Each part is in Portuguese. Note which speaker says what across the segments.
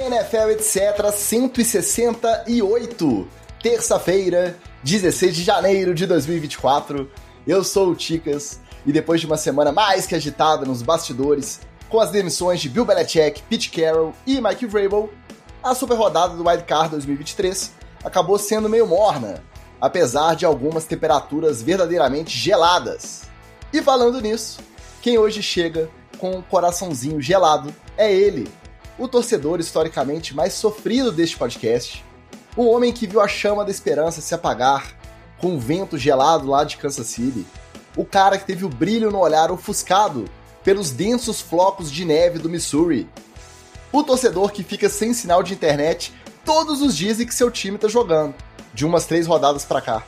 Speaker 1: NFL etc 168, terça-feira, 16 de janeiro de 2024. Eu sou o Ticas e depois de uma semana mais que agitada nos bastidores, com as demissões de Bill Belichick, Pete Carroll e Mike Vrabel, a super rodada do Wild Card 2023 acabou sendo meio morna, apesar de algumas temperaturas verdadeiramente geladas. E falando nisso, quem hoje chega com um coraçãozinho gelado é ele, o torcedor historicamente mais sofrido deste podcast, o homem que viu a chama da esperança se apagar com o vento gelado lá de Kansas City, o cara que teve o brilho no olhar ofuscado pelos densos flocos de neve do Missouri, o torcedor que fica sem sinal de internet todos os dias em que seu time tá jogando, de umas três rodadas para cá.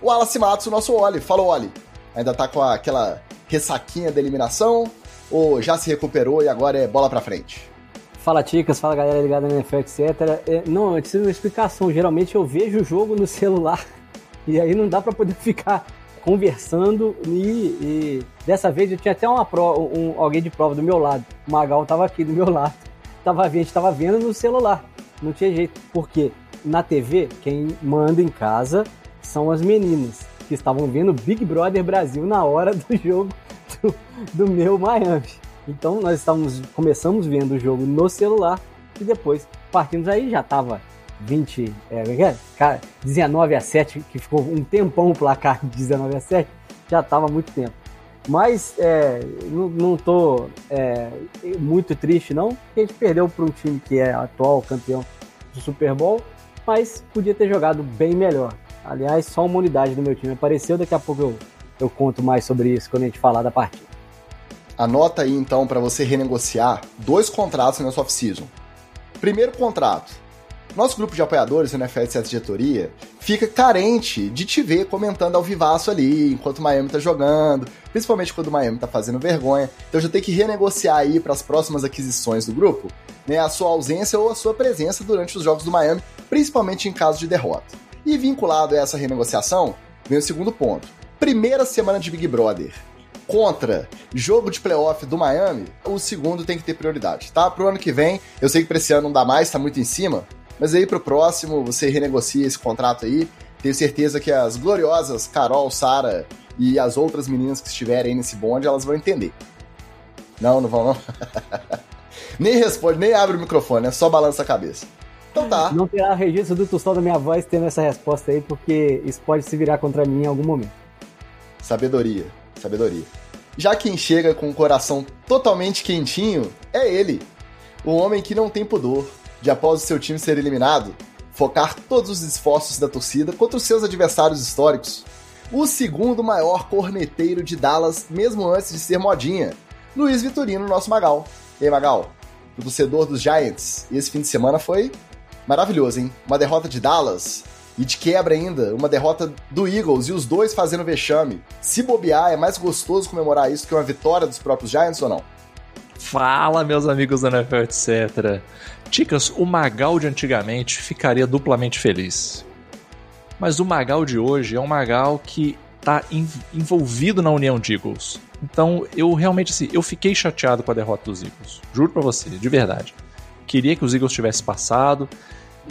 Speaker 1: O Wallace Matos, o nosso Oli. Fala, Oli. Ainda tá com aquela ressaquinha da eliminação? Ou já se recuperou e agora é bola pra frente?
Speaker 2: Fala Ticas, fala galera ligada na NFL, etc. É, não, eu preciso de uma explicação. Geralmente eu vejo o jogo no celular e aí não dá para poder ficar conversando e, e, dessa vez eu tinha até uma prova, um, alguém de prova do meu lado. O Magal tava aqui do meu lado. Tava, a gente tava vendo no celular. Não tinha jeito. Porque na TV, quem manda em casa são as meninas que estavam vendo Big Brother Brasil na hora do jogo do, do meu Miami. Então nós estávamos, começamos vendo o jogo no celular e depois partimos aí, já estava 20, é, é, cara, 19 a 7, que ficou um tempão o placar de 19 a 7, já estava muito tempo. Mas é, não, não tô é, muito triste não, porque a gente perdeu para um time que é atual campeão do Super Bowl, mas podia ter jogado bem melhor. Aliás, só uma unidade do meu time apareceu, daqui a pouco eu, eu conto mais sobre isso quando a gente falar da partida.
Speaker 1: Anota aí então para você renegociar dois contratos nessa off-season. Primeiro contrato. Nosso grupo de apoiadores, o NFL 7 Diretoria, fica carente de te ver comentando ao vivaço ali, enquanto o Miami tá jogando, principalmente quando o Miami tá fazendo vergonha. Então já tem que renegociar aí para as próximas aquisições do grupo, né, a sua ausência ou a sua presença durante os jogos do Miami, principalmente em caso de derrota. E vinculado a essa renegociação, vem o segundo ponto. Primeira semana de Big Brother contra jogo de playoff do Miami, o segundo tem que ter prioridade, tá? Pro ano que vem, eu sei que pra esse ano não dá mais, tá muito em cima, mas aí pro próximo você renegocia esse contrato aí. Tenho certeza que as gloriosas Carol, Sara e as outras meninas que estiverem aí nesse bonde, elas vão entender. Não, não vão não. nem responde, nem abre o microfone, é só balança a cabeça. Então tá.
Speaker 2: Não terá registro do tostão da minha voz tendo essa resposta aí, porque isso pode se virar contra mim em algum momento.
Speaker 1: Sabedoria. Sabedoria. Já quem chega com o coração totalmente quentinho é ele, o homem que não tem pudor de, após o seu time ser eliminado, focar todos os esforços da torcida contra os seus adversários históricos. O segundo maior corneteiro de Dallas, mesmo antes de ser modinha, Luiz Vitorino, nosso Magal. E Magal, o torcedor dos Giants, e esse fim de semana foi maravilhoso, hein? Uma derrota de Dallas e de quebra ainda, uma derrota do Eagles e os dois fazendo vexame. Se bobear, é mais gostoso comemorar isso que uma vitória dos próprios Giants ou não?
Speaker 3: Fala, meus amigos da NFL, etc. Ticas, o Magal de antigamente ficaria duplamente feliz. Mas o Magal de hoje é um Magal que está envolvido na união de Eagles. Então, eu realmente, assim, eu fiquei chateado com a derrota dos Eagles. Juro pra você, de verdade. Queria que os Eagles tivessem passado.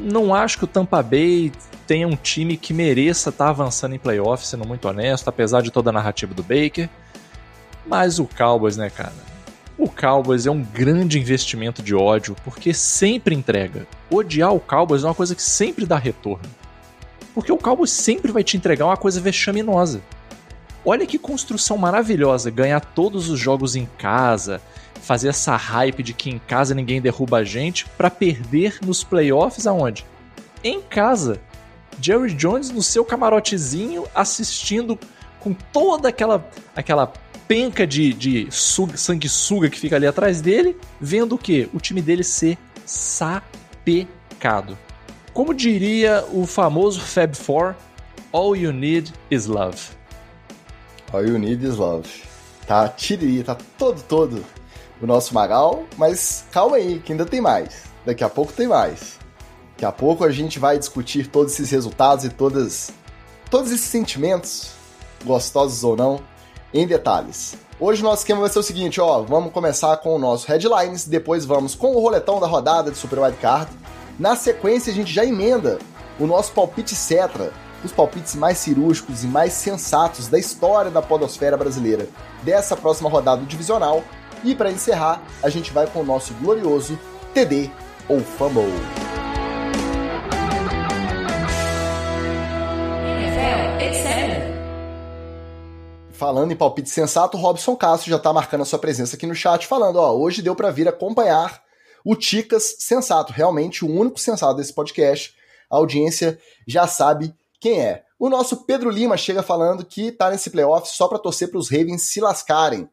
Speaker 3: Não acho que o Tampa Bay tenha um time que mereça estar tá avançando em playoffs, sendo muito honesto, apesar de toda a narrativa do Baker. Mas o Cowboys, né, cara? O Cowboys é um grande investimento de ódio, porque sempre entrega. Odiar o Cowboys é uma coisa que sempre dá retorno. Porque o Cowboys sempre vai te entregar uma coisa vexaminosa. Olha que construção maravilhosa ganhar todos os jogos em casa, fazer essa hype de que em casa ninguém derruba a gente, para perder nos playoffs aonde? Em casa. Jerry Jones no seu camarotezinho assistindo com toda aquela aquela penca de, de suga, sanguessuga que fica ali atrás dele, vendo o que? O time dele ser sapecado. Como diria o famoso Fab Four, All you need is love.
Speaker 1: All you need is love. Tá tiriri, tá todo, todo o nosso Magal, mas calma aí, que ainda tem mais. Daqui a pouco tem mais. Daqui a pouco a gente vai discutir todos esses resultados e todas, todos esses sentimentos, gostosos ou não, em detalhes. Hoje o nosso esquema vai ser o seguinte, ó, vamos começar com o nosso headlines, depois vamos com o roletão da rodada de Super Wildcard. Na sequência a gente já emenda o nosso palpite Cetra, os palpites mais cirúrgicos e mais sensatos da história da podosfera brasileira dessa próxima rodada divisional. E para encerrar, a gente vai com o nosso glorioso TD ou Fumble. Falando em palpite sensato, Robson Castro já tá marcando a sua presença aqui no chat, falando: ó, hoje deu para vir acompanhar o Ticas Sensato, realmente o único sensato desse podcast. A audiência já sabe quem é. O nosso Pedro Lima chega falando que tá nesse playoff só para torcer para os Ravens se lascarem.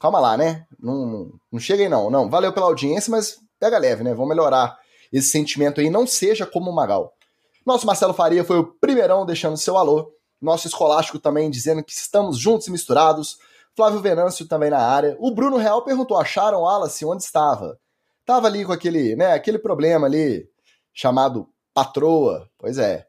Speaker 1: Calma lá, né? Não, não, chega aí não. Não, valeu pela audiência, mas pega leve, né? Vamos melhorar esse sentimento aí, não seja como o Magal. Nosso Marcelo Faria foi o primeirão deixando seu alô nosso escolástico também dizendo que estamos juntos e misturados. Flávio Venâncio também na área. O Bruno Real perguntou: acharam Wallace onde estava? Tava ali com aquele, né, aquele problema ali chamado patroa. Pois é.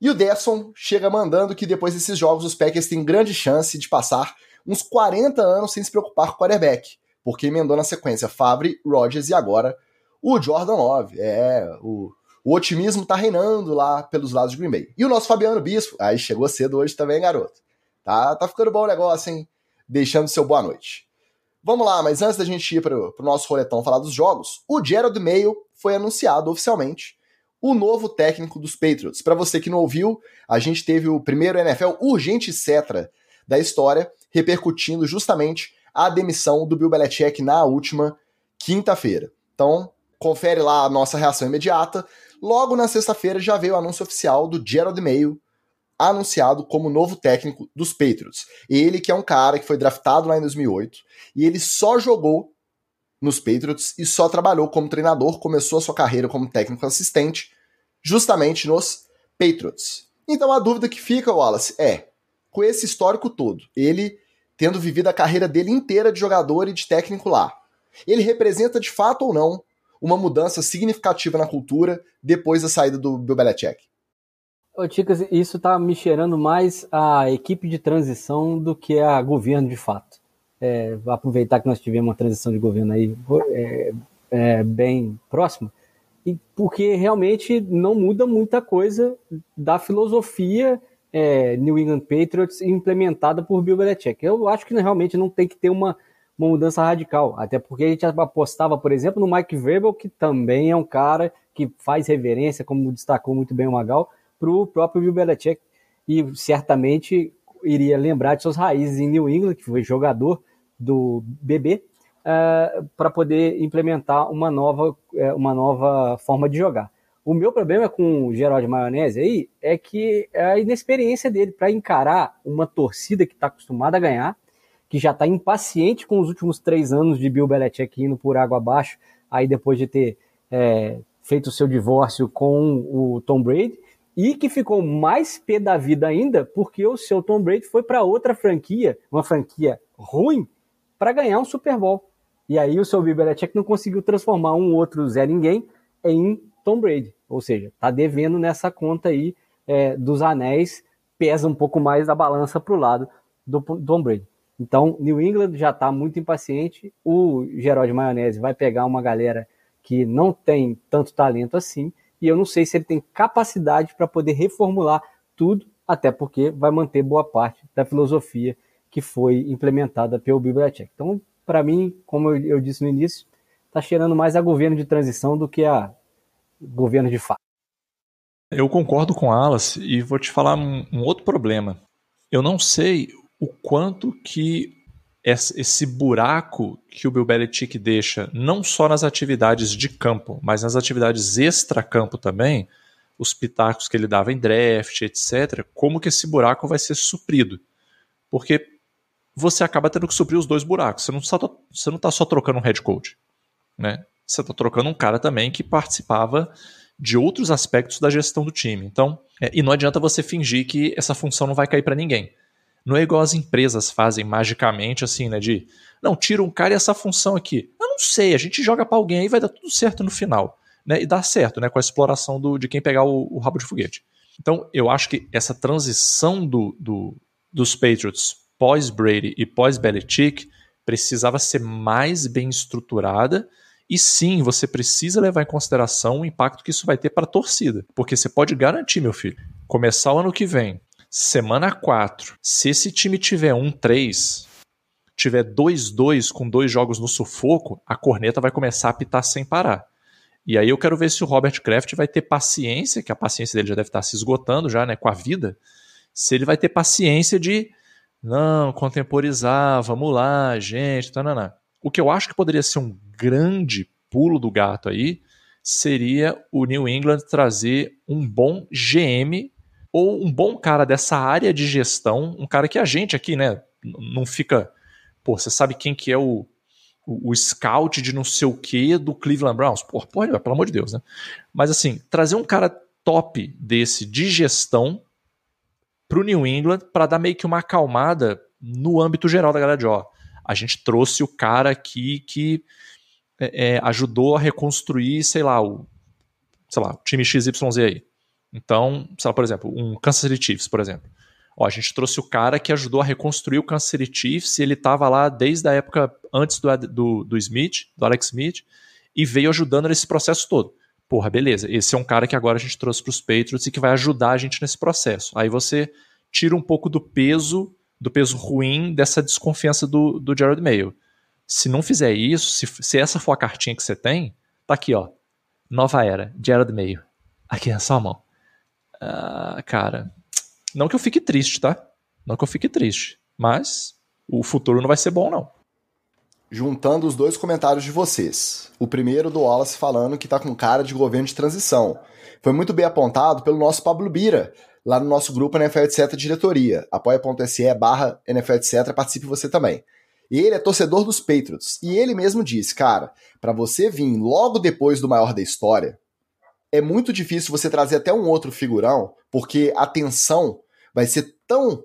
Speaker 1: E o Desson chega mandando que depois desses jogos os Packers têm grande chance de passar uns 40 anos sem se preocupar com o quarterback, porque emendou na sequência Fabre, Rodgers e agora o Jordan Love. É, o o otimismo tá reinando lá pelos lados de Green Bay. E o nosso Fabiano Bispo, aí chegou cedo hoje também, garoto. Tá, tá ficando bom o negócio, hein? Deixando seu boa noite. Vamos lá, mas antes da gente ir pro, pro nosso roletão falar dos jogos, o Gerald Mayo foi anunciado oficialmente o novo técnico dos Patriots. Para você que não ouviu, a gente teve o primeiro NFL urgente cetra da história, repercutindo justamente a demissão do Bill Belichick na última quinta-feira. Então, confere lá a nossa reação imediata. Logo na sexta-feira já veio o anúncio oficial do Gerald Mayo, anunciado como novo técnico dos Patriots. Ele que é um cara que foi draftado lá em 2008 e ele só jogou nos Patriots e só trabalhou como treinador, começou a sua carreira como técnico assistente justamente nos Patriots. Então a dúvida que fica, Wallace, é, com esse histórico todo, ele tendo vivido a carreira dele inteira de jogador e de técnico lá, ele representa de fato ou não uma mudança significativa na cultura depois da saída do Bill Belichick.
Speaker 2: Ô, Ticas, isso tá me cheirando mais a equipe de transição do que a governo de fato. É, aproveitar que nós tivemos uma transição de governo aí é, é, bem próxima, e porque realmente não muda muita coisa da filosofia é, New England Patriots implementada por Bill Belichick. Eu acho que realmente não tem que ter uma uma mudança radical. Até porque a gente apostava, por exemplo, no Mike Vrabel, que também é um cara que faz reverência, como destacou muito bem o Magal, para o próprio Bill Belichick. E certamente iria lembrar de suas raízes em New England, que foi jogador do BB, uh, eh, para poder implementar uma nova, uh, uma nova forma de jogar. O meu problema com o Gerald Maionese aí é que é a inexperiência dele para encarar uma torcida que está acostumada a ganhar, que já está impaciente com os últimos três anos de Bill Belichick indo por água abaixo, aí depois de ter é, feito o seu divórcio com o Tom Brady, e que ficou mais pé da vida ainda porque o seu Tom Brady foi para outra franquia, uma franquia ruim, para ganhar um Super Bowl. E aí o seu Bill Belichick não conseguiu transformar um outro Zé Ninguém em Tom Brady. Ou seja, tá devendo nessa conta aí é, dos anéis, pesa um pouco mais da balança para o lado do Tom Brady. Então, New England já está muito impaciente. O Gerard Maionese vai pegar uma galera que não tem tanto talento assim, e eu não sei se ele tem capacidade para poder reformular tudo, até porque vai manter boa parte da filosofia que foi implementada pelo Bibliotech. Então, para mim, como eu, disse no início, está cheirando mais a governo de transição do que a governo de fato.
Speaker 3: Eu concordo com a Alice e vou te falar um, um outro problema. Eu não sei o quanto que esse buraco que o Bill Belichick deixa, não só nas atividades de campo, mas nas atividades extra-campo também, os pitacos que ele dava em draft, etc., como que esse buraco vai ser suprido. Porque você acaba tendo que suprir os dois buracos. Você não está, está só trocando um head coach. Né? Você está trocando um cara também que participava de outros aspectos da gestão do time. Então, é, e não adianta você fingir que essa função não vai cair para ninguém. Não é igual as empresas fazem magicamente, assim, né? De, não, tira um cara e essa função aqui. Eu não sei, a gente joga para alguém e vai dar tudo certo no final. Né? E dá certo, né? Com a exploração do, de quem pegar o, o rabo de foguete. Então, eu acho que essa transição do, do, dos Patriots pós-Brady e pós-Belichick precisava ser mais bem estruturada e sim, você precisa levar em consideração o impacto que isso vai ter para a torcida. Porque você pode garantir, meu filho, começar o ano que vem, semana 4, se esse time tiver 1-3, tiver 2-2 com dois jogos no sufoco, a corneta vai começar a apitar sem parar. E aí eu quero ver se o Robert Kraft vai ter paciência, que a paciência dele já deve estar se esgotando já, né, com a vida, se ele vai ter paciência de não, contemporizar, vamos lá, gente, tanana. O que eu acho que poderia ser um grande pulo do gato aí seria o New England trazer um bom GM ou um bom cara dessa área de gestão, um cara que a gente aqui, né, não fica, pô, você sabe quem que é o, o, o scout de não sei o que do Cleveland Browns? Pô, pode, pelo amor de Deus, né? Mas assim, trazer um cara top desse de gestão para o New England para dar meio que uma acalmada no âmbito geral da galera de ó, a gente trouxe o cara aqui que é, é, ajudou a reconstruir, sei lá, o, sei lá, o time XYZ aí. Então, sei lá, por exemplo, um Kansas City Chiefs, por exemplo. Ó, a gente trouxe o cara que ajudou a reconstruir o Kansas City Chiefs, ele estava lá desde a época antes do, do, do Smith, do Alex Smith, e veio ajudando nesse processo todo. Porra, beleza, esse é um cara que agora a gente trouxe para os Patriots e que vai ajudar a gente nesse processo. Aí você tira um pouco do peso do peso ruim dessa desconfiança do, do Jared Mayo. Se não fizer isso, se, se essa for a cartinha que você tem, tá aqui, ó. Nova era, Jared Mayo. Aqui na sua mão. Ah, cara, não que eu fique triste, tá? Não que eu fique triste. Mas o futuro não vai ser bom, não.
Speaker 1: Juntando os dois comentários de vocês. O primeiro do Wallace falando que tá com cara de governo de transição. Foi muito bem apontado pelo nosso Pablo Bira, lá no nosso grupo NFL etc diretoria, apoia.se barra NFL etc, participe você também. Ele é torcedor dos Patriots, e ele mesmo disse, cara, para você vir logo depois do maior da história, é muito difícil você trazer até um outro figurão, porque a tensão vai ser tão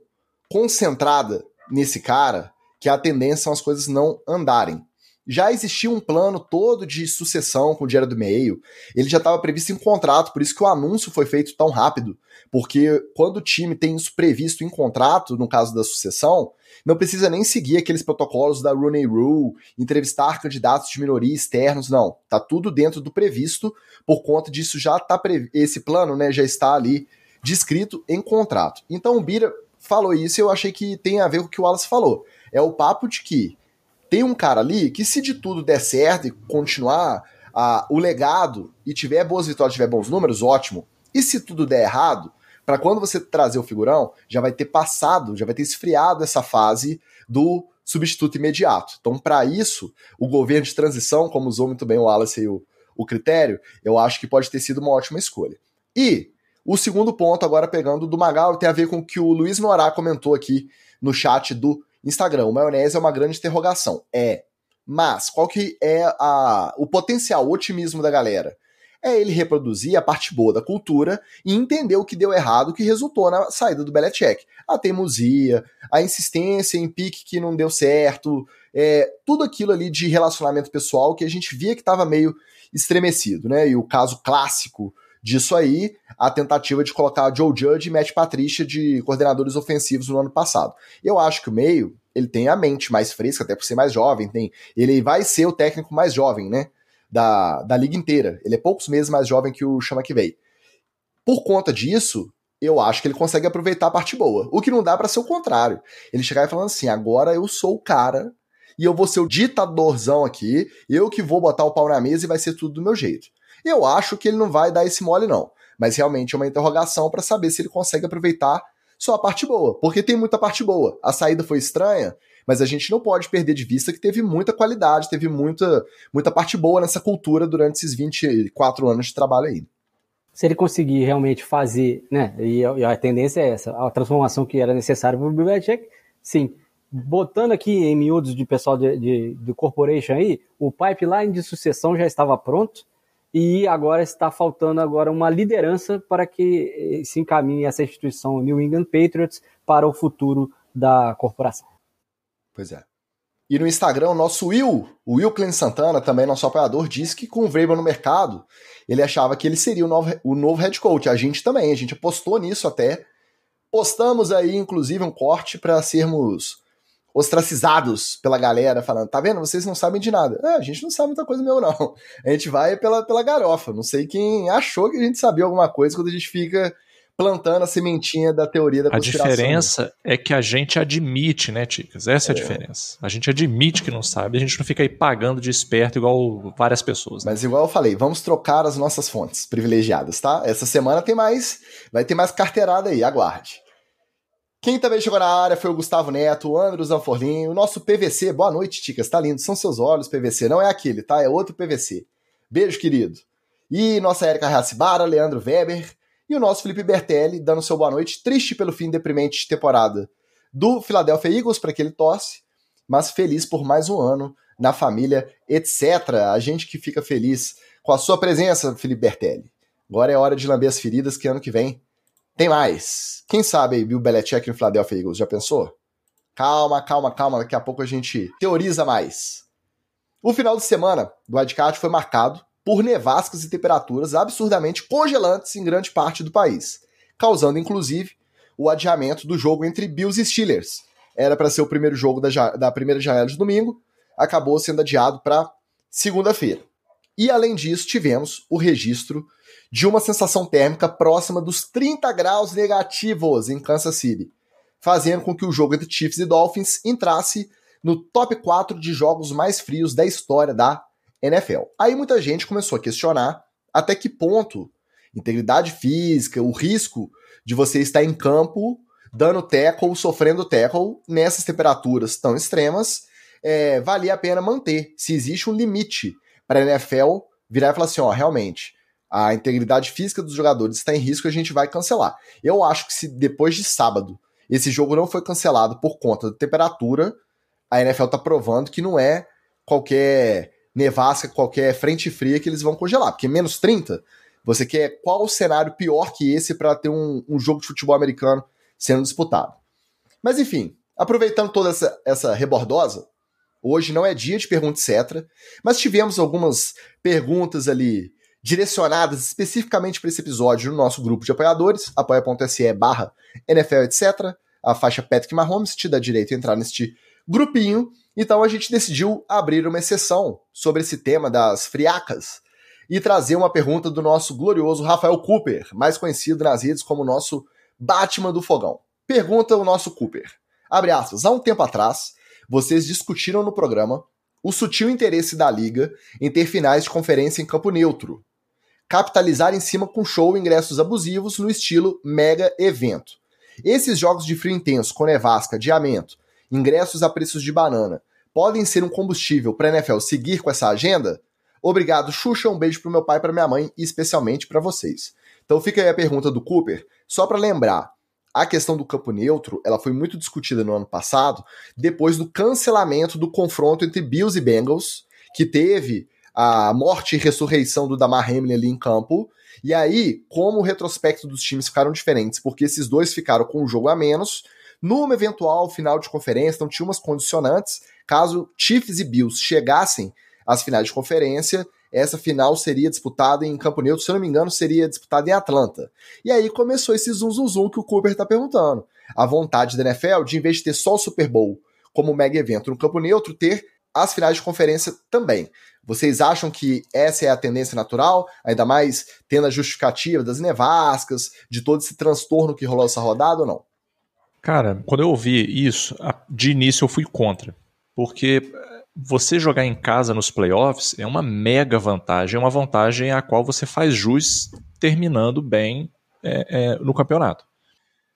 Speaker 1: concentrada nesse cara que a tendência são as coisas não andarem já existia um plano todo de sucessão com o dinheiro do meio. Ele já estava previsto em contrato, por isso que o anúncio foi feito tão rápido. Porque quando o time tem isso previsto em contrato, no caso da sucessão, não precisa nem seguir aqueles protocolos da Rooney Rule, entrevistar candidatos de minoria externos, não. Tá tudo dentro do previsto, por conta disso já tá prev... esse plano, né, já está ali descrito em contrato. Então o Bira falou isso e eu achei que tem a ver com o que o Wallace falou. É o papo de que tem um cara ali que, se de tudo der certo e continuar a, o legado e tiver boas vitórias, tiver bons números, ótimo. E se tudo der errado, para quando você trazer o figurão, já vai ter passado, já vai ter esfriado essa fase do substituto imediato. Então, para isso, o governo de transição, como usou muito bem o Wallace e o, o critério, eu acho que pode ter sido uma ótima escolha. E o segundo ponto, agora pegando do Magal, tem a ver com o que o Luiz Norá comentou aqui no chat do Instagram, o maionese é uma grande interrogação. É. Mas qual que é a, o potencial, o otimismo da galera? É ele reproduzir a parte boa da cultura e entender o que deu errado que resultou na saída do Belichick. A teimosia, a insistência em pique que não deu certo, é, tudo aquilo ali de relacionamento pessoal que a gente via que estava meio estremecido, né? E o caso clássico disso aí, a tentativa de colocar Joe Judge e Matt Patricia de coordenadores ofensivos no ano passado. Eu acho que o meio, ele tem a mente mais fresca, até por ser mais jovem, tem, ele vai ser o técnico mais jovem, né, da, da liga inteira. Ele é poucos meses mais jovem que o Chama que veio. Por conta disso, eu acho que ele consegue aproveitar a parte boa. O que não dá para ser o contrário. Ele chegar e falando assim: agora eu sou o cara e eu vou ser o ditadorzão aqui, eu que vou botar o pau na mesa e vai ser tudo do meu jeito. Eu acho que ele não vai dar esse mole, não. Mas realmente é uma interrogação para saber se ele consegue aproveitar só a parte boa. Porque tem muita parte boa. A saída foi estranha, mas a gente não pode perder de vista que teve muita qualidade, teve muita, muita parte boa nessa cultura durante esses 24 anos de trabalho aí.
Speaker 2: Se ele conseguir realmente fazer, né, e a, tendência é essa, a transformação que era necessária para o Belichick, sim, botando aqui em miúdos de pessoal de, de, do corporation aí, o pipeline de sucessão já estava pronto, e agora está faltando agora uma liderança para que se encaminhe essa instituição New England Patriots para o futuro da corporação.
Speaker 1: Pois é. E no Instagram, o nosso Will, o Will Clint Santana, também nosso apoiador, disse que com o Vrabel no mercado, ele achava que ele seria o novo, o novo head coach. A gente também, a gente apostou nisso até. Postamos aí, inclusive, um corte para sermos ostracizados pela galera, falando, tá vendo? Vocês não sabem de nada. É, a gente não sabe muita coisa meu, não. A gente vai pela, pela garofa. Não sei quem achou que a gente sabia alguma coisa quando a gente fica plantando a sementinha da teoria da conspiração.
Speaker 3: A diferença é que a gente admite, né, Ticas? Essa é, é, a diferença. A gente admite que não sabe, a gente não fica aí pagando de esperto igual várias pessoas.
Speaker 1: Né? Mas igual eu falei, vamos trocar as nossas fontes privilegiadas, tá? Essa semana tem mais, vai ter mais carteirada aí, aguarde. Quem também chegou na área foi o Gustavo Neto, o Andros Zanforlin, o nosso PVC. Boa noite, Ticas. Tá lindo. São seus olhos, PVC. Não é aquele, tá? É outro PVC. Beijo, querido. E nossa Erika Racibara, Leandro Weber, e o nosso Felipe Bertelli dando seu boa noite, triste pelo fim deprimente de temporada do Philadelphia Eagles, para que ele torce, mas feliz por mais um ano na família, etc. A gente que fica feliz com a sua presença, Felipe Bertelli. Agora é hora de lamber as feridas, que ano que vem tem mais. Quem sabe Bill Belichick no Philadelphia Eagles, já pensou? Calma, calma, calma, daqui a pouco a gente teoriza mais. O final de semana do Wildcard foi marcado por nevascas e temperaturas absurdamente congelantes em grande parte do país, causando inclusive o adiamento do jogo entre Bills e Steelers. Era para ser o primeiro jogo da, da primeira janela de domingo, acabou sendo adiado para segunda-feira. E além disso, tivemos o registro de uma sensação térmica próxima dos 30 graus negativos em Kansas City, fazendo com que o jogo entre Chiefs e Dolphins entrasse no top 4 de jogos mais frios da história da NFL. Aí muita gente começou a questionar até que ponto integridade física, o risco de você estar em campo dando tackle, sofrendo tackle nessas temperaturas tão extremas, é, valia a pena manter. Se existe um limite para a NFL virar e falar assim, ó, realmente, a integridade física dos jogadores está em risco, a gente vai cancelar. Eu acho que se depois de sábado esse jogo não foi cancelado por conta da temperatura, a NFL está provando que não é qualquer nevasca, qualquer frente fria que eles vão congelar. Porque menos 30, você quer qual cenário pior que esse para ter um, um, jogo de futebol americano sendo disputado. Mas enfim, aproveitando toda essa, essa rebordosa, hoje não é dia de pergunta etc. Mas tivemos algumas perguntas ali direcionadas especificamente para esse episódio no nosso grupo de apoiadores, apoia.se barra NFL, etc. A faixa Patrick Mahomes te dá direito a entrar neste grupinho então a gente decidiu abrir uma exceção sobre esse tema das friacas e trazer uma pergunta do nosso glorioso Rafael Cooper, mais conhecido nas redes como nosso Batman do Fogão. Pergunta o nosso Cooper. Abre aspas. Há um tempo atrás, vocês discutiram no programa o sutil interesse da liga em ter finais de conferência em campo neutro. Capitalizar em cima com show ingressos abusivos no estilo mega evento. Esses jogos de frio intenso com nevasca, adiamento, ingressos a preços de banana podem ser um combustível para a NFL seguir com essa agenda? Obrigado, Xuxa. Um beijo pro meu pai pra minha mãe e especialmente para vocês. Então fica aí a pergunta do Cooper, só para lembrar. A questão do campo neutro, ela foi muito discutida no ano passado, depois do cancelamento do confronto entre Bills e Bengals, que teve a morte e ressurreição do Damar Hamlin ali em campo. E aí, como o retrospecto dos times ficaram diferentes, porque esses dois ficaram com um jogo a menos, numa eventual final de conferência, então tinha umas condicionantes, Caso Chiefs e Bills chegassem às finais de conferência, essa final seria disputada em Campo Neutro, se eu não me engano, seria disputada em Atlanta. E aí começou esse zum zum zum que o Cooper está perguntando. A vontade da NFL de, em vez de ter só o Super Bowl como mega evento no Campo Neutro, ter as finais de conferência também. Vocês acham que essa é a tendência natural, ainda mais tendo a justificativa das nevascas, de todo esse transtorno que rolou essa rodada ou não?
Speaker 3: Cara, quando eu ouvi isso, de início eu fui contra porque você jogar em casa nos playoffs é uma mega vantagem, é uma vantagem a qual você faz jus terminando bem é, é, no campeonato.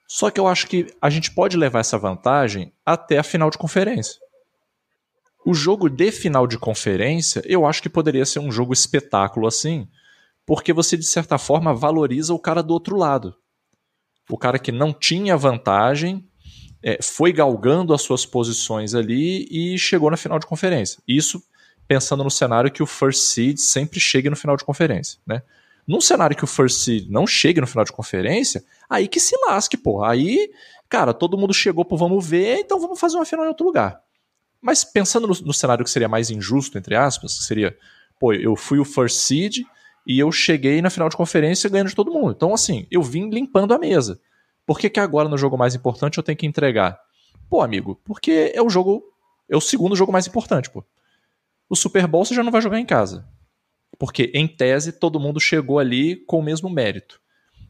Speaker 3: Só que eu acho que a gente pode levar essa vantagem até a final de conferência. O jogo de final de conferência, eu acho que poderia ser um jogo espetáculo assim, porque você de certa forma valoriza o cara do outro lado. O cara que não tinha vantagem é, foi galgando as suas posições ali e chegou na final de conferência. Isso pensando no cenário que o first seed sempre chegue no final de conferência, né? Num cenário que o first seed não chegue no final de conferência, aí que se lasque, pô. Aí, cara, todo mundo chegou pro vamos ver, então vamos fazer uma final em outro lugar. Mas pensando no, no cenário que seria mais injusto, entre aspas, que seria, pô, eu fui o first seed e eu cheguei na final de conferência ganhando de todo mundo. Então, assim, eu vim limpando a mesa. Por que, que agora no jogo mais importante eu tenho que entregar Pô, amigo, porque é o jogo. É o segundo jogo mais importante, pô. O Super Bowl você já não vai jogar em casa. Porque, em tese, todo mundo chegou ali com o mesmo mérito.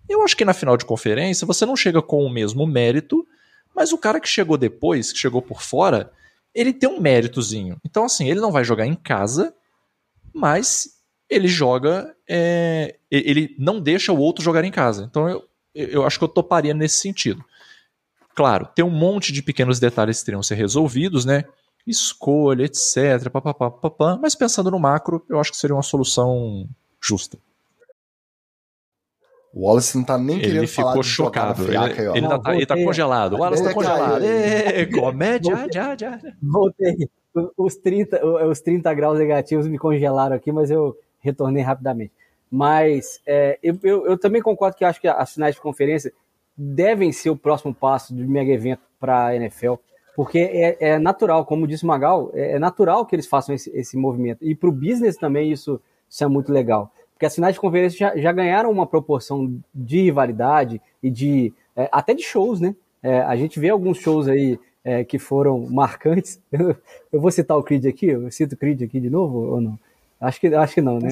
Speaker 3: Eu acho que na final de conferência você não chega com o mesmo mérito, mas o cara que chegou depois, que chegou por fora, ele tem um méritozinho. Então, assim, ele não vai jogar em casa, mas ele joga. É, ele não deixa o outro jogar em casa. Então, eu, eu acho que eu toparia nesse sentido. Claro, tem um monte de pequenos detalhes que teriam que ser resolvidos, né? Escolha, etc. Papapá, papapá, mas pensando no macro, eu acho que seria uma solução justa.
Speaker 1: O Wallace não tá nem
Speaker 3: ele
Speaker 1: querendo
Speaker 3: ficou
Speaker 1: falar de
Speaker 3: chocado.
Speaker 1: Friaca,
Speaker 3: ele,
Speaker 1: aí,
Speaker 3: ele,
Speaker 2: Não,
Speaker 3: tá, ele tá congelado. O Wallace tá congelado. Ê, comédia, já, já.
Speaker 2: Voltei. Os 30, os 30 graus negativos me congelaram aqui, mas eu retornei rapidamente. Mas é, eu, eu, eu também concordo que acho que as finais de conferência devem ser o próximo passo do mega evento para a NFL, porque é, é natural, como disse o Magal, é, é natural que eles façam esse, esse movimento. E para o business também isso, isso é muito legal. Porque as finais de conferência já, já ganharam uma proporção de rivalidade e de é, até de shows, né? É, a gente vê alguns shows aí é, que foram marcantes. Eu, eu vou citar o Creed aqui, eu cito o Creed aqui de novo ou não? Acho que, acho que não, né?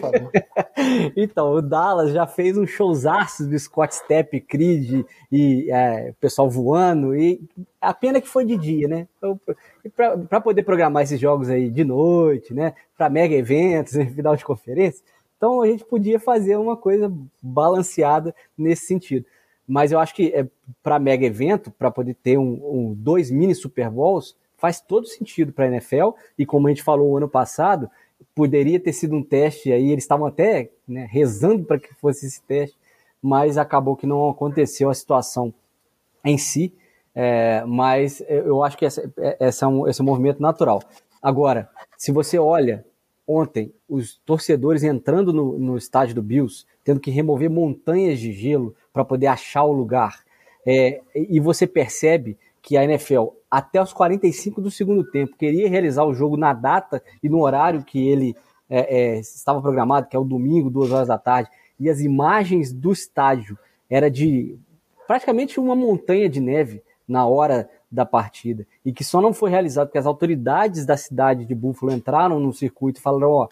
Speaker 1: Favor.
Speaker 2: então, o Dallas já fez um showzaço do Scott Stepp, Creed e é, pessoal voando, e a pena que foi de dia, né? Para poder programar esses jogos aí de noite, né? Para mega eventos, né? final de conferência. Então a gente podia fazer uma coisa balanceada nesse sentido. Mas eu acho que é, para mega evento, para poder ter um, um, dois mini Super Bowls, faz todo sentido para a NFL. E como a gente falou ano passado, poderia ter sido um teste aí, eles estavam até né, rezando para que fosse esse teste, mas acabou que não aconteceu a situação em si. É, mas eu acho que essa, essa é um, esse é um movimento natural. Agora, se você olha ontem os torcedores entrando no, no estádio do Bills, tendo que remover montanhas de gelo para poder achar o lugar, é, e você percebe que a NFL, até os 45 do segundo tempo, queria realizar o jogo na data e no horário que ele é, é, estava programado, que é o domingo, duas horas da tarde, e as imagens do estádio era de praticamente uma montanha de neve na hora da partida, e que só não foi realizado porque as autoridades da cidade de Buffalo entraram no circuito e falaram, ó,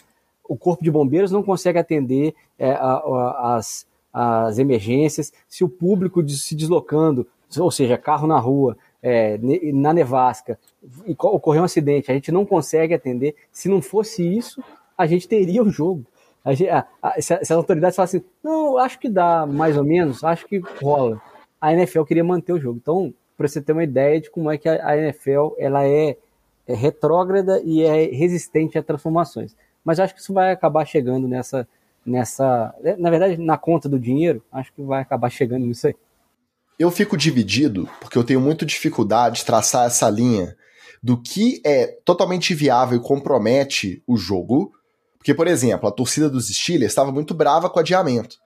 Speaker 2: o corpo de bombeiros não consegue atender é, a, a, as, as emergências, se o público se deslocando, ou seja, carro na rua, é, na nevasca, e ocorreu um acidente, a gente não consegue atender. Se não fosse isso, a gente teria o jogo. A gente, a, a, se, as autoridades falassem, não, acho que dá mais ou menos, acho que rola. A NFL queria manter o jogo. Então, para você ter uma ideia de como é que a, a NFL ela é, é, retrógrada e é resistente a transformações. Mas acho que isso vai acabar chegando nessa, nessa, na verdade, na conta do dinheiro, acho que vai acabar chegando nisso aí.
Speaker 1: Eu fico dividido porque eu tenho muita dificuldade de traçar essa linha do que é totalmente viável e compromete o jogo. Porque, por exemplo, a torcida dos Steelers estava muito brava com o adiamento.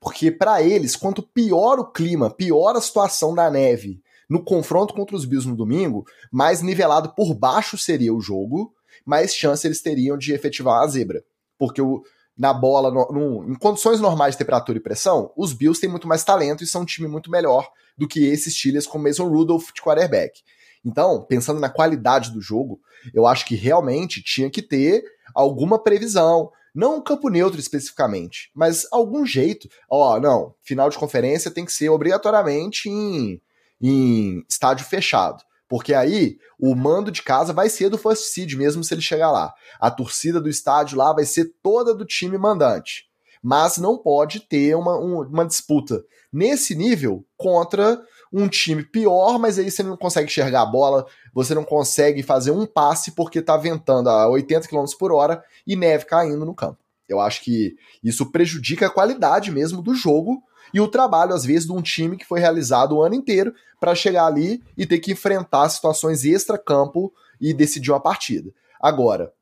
Speaker 1: Porque, para eles, quanto pior o clima, pior a situação da neve no confronto contra os Bills no domingo, mais nivelado por baixo seria o jogo, mais chance eles teriam de efetivar a zebra. Porque o, na bola, no, no, em condições normais de temperatura e pressão, os Bills têm muito mais talento e são um time muito melhor do que esses Steelers com Mason Rudolph de quarterback. Então, pensando na qualidade do jogo, eu acho que realmente tinha que ter alguma previsão. Não um campo neutro especificamente, mas algum jeito. Ó, não, final de conferência tem que ser obrigatoriamente em, em estádio fechado. Porque aí o mando de casa vai ser do first seed mesmo se ele chegar lá. A torcida do estádio lá vai ser toda do time mandante. Mas não pode ter uma, uma disputa nesse nível contra um time pior, mas aí você não consegue enxergar a bola, você não consegue fazer um passe porque tá ventando a 80 km por hora e neve caindo no campo. Eu acho que isso prejudica a qualidade mesmo do jogo e o trabalho, às vezes, de um time que foi realizado o ano inteiro para chegar ali e ter que enfrentar situações extra-campo e decidir uma partida. Agora,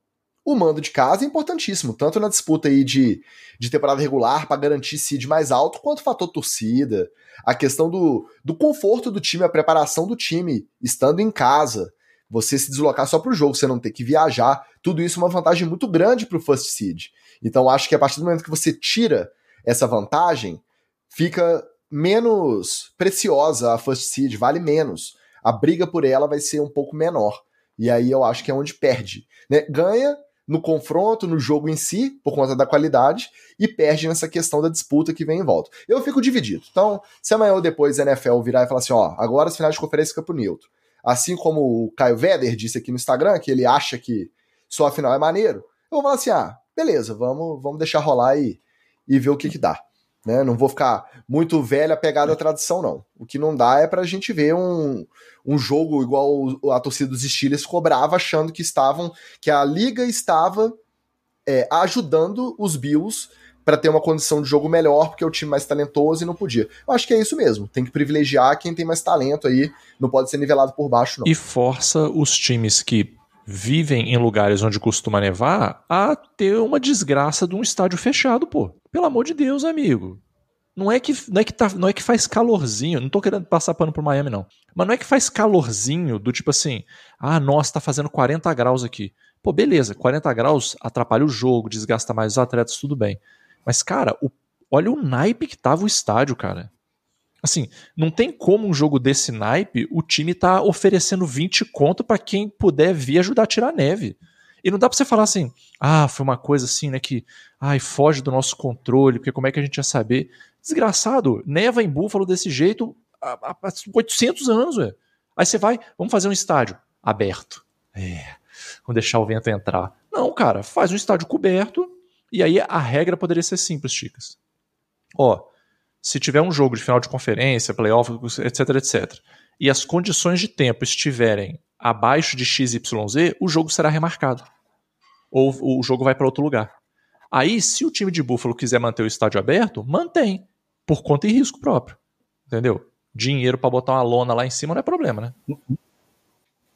Speaker 1: o mando de casa é importantíssimo, tanto na disputa aí de, de temporada regular para garantir seed mais alto, quanto o fator torcida, a questão do, do conforto do time, a preparação do time, estando em casa, você se deslocar só para o jogo, você não ter que viajar, tudo isso é uma vantagem muito grande para o first seed. Então acho que a partir do momento que você tira essa vantagem, fica menos preciosa a first seed, vale menos a briga por ela vai ser um pouco menor. E aí eu acho que é onde perde. Né? Ganha no confronto, no jogo em si, por conta da qualidade, e perde nessa questão da disputa que vem em volta. Eu fico dividido. Então, se amanhã ou depois a NFL virar e falar assim, ó, agora as finais de conferência campo neutro. Assim como o Caio Veder disse aqui no Instagram, que ele acha que só a final é maneiro, eu vou falar assim, ah, beleza, vamos, vamos deixar rolar e, e ver o que que dá. Né? Não vou ficar muito velho apegado à tradição, não. O que não dá é pra gente ver um, um jogo igual a torcida dos Steelers cobrava, achando que estavam. que a liga estava é, ajudando os Bills para ter uma condição de jogo melhor, porque é o time mais talentoso e não podia. Eu acho que é isso mesmo. Tem que privilegiar quem tem mais talento aí. Não pode ser nivelado por baixo, não.
Speaker 3: E força os times que vivem em lugares onde costuma nevar a ter uma desgraça de um estádio fechado, pô. Pelo amor de Deus, amigo. Não é que não é que, tá, não é que faz calorzinho, não tô querendo passar pano pro Miami não. Mas não é que faz calorzinho do tipo assim, ah, nossa, tá fazendo 40 graus aqui. Pô, beleza, 40 graus atrapalha o jogo, desgasta mais os atletas, tudo bem. Mas cara, o, olha o naipe que tava o estádio, cara. Assim, não tem como um jogo desse naipe o time tá oferecendo 20 conto para quem puder vir ajudar a tirar neve. E não dá pra você falar assim, ah, foi uma coisa assim, né, que ai, foge do nosso controle, porque como é que a gente ia saber? Desgraçado, neva em Búfalo desse jeito há, há 800 anos, ué. Aí você vai, vamos fazer um estádio aberto. É, vamos deixar o vento entrar. Não, cara, faz um estádio coberto e aí a regra poderia ser simples, chicas. Ó, se tiver um jogo de final de conferência, playoff, etc, etc, e as condições de tempo estiverem abaixo de XYZ, o jogo será remarcado. Ou o jogo vai para outro lugar. Aí, se o time de Buffalo quiser manter o estádio aberto, mantém. Por conta e risco próprio. Entendeu? Dinheiro para botar uma lona lá em cima não é problema, né?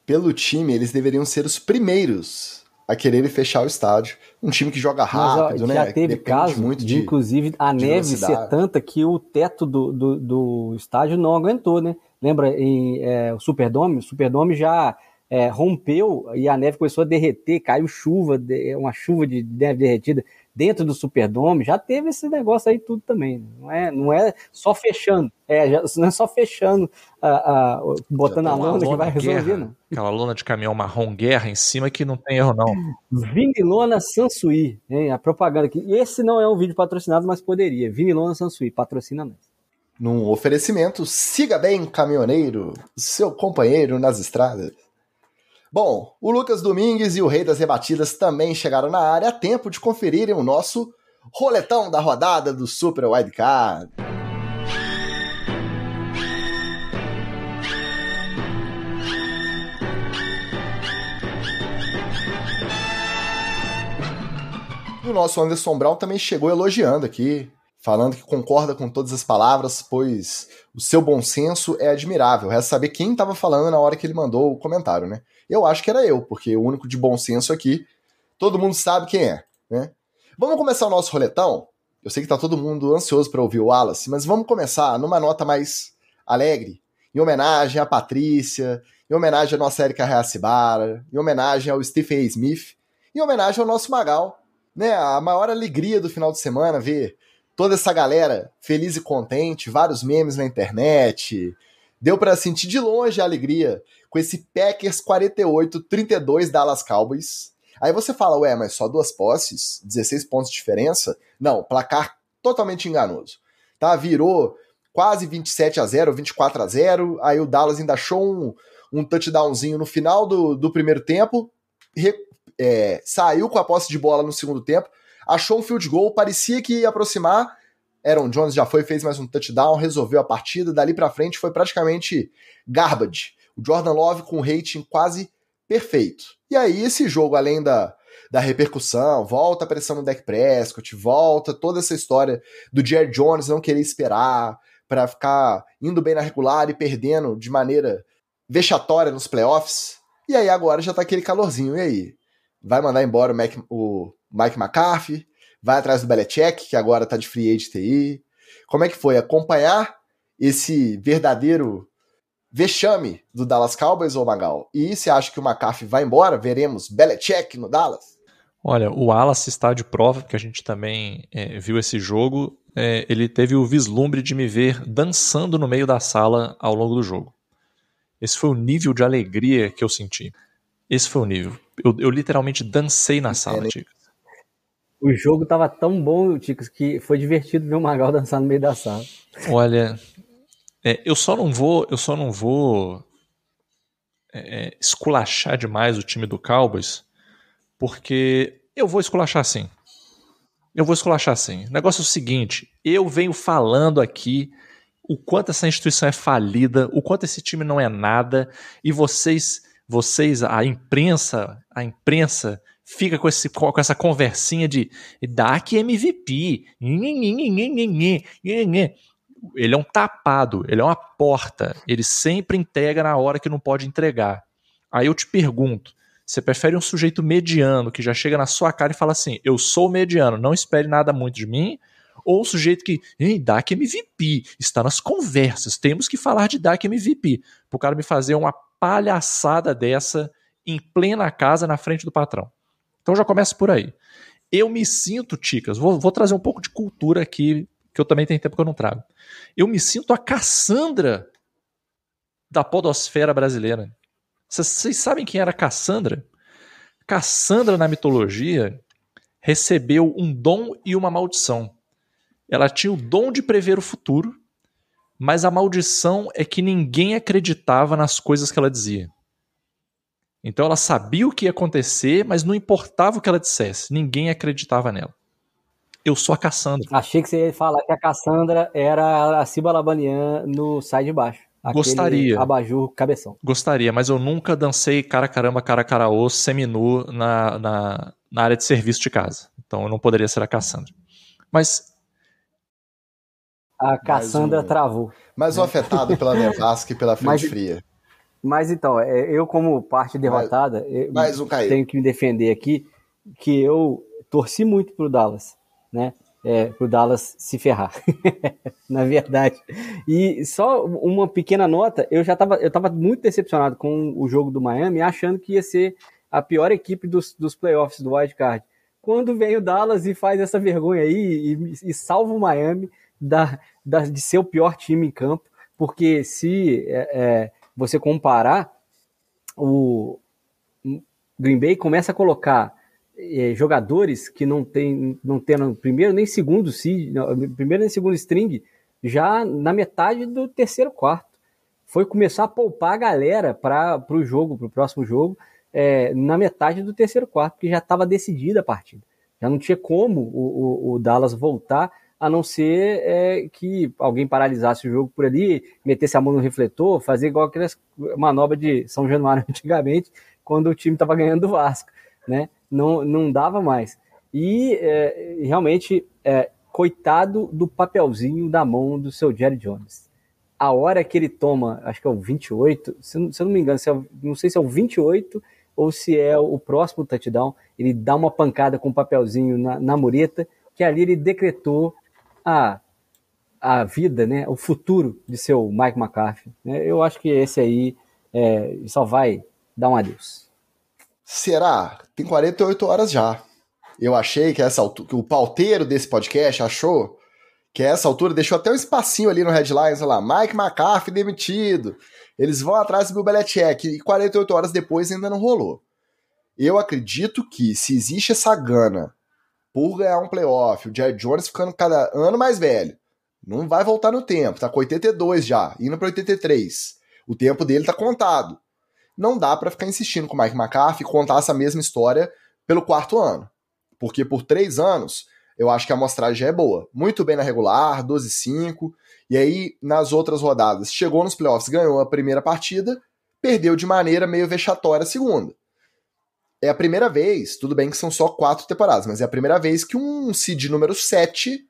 Speaker 1: Pelo time, eles deveriam ser os primeiros a querer fechar o estádio. Um time que joga rápido,
Speaker 2: Mas, ó,
Speaker 1: né?
Speaker 2: Já teve caso muito de, inclusive, a de neve ser tanta que o teto do, do, do, estádio não aguentou, né? Lembra em é, o Superdome? O Superdome já é, rompeu e a neve começou a derreter, caiu chuva, uma chuva de neve derretida dentro do Superdome, já teve esse negócio aí tudo também. Não é, não é só fechando, é, já, não é só fechando, a, a botando a lona, lona que vai resolver, guerra, não.
Speaker 3: Aquela lona de caminhão marrom guerra em cima que não tem erro, não.
Speaker 2: Vinilona Sansui, hein, a propaganda aqui. Esse não é um vídeo patrocinado, mas poderia. Vinilona Sansui, patrocina nós.
Speaker 1: Num oferecimento, siga bem, caminhoneiro, seu companheiro nas estradas. Bom, o Lucas Domingues e o Rei das Rebatidas também chegaram na área a tempo de conferirem o nosso roletão da rodada do Super Wildcard. E o nosso Anderson Brown também chegou elogiando aqui, falando que concorda com todas as palavras, pois o seu bom senso é admirável. Resta saber quem estava falando na hora que ele mandou o comentário, né? Eu acho que era eu, porque o único de bom senso aqui, todo mundo sabe quem é, né? Vamos começar o nosso roletão? Eu sei que tá todo mundo ansioso para ouvir o Wallace, mas vamos começar numa nota mais alegre, em homenagem à Patrícia, em homenagem à nossa Erika Reacibara, em homenagem ao Stephen A. Smith, em homenagem ao nosso Magal, né? A maior alegria do final de semana ver toda essa galera feliz e contente, vários memes na internet. Deu para sentir de longe a alegria com esse Packers 48-32 Dallas Cowboys. Aí você fala, ué, mas só duas posses, 16 pontos de diferença? Não, placar totalmente enganoso. Tá? Virou quase 27 a 0, 24 a 0. Aí o Dallas ainda achou um, um touchdownzinho no final do, do primeiro tempo, re, é, saiu com a posse de bola no segundo tempo, achou um field goal, parecia que ia aproximar. Aaron Jones já foi, fez mais um touchdown, resolveu a partida. Dali para frente foi praticamente garbage. O Jordan Love com um rating quase perfeito. E aí, esse jogo, além da, da repercussão, volta a pressão no deck Prescott, volta toda essa história do Jerry Jones não querer esperar para ficar indo bem na regular e perdendo de maneira vexatória nos playoffs. E aí agora já tá aquele calorzinho. E aí? Vai mandar embora o, Mac, o Mike McCarthy? Vai atrás do Belichick, que agora tá de free agent? Como é que foi acompanhar esse verdadeiro vexame do Dallas Cowboys ou Magal? E se acha que o McCarthy vai embora, veremos Belichick no Dallas?
Speaker 3: Olha, o Wallace está de prova, porque a gente também é, viu esse jogo. É, ele teve o vislumbre de me ver dançando no meio da sala ao longo do jogo. Esse foi o nível de alegria que eu senti. Esse foi o nível. Eu, eu literalmente dancei na sala, Ticas.
Speaker 2: O jogo tava tão bom, Ticas, que foi divertido ver o Magal dançar no meio da sala.
Speaker 3: Olha, é, eu só não vou, eu só não vou é, é esculachar demais o time do Cowboys, porque eu vou esculachar sim. Eu vou esculachar sim. O negócio é o seguinte: eu venho falando aqui o quanto essa instituição é falida, o quanto esse time não é nada, e vocês, vocês, a imprensa, a imprensa fica com, esse, com essa conversinha de DAC MVP. Ele é um tapado, ele é uma porta, ele sempre entrega na hora que não pode entregar. Aí eu te pergunto, você prefere um sujeito mediano que já chega na sua cara e fala assim: Eu sou mediano, não espere nada muito de mim? Ou o sujeito que, ei, DAC MVP, está nas conversas, temos que falar de DAC MVP. Para o cara me fazer uma palhaçada dessa em plena casa na frente do patrão. Então já começa por aí. Eu me sinto, Ticas, vou, vou trazer um pouco de cultura aqui, que eu também tenho tempo que eu não trago. Eu me sinto a Cassandra da podosfera brasileira. Vocês sabem quem era Cassandra? Cassandra, na mitologia, recebeu um dom e uma maldição. Ela tinha o dom de prever o futuro, mas a maldição é que ninguém acreditava nas coisas que ela dizia. Então ela sabia o que ia acontecer, mas não importava o que ela dissesse, ninguém acreditava nela. Eu sou a Cassandra.
Speaker 2: Achei que você ia falar que a Cassandra era a Ciba Labanian no Sai de Baixo.
Speaker 3: Gostaria.
Speaker 2: Abajur cabeção.
Speaker 3: Gostaria, mas eu nunca dancei cara caramba, cara caraô, seminu na, na, na área de serviço de casa. Então eu não poderia ser a Cassandra. Mas.
Speaker 2: A Cassandra mais um, travou.
Speaker 1: Mais um afetado pela nevasca e pela frente mas, fria.
Speaker 2: Mas então, é, eu, como parte derrotada, um tenho que me defender aqui que eu torci muito pro Dallas, né? é, pro Dallas se ferrar, na verdade. E só uma pequena nota, eu já estava eu tava muito decepcionado com o jogo do Miami, achando que ia ser a pior equipe dos, dos playoffs do Wild Card. Quando vem o Dallas e faz essa vergonha aí e, e salva o Miami da, da, de ser o pior time em campo, porque se é, é, você comparar, o Green Bay começa a colocar é, jogadores que não tem não tendo primeiro nem segundo seed, primeiro nem segundo string, já na metade do terceiro quarto. Foi começar a poupar a galera para o jogo, para o próximo jogo, é, na metade do terceiro quarto, porque já estava decidida a partida. Já não tinha como o, o, o Dallas voltar, a não ser é, que alguém paralisasse o jogo por ali, metesse a mão no refletor, fazer igual aquelas manobras de São Januário antigamente, quando o time estava ganhando do Vasco, né? não, não dava mais. E é, realmente, é, coitado do papelzinho da mão do seu Jerry Jones. A hora que ele toma, acho que é o 28, se, eu, se eu não me engano, se é, não sei se é o 28 ou se é o próximo touchdown, ele dá uma pancada com o papelzinho na, na mureta, que ali ele decretou a, a vida, né, o futuro de seu Mike McCarthy. Né? Eu acho que esse aí é, só vai dar um adeus.
Speaker 1: Será? Tem 48 horas já. Eu achei que essa altura, que o pauteiro desse podcast achou que essa altura deixou até um espacinho ali no headlines, lá, Mike McCarthy demitido. Eles vão atrás do Bill Belichick e 48 horas depois ainda não rolou. Eu acredito que se existe essa gana por ganhar um playoff, o Jerry Jones ficando cada ano mais velho, não vai voltar no tempo, tá com 82 já, indo para 83. O tempo dele tá contado não dá para ficar insistindo com o Mike McCarthy contar essa mesma história pelo quarto ano. Porque por três anos, eu acho que a amostragem é boa. Muito bem na regular, 12-5. E aí, nas outras rodadas, chegou nos playoffs, ganhou a primeira partida, perdeu de maneira meio vexatória a segunda. É a primeira vez, tudo bem que são só quatro temporadas, mas é a primeira vez que um seed número 7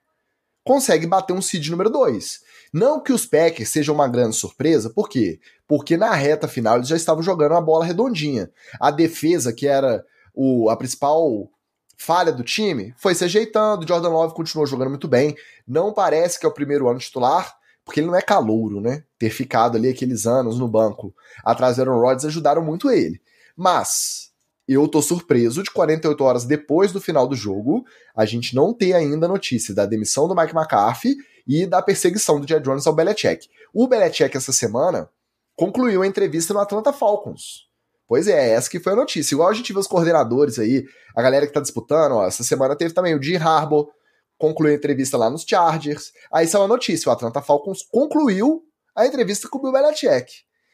Speaker 1: consegue bater um seed número 2. Não que os Packers sejam uma grande surpresa, por quê? Porque na reta final eles já estavam jogando uma bola redondinha. A defesa, que era o, a principal falha do time, foi se ajeitando. Jordan Love continuou jogando muito bem. Não parece que é o primeiro ano titular, porque ele não é calouro, né? Ter ficado ali aqueles anos no banco atrás do Aaron Rodgers ajudaram muito ele. Mas eu tô surpreso de 48 horas depois do final do jogo, a gente não ter ainda notícia da demissão do Mike McCarthy e da perseguição do Jerry Jones ao Belichick. O Belichick essa semana concluiu a entrevista no Atlanta Falcons. Pois é, essa que foi a notícia. Igual a gente vê os coordenadores aí, a galera que tá disputando, ó, essa semana teve também o Jim Harbaugh, concluiu a entrevista lá nos Chargers. Aí saiu a notícia, o Atlanta Falcons concluiu a entrevista com o Bill Belichick.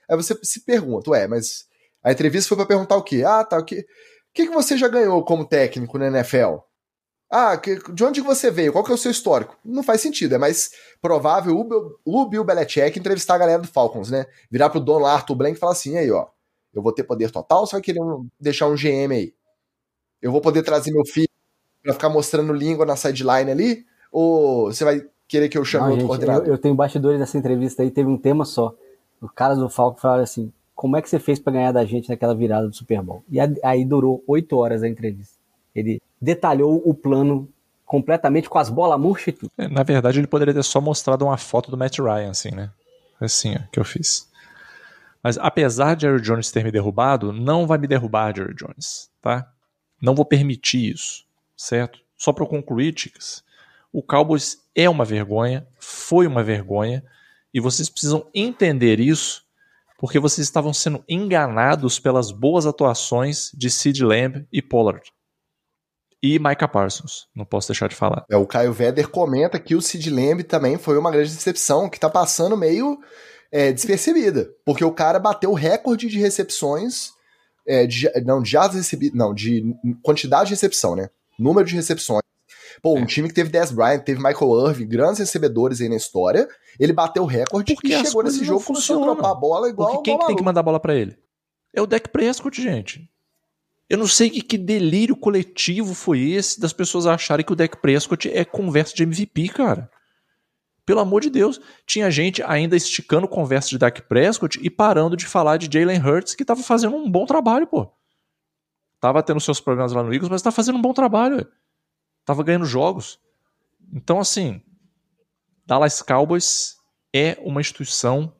Speaker 1: Aí você se pergunta, ué, mas a entrevista foi para perguntar o quê? Ah, tá, o quê? O que, que você já ganhou como técnico na NFL? Ah, de onde você veio? Qual que é o seu histórico? Não faz sentido, é mais provável o Bill, o Bill Belichick entrevistar a galera do Falcons, né? Virar pro dono Arthur Blank e falar assim, aí, ó, eu vou ter poder total ou você vai querer um, deixar um GM aí? Eu vou poder trazer meu filho pra ficar mostrando língua na sideline ali? Ou você vai querer que eu chame
Speaker 2: Não,
Speaker 1: outro
Speaker 2: gente,
Speaker 1: coordenador?
Speaker 2: Eu, eu tenho bastidores dessa entrevista aí, teve um tema só. O cara do Falcon falaram assim, como é que você fez para ganhar da gente naquela virada do Super Bowl? E aí durou oito horas a entrevista. Ele detalhou o plano completamente com as bolas murchas e tudo.
Speaker 3: É, na verdade, ele poderia ter só mostrado uma foto do Matt Ryan, assim, né? Assim, ó, que eu fiz. Mas apesar de Jerry Jones ter me derrubado, não vai me derrubar Jerry Jones, tá? Não vou permitir isso, certo? Só para concluir, Ticas, o Cowboys é uma vergonha, foi uma vergonha, e vocês precisam entender isso, porque vocês estavam sendo enganados pelas boas atuações de Sid Lamb e Pollard e Micah Parsons. Não posso deixar de falar.
Speaker 1: É, o Caio Vedder comenta que o Sid Lamb também foi uma grande decepção, que tá passando meio é, despercebida. Porque o cara bateu o recorde de recepções. É, de, não, de. Não, de quantidade de recepção, né? Número de recepções. Pô, um é. time que teve Dez Bryant, teve Michael Irving, grandes recebedores aí na história. Ele bateu o recorde
Speaker 3: Porque
Speaker 1: e chegou nesse jogo começou a dropar a bola igual.
Speaker 3: Porque quem que tem que mandar a bola para ele? É o Dak Prescott, gente. Eu não sei que, que, delírio coletivo foi esse das pessoas acharem que o Dak Prescott é conversa de MVP, cara. Pelo amor de Deus, tinha gente ainda esticando conversa de Dak Prescott e parando de falar de Jalen Hurts, que tava fazendo um bom trabalho, pô. Tava tendo seus problemas lá no Eagles, mas tá fazendo um bom trabalho. Tava ganhando jogos. Então, assim, Dallas Cowboys é uma instituição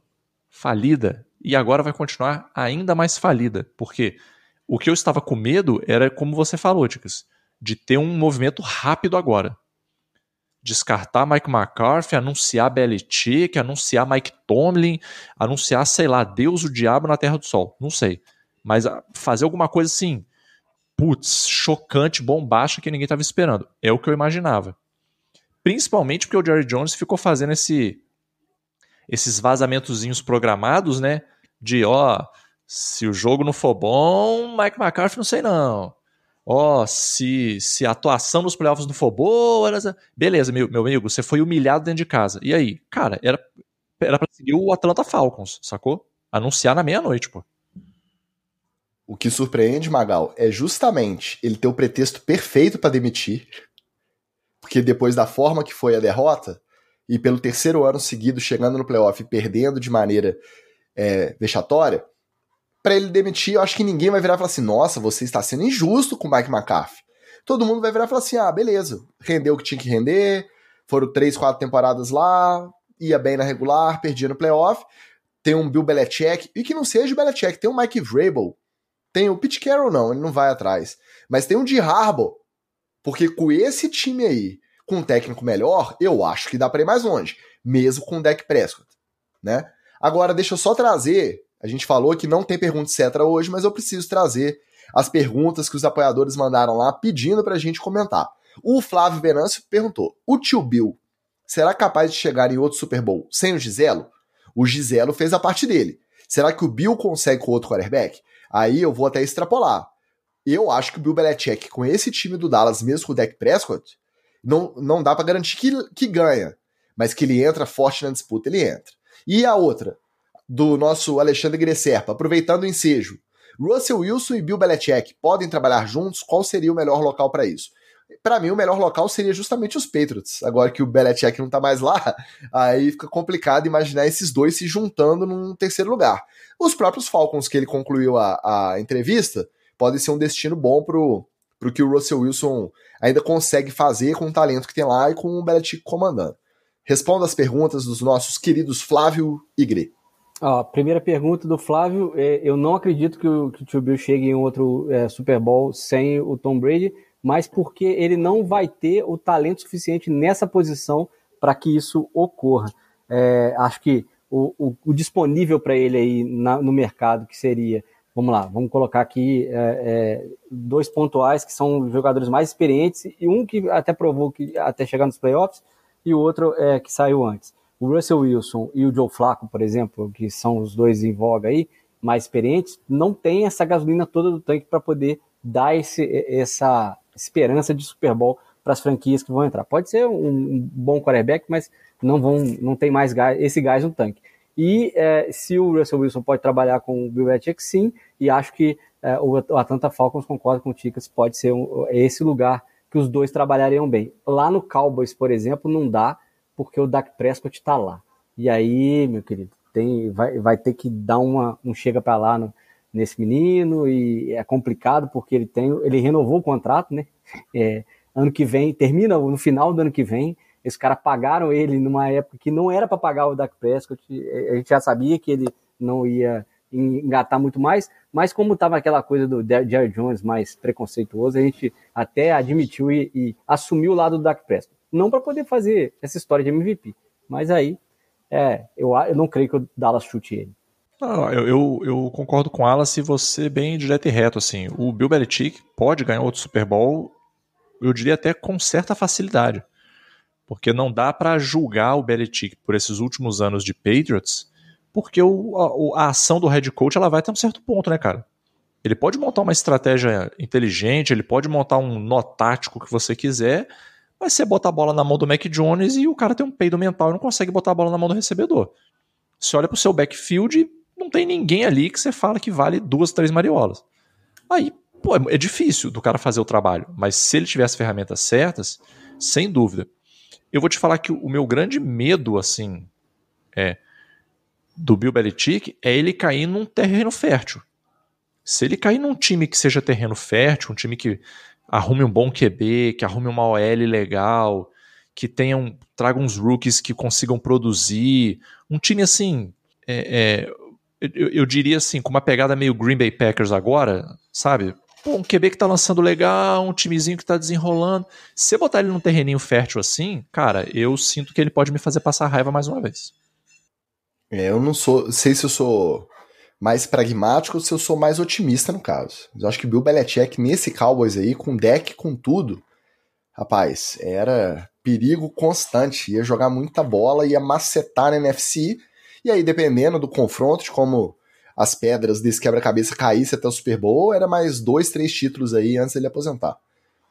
Speaker 3: falida e agora vai continuar ainda mais falida, porque o que eu estava com medo era, como você falou, Ticas, de ter um movimento rápido agora. Descartar Mike McCarthy, anunciar Belichick, anunciar Mike Tomlin, anunciar, sei lá, Deus o diabo na Terra do Sol. Não sei. Mas ah, fazer alguma coisa assim, putz, chocante, bombástica que ninguém estava esperando. É o que eu imaginava. Principalmente porque o Jerry Jones ficou fazendo esse, esses vazamentozinhos programados, né? De, ó, se o jogo não for bom, Mike McCarthy não sei não. Ó, se, se a atuação nos playoffs não for boa, beleza, meu, meu amigo, você foi humilhado dentro de casa. E aí? Cara, era, era pra seguir o Atlanta Falcons, sacou? Anunciar na meia-noite, pô.
Speaker 1: O que surpreende, Magal, é justamente ele ter o pretexto perfeito para demitir, porque depois da forma que foi a derrota, e pelo terceiro ano seguido chegando no playoff e perdendo de maneira é, vexatória, para ele demitir, eu acho que ninguém vai virar e falar assim: nossa, você está sendo injusto com o Mike McCarthy. Todo mundo vai virar e falar assim: ah, beleza, rendeu o que tinha que render, foram três, quatro temporadas lá, ia bem na regular, perdia no playoff. Tem um Bill Belichick, e que não seja o Belichick, tem o Mike Vrabel, tem o Pete Carroll, não, ele não vai atrás. Mas tem um de Harbaugh, porque com esse time aí, com um técnico melhor, eu acho que dá para ir mais longe, mesmo com o Dak Prescott, né? Agora, deixa eu só trazer a gente falou que não tem pergunta etc hoje, mas eu preciso trazer as perguntas que os apoiadores mandaram lá pedindo pra gente comentar. O Flávio Venâncio perguntou: o tio Bill será capaz de chegar em outro Super Bowl sem o Giselo? O Giselo fez a parte dele. Será que o Bill consegue com outro quarterback? Aí eu vou até extrapolar. Eu acho que o Bill Belichick, com esse time do Dallas, mesmo com o Dak Prescott, não, não dá para garantir que, que ganha. Mas que ele entra forte na disputa, ele entra. E a outra? do nosso Alexandre Gresserpa, aproveitando o ensejo. Russell Wilson e Bill Belichick podem trabalhar juntos? Qual seria o melhor local para isso? Para mim, o melhor local seria justamente os Patriots. Agora que o Belichick não tá mais lá, aí fica complicado imaginar esses dois se juntando num terceiro lugar. Os próprios Falcons, que ele concluiu a, a entrevista, podem ser um destino bom pro, pro que o Russell Wilson ainda consegue fazer com o talento que tem lá e com o Belichick comandando. Responda as perguntas dos nossos queridos Flávio e Gre.
Speaker 2: Ó, primeira pergunta do Flávio. É, eu não acredito que o, que o Tio Bill chegue em outro é, Super Bowl sem o Tom Brady, mas porque ele não vai ter o talento suficiente nessa posição para que isso ocorra. É, acho que o, o, o disponível para ele aí na, no mercado, que seria, vamos lá, vamos colocar aqui é, é, dois pontuais que são jogadores mais experientes e um que até provou que até chegar nos playoffs e o outro é, que saiu antes. O Russell Wilson e o Joe Flacco, por exemplo, que são os dois em voga aí, mais experientes, não tem essa gasolina toda do tanque para poder dar esse, essa esperança de Super Bowl para as franquias que vão entrar. Pode ser um, um, bom quarterback, mas não vão, não tem mais gás, esse gás no tanque. E é, se o Russell Wilson pode trabalhar com o Bill Belichick, sim, e acho que é, o Atlanta Falcons concorda com o Ticas, pode ser um, esse lugar que os dois trabalhariam bem. Lá no Cowboys, por exemplo, não dá, porque o Dak Prescott está lá. E aí, meu querido, tem, vai, vai ter que dar uma, um chega para lá no, nesse menino e é complicado porque ele tem, ele renovou o contrato, né? É, ano que vem, termina no final do ano que vem. Esses caras pagaram ele numa época que não era para pagar o Dak Prescott. A gente já sabia que ele não ia engatar muito mais, mas como estava aquela coisa do Jerry Jones mais preconceituoso, a gente até admitiu e, e assumiu o lado do Dak Prescott. Não para poder fazer essa história de MVP, mas aí é, eu, eu não creio que o Dallas chute ele.
Speaker 3: Eu, eu, eu, concordo com ela se você bem direto e reto. Assim, o Bill Belichick pode ganhar outro Super Bowl, eu diria até com certa facilidade. Porque não dá para julgar o Belichick por esses últimos anos de Patriots, porque o, a, a, ação do head coach ela vai até um certo ponto, né, cara? Ele pode montar uma estratégia inteligente, ele pode montar um nó tático que você quiser, mas você bota a bola na mão do Mac Jones e o cara tem um peido mental e não consegue botar a bola na mão do recebedor. Você olha pro seu backfield, não tem ninguém ali que você fala que vale duas, três mariolas. Aí, pô, é, é difícil do cara fazer o trabalho, mas se ele tiver as ferramentas certas, sem dúvida. Eu vou te falar que o meu grande medo, assim, é do Bill Belichick é ele cair num terreno fértil. Se ele cair num time que seja terreno fértil, um time que arrume um bom QB, que arrume uma OL legal, que tenha um, traga uns rookies que consigam produzir, um time assim, é, é, eu, eu, diria assim, com uma pegada meio Green Bay Packers agora, sabe? Pô, um QB que tá lançando legal, um timezinho que tá desenrolando. Se você botar ele num terreninho fértil assim, cara, eu sinto que ele pode me fazer passar raiva mais uma vez.
Speaker 1: É, eu não sou, sei se eu sou mais pragmático ou se eu sou mais otimista no caso. Eu acho que o Bill Belichick nesse Cowboys aí, com deck, com tudo, rapaz, era perigo constante. Ia jogar muita bola, ia macetar na NFC, e aí dependendo do confronto, de como as pedras desse quebra-cabeça caíssem até o Super Bowl, era mais dois, três títulos aí antes dele aposentar.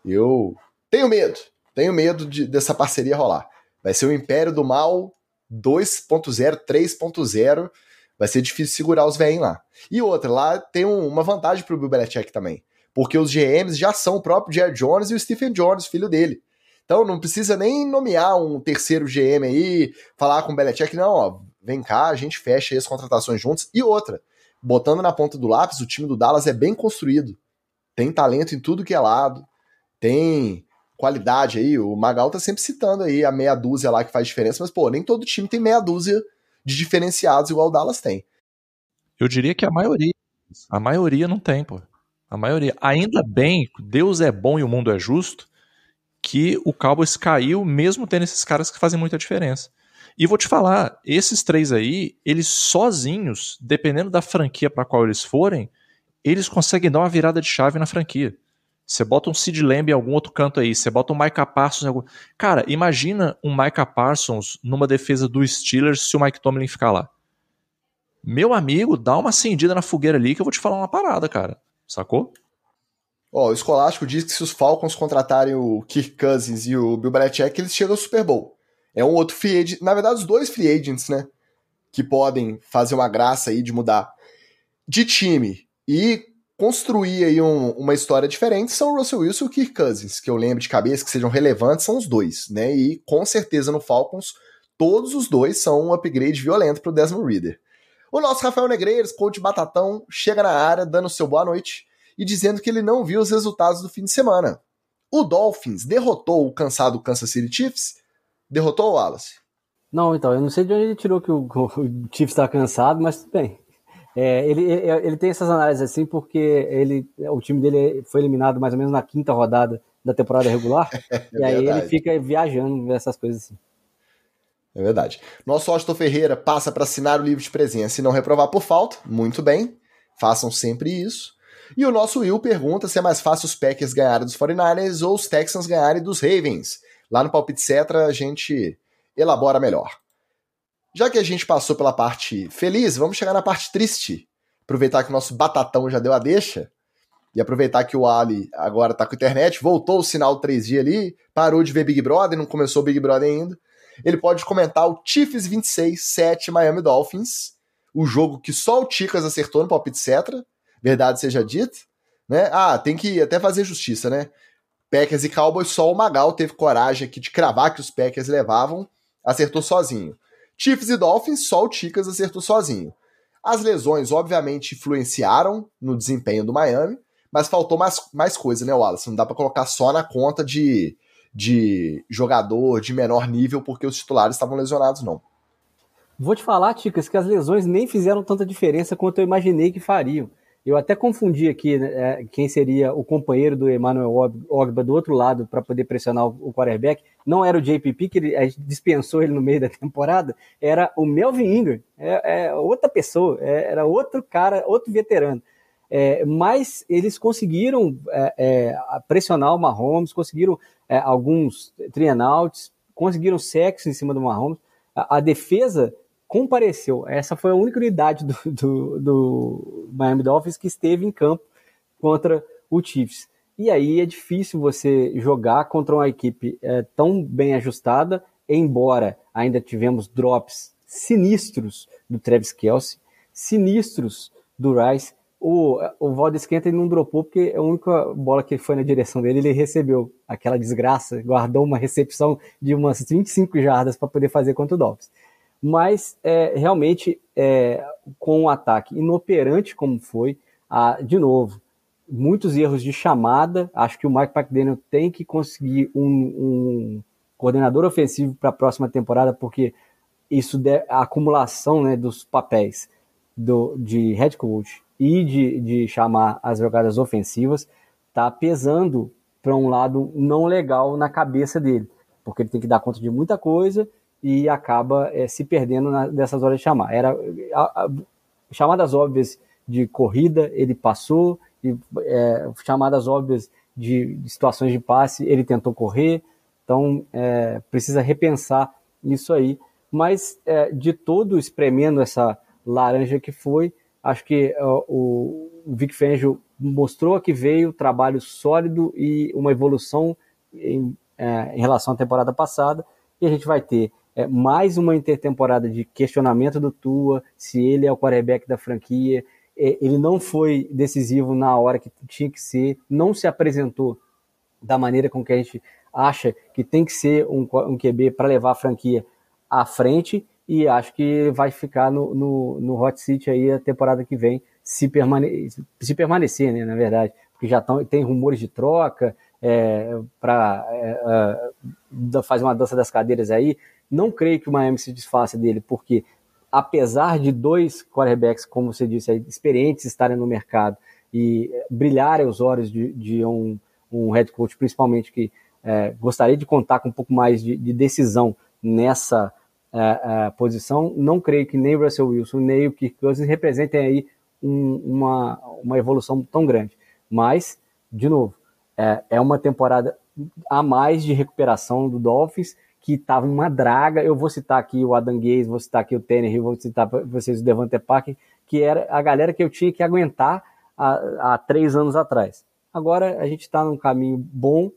Speaker 1: Eu tenho medo, tenho medo de, dessa parceria rolar. Vai ser o Império do Mal 2.0, 3.0, vai ser difícil segurar os velhinhos lá. E outra, lá tem um, uma vantagem pro Bill Belichick também, porque os GMs já são o próprio Jerry Jones e o Stephen Jones, filho dele. Então não precisa nem nomear um terceiro GM aí, falar com o Belichick, não, ó, vem cá, a gente fecha as contratações juntos. E outra, botando na ponta do lápis, o time do Dallas é bem construído. Tem talento em tudo que é lado, tem qualidade aí. O Magal tá sempre citando aí a meia dúzia lá que faz diferença, mas, pô, nem todo time tem meia dúzia de diferenciados igual o Dallas tem.
Speaker 3: Eu diria que a maioria. A maioria não tem, pô. A maioria. Ainda bem, Deus é bom e o mundo é justo, que o Cowboys caiu mesmo tendo esses caras que fazem muita diferença. E vou te falar, esses três aí, eles sozinhos, dependendo da franquia para qual eles forem, eles conseguem dar uma virada de chave na franquia. Você bota um Sid Lamb em algum outro canto aí, você bota um Micah Parsons em algum... Cara, imagina um Micah Parsons numa defesa do Steelers se o Mike Tomlin ficar lá. Meu amigo, dá uma acendida na fogueira ali que eu vou te falar uma parada, cara. Sacou?
Speaker 1: Ó, oh, o Escolástico diz que se os Falcons contratarem o Kirk Cousins e o Bill Belichick, eles chegam ao Super Bowl. É um outro free agent, na verdade os dois free agents, né, que podem fazer uma graça aí de mudar de time e construir aí um, uma história diferente são o Russell Wilson e o Kirk Cousins, que eu lembro de cabeça que sejam relevantes são os dois, né? E com certeza no Falcons todos os dois são um upgrade violento para o Desmond Reader. O nosso Rafael Negreiros, coach Batatão, chega na área dando seu boa noite e dizendo que ele não viu os resultados do fim de semana. O Dolphins derrotou o cansado Kansas City Chiefs? Derrotou o Wallace?
Speaker 2: Não, então, eu não sei de onde ele tirou que o, o Chiefs está cansado, mas tudo bem. É, ele, ele, tem essas análises assim porque ele, o time dele foi eliminado mais ou menos na quinta rodada da temporada regular, é e aí ele fica viajando essas coisas assim.
Speaker 1: É verdade. Nosso Austin Ferreira passa para assinar o livro de presença e não reprovar por falta. Muito bem. Façam sempre isso. E o nosso Will pergunta se é mais fácil os Packers ganharem dos 49ers ou os Texans ganharem dos Ravens. Lá no Palpite Cetra a gente elabora melhor. Já que a gente passou pela parte feliz, vamos chegar na parte triste. Aproveitar que o nosso batatão já deu a deixa. E aproveitar que o Ali agora tá com internet, voltou o sinal 3G ali, parou de ver Big Brother, não começou o Big Brother ainda. Ele pode comentar o Chiefs 26, 7 Miami Dolphins, o jogo que só o Ticas acertou no palpite Cetra, verdade seja dita. Né? Ah, tem que até fazer justiça, né? Packers e Cowboys, só o Magal teve coragem aqui de cravar que os Packers levavam, acertou sozinho. Chiefs e Dolphins, só o Ticas acertou sozinho. As lesões, obviamente, influenciaram no desempenho do Miami, mas faltou mais, mais coisa, né, Wallace? Não dá para colocar só na conta de, de jogador de menor nível porque os titulares estavam lesionados, não.
Speaker 2: Vou te falar, Ticas, que as lesões nem fizeram tanta diferença quanto eu imaginei que fariam. Eu até confundi aqui né, é, quem seria o companheiro do Emmanuel Ogba do outro lado para poder pressionar o quarterback. Não era o JPP, que ele, a gente dispensou ele no meio da temporada, era o Melvin Ingram. É, é outra pessoa, é, era outro cara, outro veterano. É, mas eles conseguiram é, é, pressionar o Mahomes, conseguiram alguns trienouts, conseguiram sexo em cima do Mahomes. A, a, defesa compareceu. Essa foi a única unidade do, do, do, Miami Dolphins que esteve em campo contra o Chiefs. E aí é difícil você jogar contra uma equipe é, tão bem ajustada, embora ainda tivemos drops sinistros do Travis Kelsey, sinistros do Rice, o, o Valdez Scantling não dropou porque a única bola que foi na direção dele, ele recebeu aquela desgraça, guardou uma recepção de umas 25 jardas para poder fazer contra o Dolphins. Mas é, realmente, é, com um ataque inoperante como foi, a, de novo, muitos erros de chamada. Acho que o Mike McDaniel tem que conseguir um, um coordenador ofensivo para a próxima temporada, porque isso a acumulação né, dos papéis do, de head coach e de, de chamar as jogadas ofensivas está pesando para um lado não legal na cabeça dele, porque ele tem que dar conta de muita coisa e acaba é, se perdendo na, nessas horas de chamar. Era a, a, chamadas óbvias de corrida ele passou e é, chamadas óbvias de, de, situações de passe ele tentou correr, então é, precisa repensar isso aí. Mas de todo espremendo essa laranja que foi, Acho que uh, o Vic Fangio mostrou que veio trabalho sólido e uma evolução em, em relação à temporada passada. E a gente vai ter é, mais uma intertemporada de questionamento do Tua, se ele é o quarterback da franquia. É, ele não foi decisivo na hora que tinha que ser, não se apresentou da maneira com que a gente acha que tem que ser um, um QB para levar a franquia à frente e acho que vai ficar no, no, no hot seat aí a temporada que vem, se, permane se permanecer, né, na verdade, porque já tão, tem rumores de troca é, para é, é, uma dança das cadeiras aí. Não creio que o Miami se desfaça dele, porque apesar de dois quarterbacks, como você disse, experientes estarem no mercado e brilharem os olhos de, de um, um head coach, principalmente que é, gostaria de contar com um pouco mais de, de decisão nessa a, a posição. Não creio que nem o Russell Wilson nem o Kirk Cousins representem aí um, uma, uma evolução tão grande. Mas, de novo, é, é uma temporada a mais de recuperação do Dolphins, que estava uma draga. Eu vou citar aqui o Adam Gaze, vou citar aqui o Tannehill, vou citar vocês o Devante Parker, que era a galera que eu tinha que aguentar há, há três anos atrás. Agora a gente está num caminho bom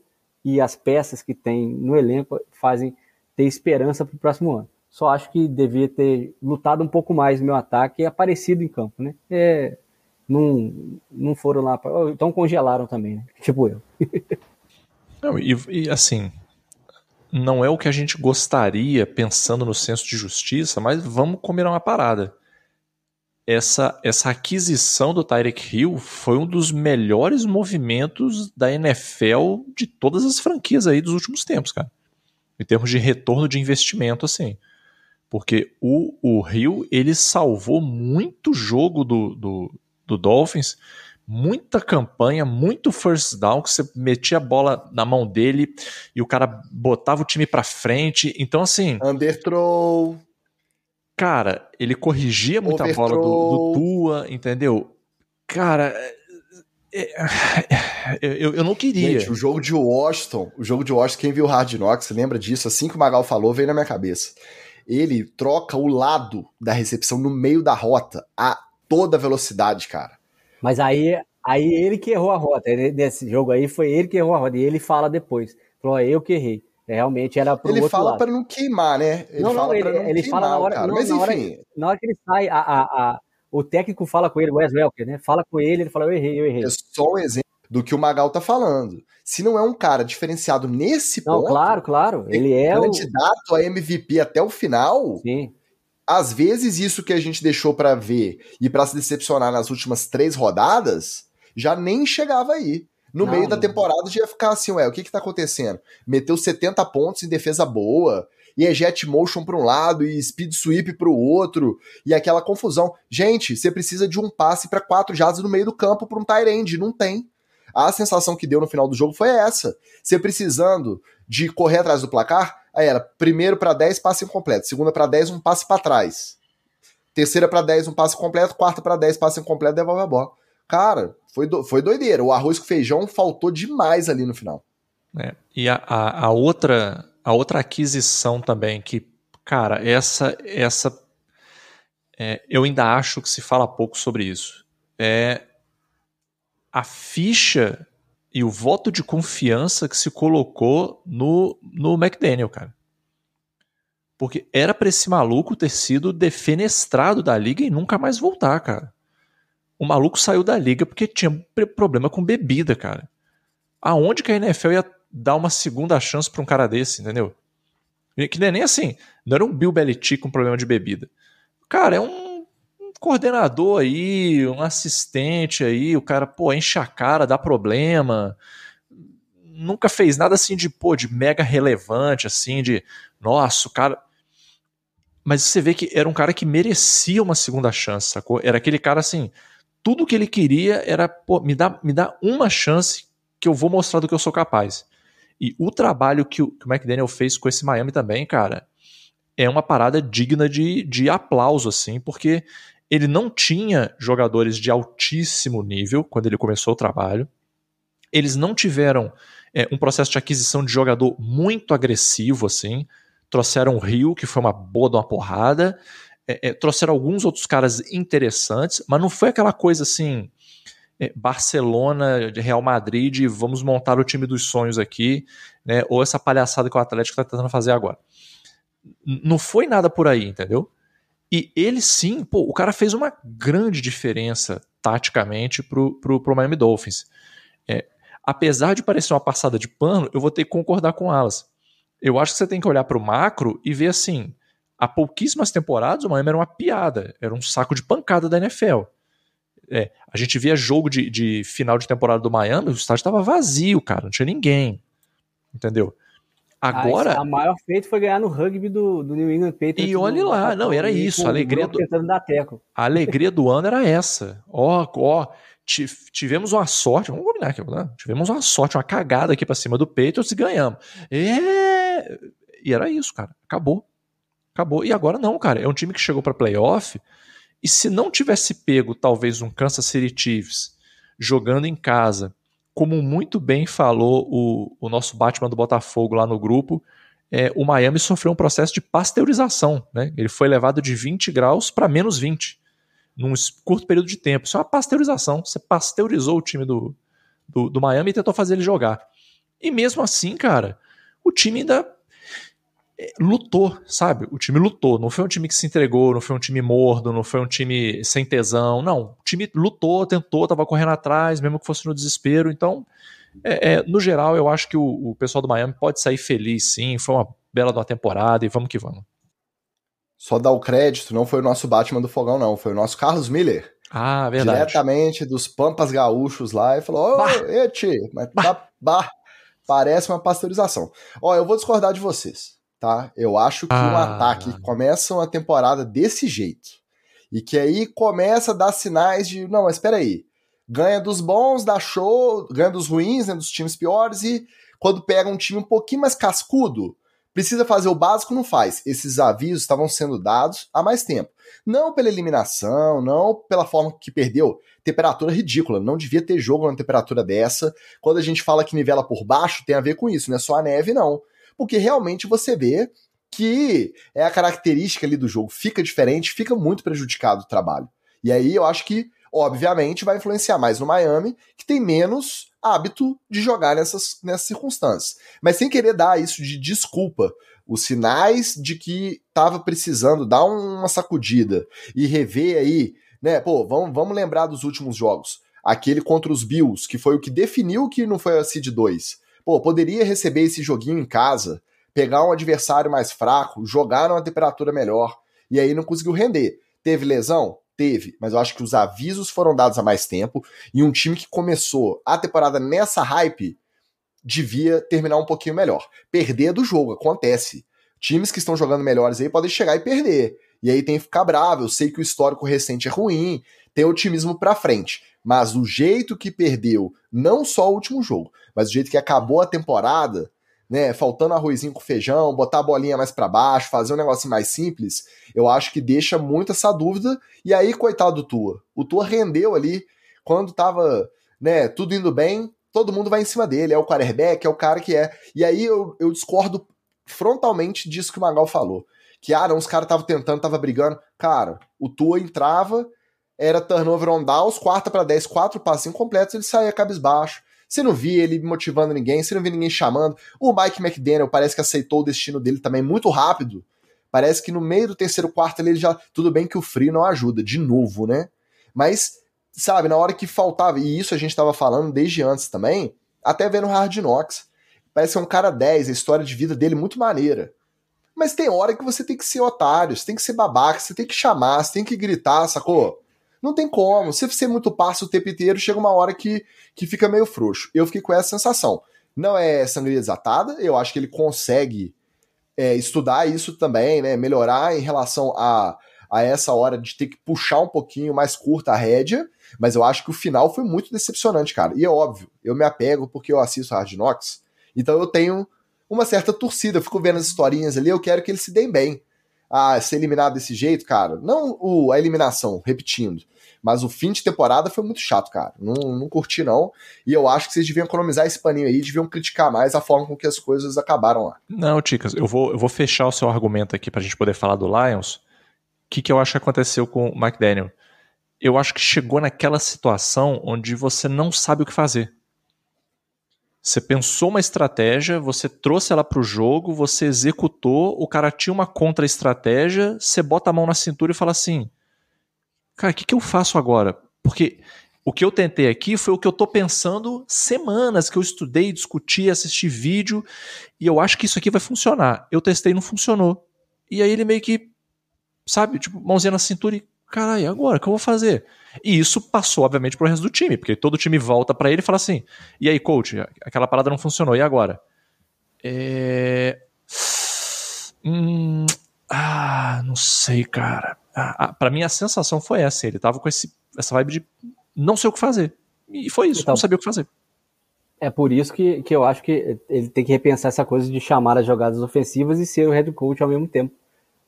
Speaker 2: e as peças que tem no elenco fazem ter esperança para o próximo ano. Só acho que devia ter lutado um pouco mais no meu ataque e aparecido em campo, né? É, não, não foram lá. Pra, então congelaram também, né? Tipo eu.
Speaker 3: não, e, e assim, não é o que a gente gostaria pensando no senso de justiça, mas vamos combinar uma parada. Essa, essa aquisição do Tyreek Hill foi um dos melhores movimentos da NFL de todas as franquias aí dos últimos tempos, cara. Em termos de retorno de investimento, assim. Porque o, o Rio, ele salvou muito jogo do, do, do Dolphins, muita campanha, muito first down, que você metia a bola na mão dele e o cara botava o time pra frente. Então, assim.
Speaker 1: Underthrow.
Speaker 3: Cara, ele corrigia muita Overthrow. bola do, do Tua, entendeu? Cara, é, eu, eu não queria.
Speaker 1: Gente, o jogo de Washington, o jogo de Washington, quem viu Hard Knocks lembra disso, assim que o Magal falou, veio na minha cabeça. Ele troca o lado da recepção no meio da rota a toda velocidade, cara.
Speaker 2: Mas aí, aí ele que errou a rota. Ele, nesse jogo aí foi ele que errou a rota. E ele fala depois. Falou, eu que errei. É, realmente era pro
Speaker 1: ele fala para não queimar, né?
Speaker 2: Ele não, não, ele, ele fala na hora, não, Mas, na, hora na hora que ele sai, a, a, a o técnico fala com ele, o Wes Welker, né? Fala com ele, ele fala, eu errei, eu errei.
Speaker 1: É só um exemplo do que o Magal tá falando. Se não é um cara diferenciado nesse
Speaker 2: não,
Speaker 1: ponto...
Speaker 2: claro, claro, ele é
Speaker 1: candidato
Speaker 2: o...
Speaker 1: a MVP até o final...
Speaker 2: Sim.
Speaker 1: Às vezes isso que a gente deixou para ver e para se decepcionar nas últimas três rodadas, já nem chegava aí. No não, meio da temporada já ia ficar assim, ué, o que que tá acontecendo? Meteu 70 pontos em defesa boa, e é jet motion para um lado e speed sweep para o outro, e aquela confusão. Gente, você precisa de um passe para quatro jardas no meio do campo para um tight end, não tem. A sensação que deu no final do jogo foi essa. Você precisando de correr atrás do placar, aí era primeiro para 10, passe incompleto, segunda para 10, um passe para trás. Terceira para 10, um passe completo, quarta para 10, passe incompleto, devolve a bola. Cara, foi, do, foi doideira. O arroz com feijão faltou demais ali no final.
Speaker 3: É, e a, a, a outra a outra aquisição também que, cara, essa essa é, eu ainda acho que se fala pouco sobre isso. É a ficha e o voto de confiança que se colocou no, no McDaniel, cara. Porque era para esse maluco ter sido defenestrado da liga e nunca mais voltar, cara. O maluco saiu da liga porque tinha problema com bebida, cara. Aonde que a NFL ia dar uma segunda chance para um cara desse, entendeu? Que é nem assim, não era um Bill Belichick com problema de bebida. Cara, é um coordenador aí, um assistente aí, o cara, pô, enche a cara, dá problema. Nunca fez nada assim de, pô, de mega relevante, assim, de, nossa, o cara. Mas você vê que era um cara que merecia uma segunda chance, sacou? Era aquele cara assim, tudo que ele queria era, pô, me dá, me dá uma chance que eu vou mostrar do que eu sou capaz. E o trabalho que o, que o McDaniel fez com esse Miami também, cara, é uma parada digna de, de aplauso, assim, porque ele não tinha jogadores de altíssimo nível quando ele começou o trabalho. Eles não tiveram é, um processo de aquisição de jogador muito agressivo, assim. Trouxeram o Rio, que foi uma boa de uma porrada. É, é, trouxeram alguns outros caras interessantes, mas não foi aquela coisa assim é, Barcelona, Real Madrid, vamos montar o time dos sonhos aqui, né? Ou essa palhaçada que o Atlético está tentando fazer agora. Não foi nada por aí, entendeu? E ele sim, pô, o cara fez uma grande diferença taticamente pro, pro, pro Miami Dolphins. É, apesar de parecer uma passada de pano, eu vou ter que concordar com elas. Eu acho que você tem que olhar para o macro e ver assim: há pouquíssimas temporadas o Miami era uma piada, era um saco de pancada da NFL. É, a gente via jogo de, de, final de temporada do Miami, o estádio estava vazio, cara, não tinha ninguém. Entendeu? Agora.
Speaker 2: A, a maior feito foi ganhar no rugby do, do New England Patriots.
Speaker 3: E olhe lá, não, era isso. A alegria, do, a alegria do ano era essa. Ó, ó, tivemos uma sorte, vamos combinar aqui, né? tivemos uma sorte, uma cagada aqui para cima do Patriots e ganhamos. É... E era isso, cara. Acabou. Acabou. E agora não, cara. É um time que chegou para playoff e se não tivesse pego talvez um Kansas City Chiefs jogando em casa, como muito bem falou o, o nosso Batman do Botafogo lá no grupo, é, o Miami sofreu um processo de pasteurização. Né? Ele foi levado de 20 graus para menos 20 num curto período de tempo. Isso é uma pasteurização. Você pasteurizou o time do, do, do Miami e tentou fazer ele jogar. E mesmo assim, cara, o time ainda lutou, sabe? O time lutou. Não foi um time que se entregou, não foi um time mordo, não foi um time sem tesão. Não. O time lutou, tentou, tava correndo atrás, mesmo que fosse no desespero. Então, é, é, no geral, eu acho que o, o, pessoal do Miami pode sair feliz, sim. Foi uma bela da temporada e vamos que vamos.
Speaker 1: Só dar o crédito, não foi o nosso Batman do Fogão, não. Foi o nosso Carlos Miller.
Speaker 3: Ah, verdade.
Speaker 1: Diretamente dos Pampas Gaúchos lá e falou: Ô, Eti, mas tá, bah, parece uma pasteurização. Ó, eu vou discordar de vocês tá? Eu acho que ah. um ataque começa uma temporada desse jeito e que aí começa a dar sinais de, não, mas espera aí, ganha dos bons, dá show, ganha dos ruins, né, dos times piores, e quando pega um time um pouquinho mais cascudo, precisa fazer o básico, não faz. Esses avisos estavam sendo dados há mais tempo. Não pela eliminação, não pela forma que perdeu. Temperatura ridícula, não devia ter jogo numa temperatura dessa. Quando a gente fala que nivela por baixo, tem a ver com isso, não é só a neve, não. Porque realmente você vê que é a característica ali do jogo, fica diferente, fica muito prejudicado o trabalho. E aí eu acho que, obviamente, vai influenciar mais no Miami, que tem menos hábito de jogar nessas, nessas circunstâncias. Mas sem querer dar isso de desculpa, os sinais de que estava precisando dar uma sacudida e rever aí, né? Pô, vamos, vamos lembrar dos últimos jogos. Aquele contra os Bills, que foi o que definiu que não foi a Seed 2. Pô, poderia receber esse joguinho em casa, pegar um adversário mais fraco, jogar numa temperatura melhor, e aí não conseguiu render. Teve lesão? Teve, mas eu acho que os avisos foram dados há mais tempo, e um time que começou a temporada nessa hype devia terminar um pouquinho melhor. Perder do jogo, acontece. Times que estão jogando melhores aí podem chegar e perder. E aí tem que ficar bravo. Eu sei que o histórico recente é ruim, tem otimismo pra frente. Mas o jeito que perdeu, não só o último jogo, mas o jeito que acabou a temporada, né, faltando arrozinho com feijão, botar a bolinha mais para baixo, fazer um negócio mais simples, eu acho que deixa muito essa dúvida. E aí, coitado do Tua. O Tua rendeu ali quando tava, né, tudo indo bem, todo mundo vai em cima dele, é o quarterback, é o cara que é. E aí eu, eu discordo frontalmente disso que o Magal falou. Que, ah, não, os caras estavam tentando, estavam brigando. Cara, o Tua entrava, era turnover on downs, quarta para 10, quatro passos incompletos, ele saía cabisbaixo. Você não via ele motivando ninguém, você não via ninguém chamando. O Mike McDaniel parece que aceitou o destino dele também muito rápido. Parece que no meio do terceiro quarto ele já. Tudo bem que o frio não ajuda, de novo, né? Mas sabe, na hora que faltava, e isso a gente estava falando desde antes também, até vendo Hard Knocks. Parece ser um cara 10, a história de vida dele muito maneira. Mas tem hora que você tem que ser otário, você tem que ser babaca, você tem que chamar, você tem que gritar, sacou? Não tem como. Se você muito passo o tempo inteiro, chega uma hora que, que fica meio frouxo. Eu fiquei com essa sensação. Não é sangria desatada, eu acho que ele consegue é, estudar isso também, né? Melhorar em relação a, a essa hora de ter que puxar um pouquinho mais curta a rédea. Mas eu acho que o final foi muito decepcionante, cara. E é óbvio, eu me apego porque eu assisto Hard Knocks, então eu tenho uma certa torcida, eu fico vendo as historinhas ali, eu quero que eles se deem bem. Ah, ser eliminado desse jeito, cara. Não o, a eliminação, repetindo. Mas o fim de temporada foi muito chato, cara. Não, não curti, não. E eu acho que vocês deviam economizar esse paninho aí, deviam criticar mais a forma com que as coisas acabaram lá.
Speaker 3: Não, Ticas, eu vou, eu vou fechar o seu argumento aqui pra gente poder falar do Lions. O que, que eu acho que aconteceu com o McDaniel? eu acho que chegou naquela situação onde você não sabe o que fazer. Você pensou uma estratégia, você trouxe ela para o jogo, você executou, o cara tinha uma contra-estratégia, você bota a mão na cintura e fala assim: Cara, o que, que eu faço agora? Porque o que eu tentei aqui foi o que eu estou pensando semanas que eu estudei, discuti, assisti vídeo, e eu acho que isso aqui vai funcionar. Eu testei e não funcionou. E aí ele meio que, sabe, tipo, mãozinha na cintura e caralho, agora, o que eu vou fazer? E isso passou, obviamente, pro resto do time, porque todo time volta para ele e fala assim: e aí, coach, aquela parada não funcionou, e agora? É. Hum... Ah, não sei, cara. Ah, para mim a sensação foi essa. Ele tava com esse, essa vibe de não sei o que fazer. E foi isso, então, não sabia o que fazer.
Speaker 2: É por isso que, que eu acho que ele tem que repensar essa coisa de chamar as jogadas ofensivas e ser o head coach ao mesmo tempo.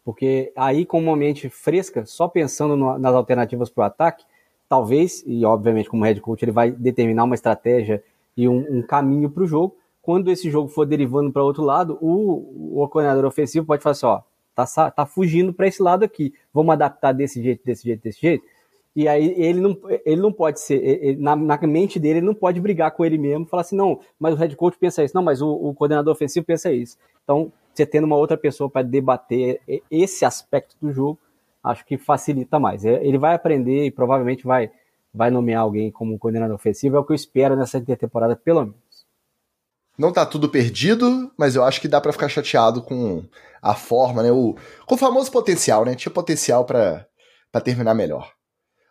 Speaker 2: Porque aí, com uma mente fresca, só pensando no, nas alternativas para o ataque, talvez, e obviamente como head coach, ele vai determinar uma estratégia e um, um caminho para o jogo. Quando esse jogo for derivando para outro lado, o, o coordenador ofensivo pode falar assim: ó, tá, tá fugindo para esse lado aqui, vamos adaptar desse jeito, desse jeito, desse jeito. E aí ele não, ele não pode ser, ele, na, na, mente dele, ele não pode brigar com ele mesmo falar assim, não, mas o head coach pensa isso, não, mas o, o coordenador ofensivo pensa isso. Então, você tendo uma outra pessoa para debater esse aspecto do jogo, acho que facilita mais. É, ele vai aprender e provavelmente vai, vai nomear alguém como coordenador ofensivo, é o que eu espero nessa temporada, pelo menos.
Speaker 1: Não tá tudo perdido, mas eu acho que dá para ficar chateado com a forma, né? O, com o famoso potencial, né? Tinha potencial para terminar melhor.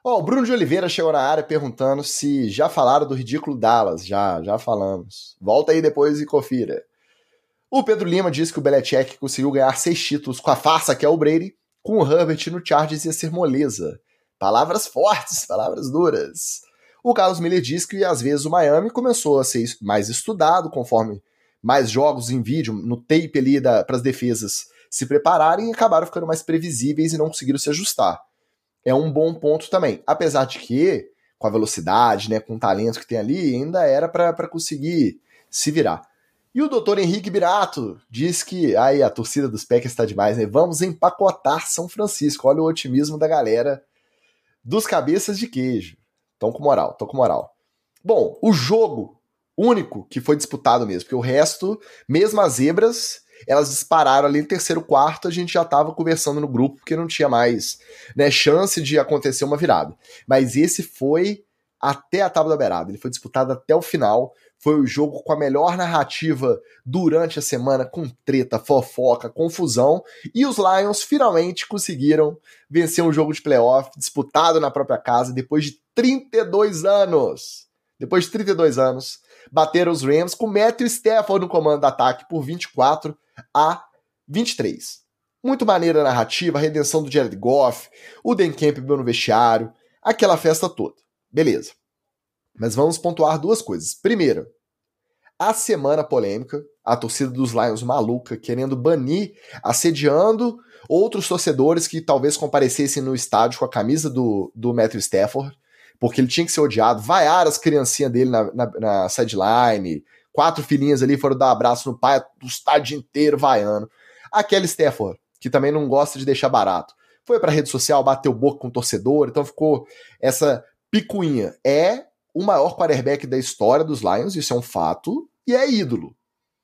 Speaker 1: Ó, oh, o Bruno de Oliveira chegou na área perguntando se já falaram do ridículo Dallas. Já, já falamos. Volta aí depois e confira. O Pedro Lima disse que o Belichick conseguiu ganhar seis títulos com a farsa que é o Brady, com o Herbert no Chargers ia ser moleza. Palavras fortes, palavras duras. O Carlos Miller diz que às vezes o Miami começou a ser mais estudado conforme mais jogos em vídeo, no tape ali para as defesas se prepararem e acabaram ficando mais previsíveis e não conseguiram se ajustar. É um bom ponto também. Apesar de que, com a velocidade, né, com o talento que tem ali, ainda era para conseguir se virar. E o doutor Henrique Birato diz que aí a torcida dos Packers está demais, né? Vamos empacotar São Francisco. Olha o otimismo da galera dos cabeças de queijo. Tão com moral, tão com moral. Bom, o jogo único que foi disputado mesmo, porque o resto, mesmo as zebras, elas dispararam ali no terceiro quarto, a gente já estava conversando no grupo, porque não tinha mais né, chance de acontecer uma virada. Mas esse foi até a tábua da beirada, ele foi disputado até o final, foi o jogo com a melhor narrativa durante a semana, com treta, fofoca, confusão, e os Lions finalmente conseguiram vencer um jogo de playoff disputado na própria casa depois de 32 anos. Depois de 32 anos, bateram os Rams com Matthew Stafford no comando do ataque por 24 a 23. Muito maneira a narrativa, a redenção do Jared Goff, o Dan Campbell no vestiário, aquela festa toda. Beleza. Mas vamos pontuar duas coisas. Primeiro, a semana polêmica, a torcida dos Lions maluca, querendo banir, assediando outros torcedores que talvez comparecessem no estádio com a camisa do, do Matthew Stafford, porque ele tinha que ser odiado. Vaiar as criancinhas dele na, na, na sideline, quatro filhinhas ali foram dar abraço no pai, o estádio inteiro vaiando. Aquele Stafford, que também não gosta de deixar barato, foi pra rede social, bateu boca com o torcedor, então ficou essa picuinha. É o maior quarterback da história dos Lions, isso é um fato, e é ídolo.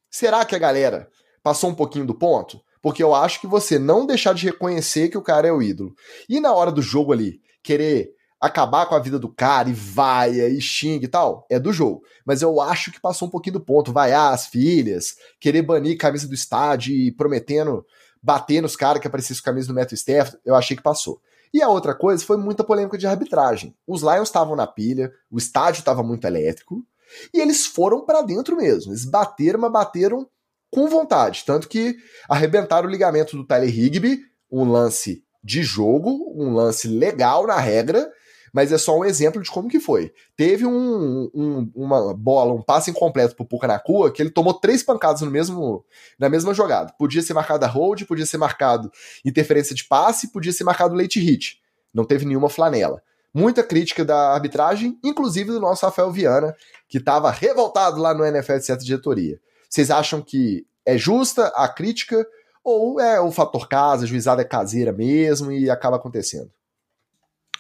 Speaker 1: Será que a galera passou um pouquinho do ponto? Porque eu acho que você não deixar de reconhecer que o cara é o ídolo. E na hora do jogo ali, querer acabar com a vida do cara e vaia e xingue e tal, é do jogo. Mas eu acho que passou um pouquinho do ponto. Vaiar as filhas, querer banir camisa do estádio e prometendo bater nos caras que apareciam com camisa do Metro Staff, eu achei que passou. E a outra coisa foi muita polêmica de arbitragem. Os Lions estavam na pilha, o estádio estava muito elétrico, e eles foram para dentro mesmo. Eles bateram, mas bateram com vontade. Tanto que arrebentaram o ligamento do Tyler Higby, um lance de jogo, um lance legal na regra, mas é só um exemplo de como que foi. Teve um, um, uma bola, um passe incompleto pro Puka Nakua, que ele tomou três pancadas no mesmo, na mesma jogada. Podia ser marcado a hold, podia ser marcado interferência de passe, podia ser marcado late hit. Não teve nenhuma flanela. Muita crítica da arbitragem, inclusive do nosso Rafael Viana, que estava revoltado lá no NFL de certa diretoria. Vocês acham que é justa a crítica ou é o fator casa, a juizada é caseira mesmo e acaba acontecendo?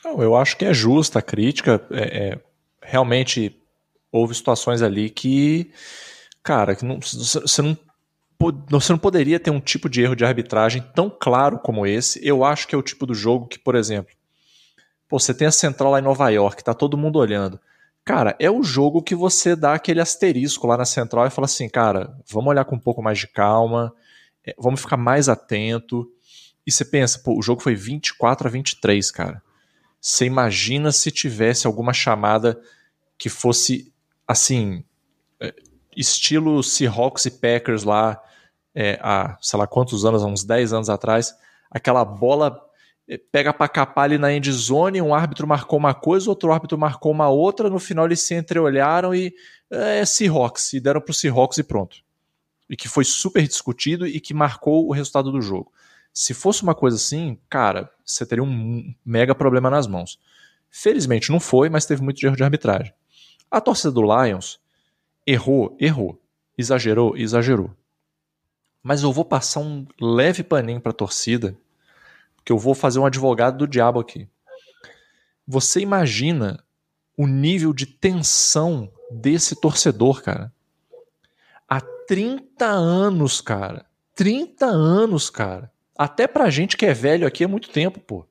Speaker 3: Não, eu acho que é justa a crítica. É, é, realmente houve situações ali que, cara, que não, você, não, você não poderia ter um tipo de erro de arbitragem tão claro como esse. Eu acho que é o tipo do jogo que, por exemplo, pô, você tem a central lá em Nova York, tá todo mundo olhando. Cara, é o jogo que você dá aquele asterisco lá na central e fala assim, cara, vamos olhar com um pouco mais de calma, é, vamos ficar mais atento. E você pensa, pô, o jogo foi 24 a 23, cara. Você imagina se tivesse alguma chamada que fosse assim, é, estilo Seahawks e Packers lá, é, há sei lá quantos anos, há uns 10 anos atrás, aquela bola é, pega para capar ali na end zone, um árbitro marcou uma coisa, outro árbitro marcou uma outra, no final eles se entreolharam e é Seahawks, e deram pro Seahawks e pronto. E que foi super discutido e que marcou o resultado do jogo. Se fosse uma coisa assim, cara, você teria um mega problema nas mãos. Felizmente não foi, mas teve muito erro de arbitragem. A torcida do Lions errou, errou. Exagerou, exagerou. Mas eu vou passar um leve paninho para a torcida, que eu vou fazer um advogado do diabo aqui. Você imagina o nível de tensão desse torcedor, cara? Há 30 anos, cara. 30 anos, cara. Até pra gente que é velho aqui é muito tempo, pô.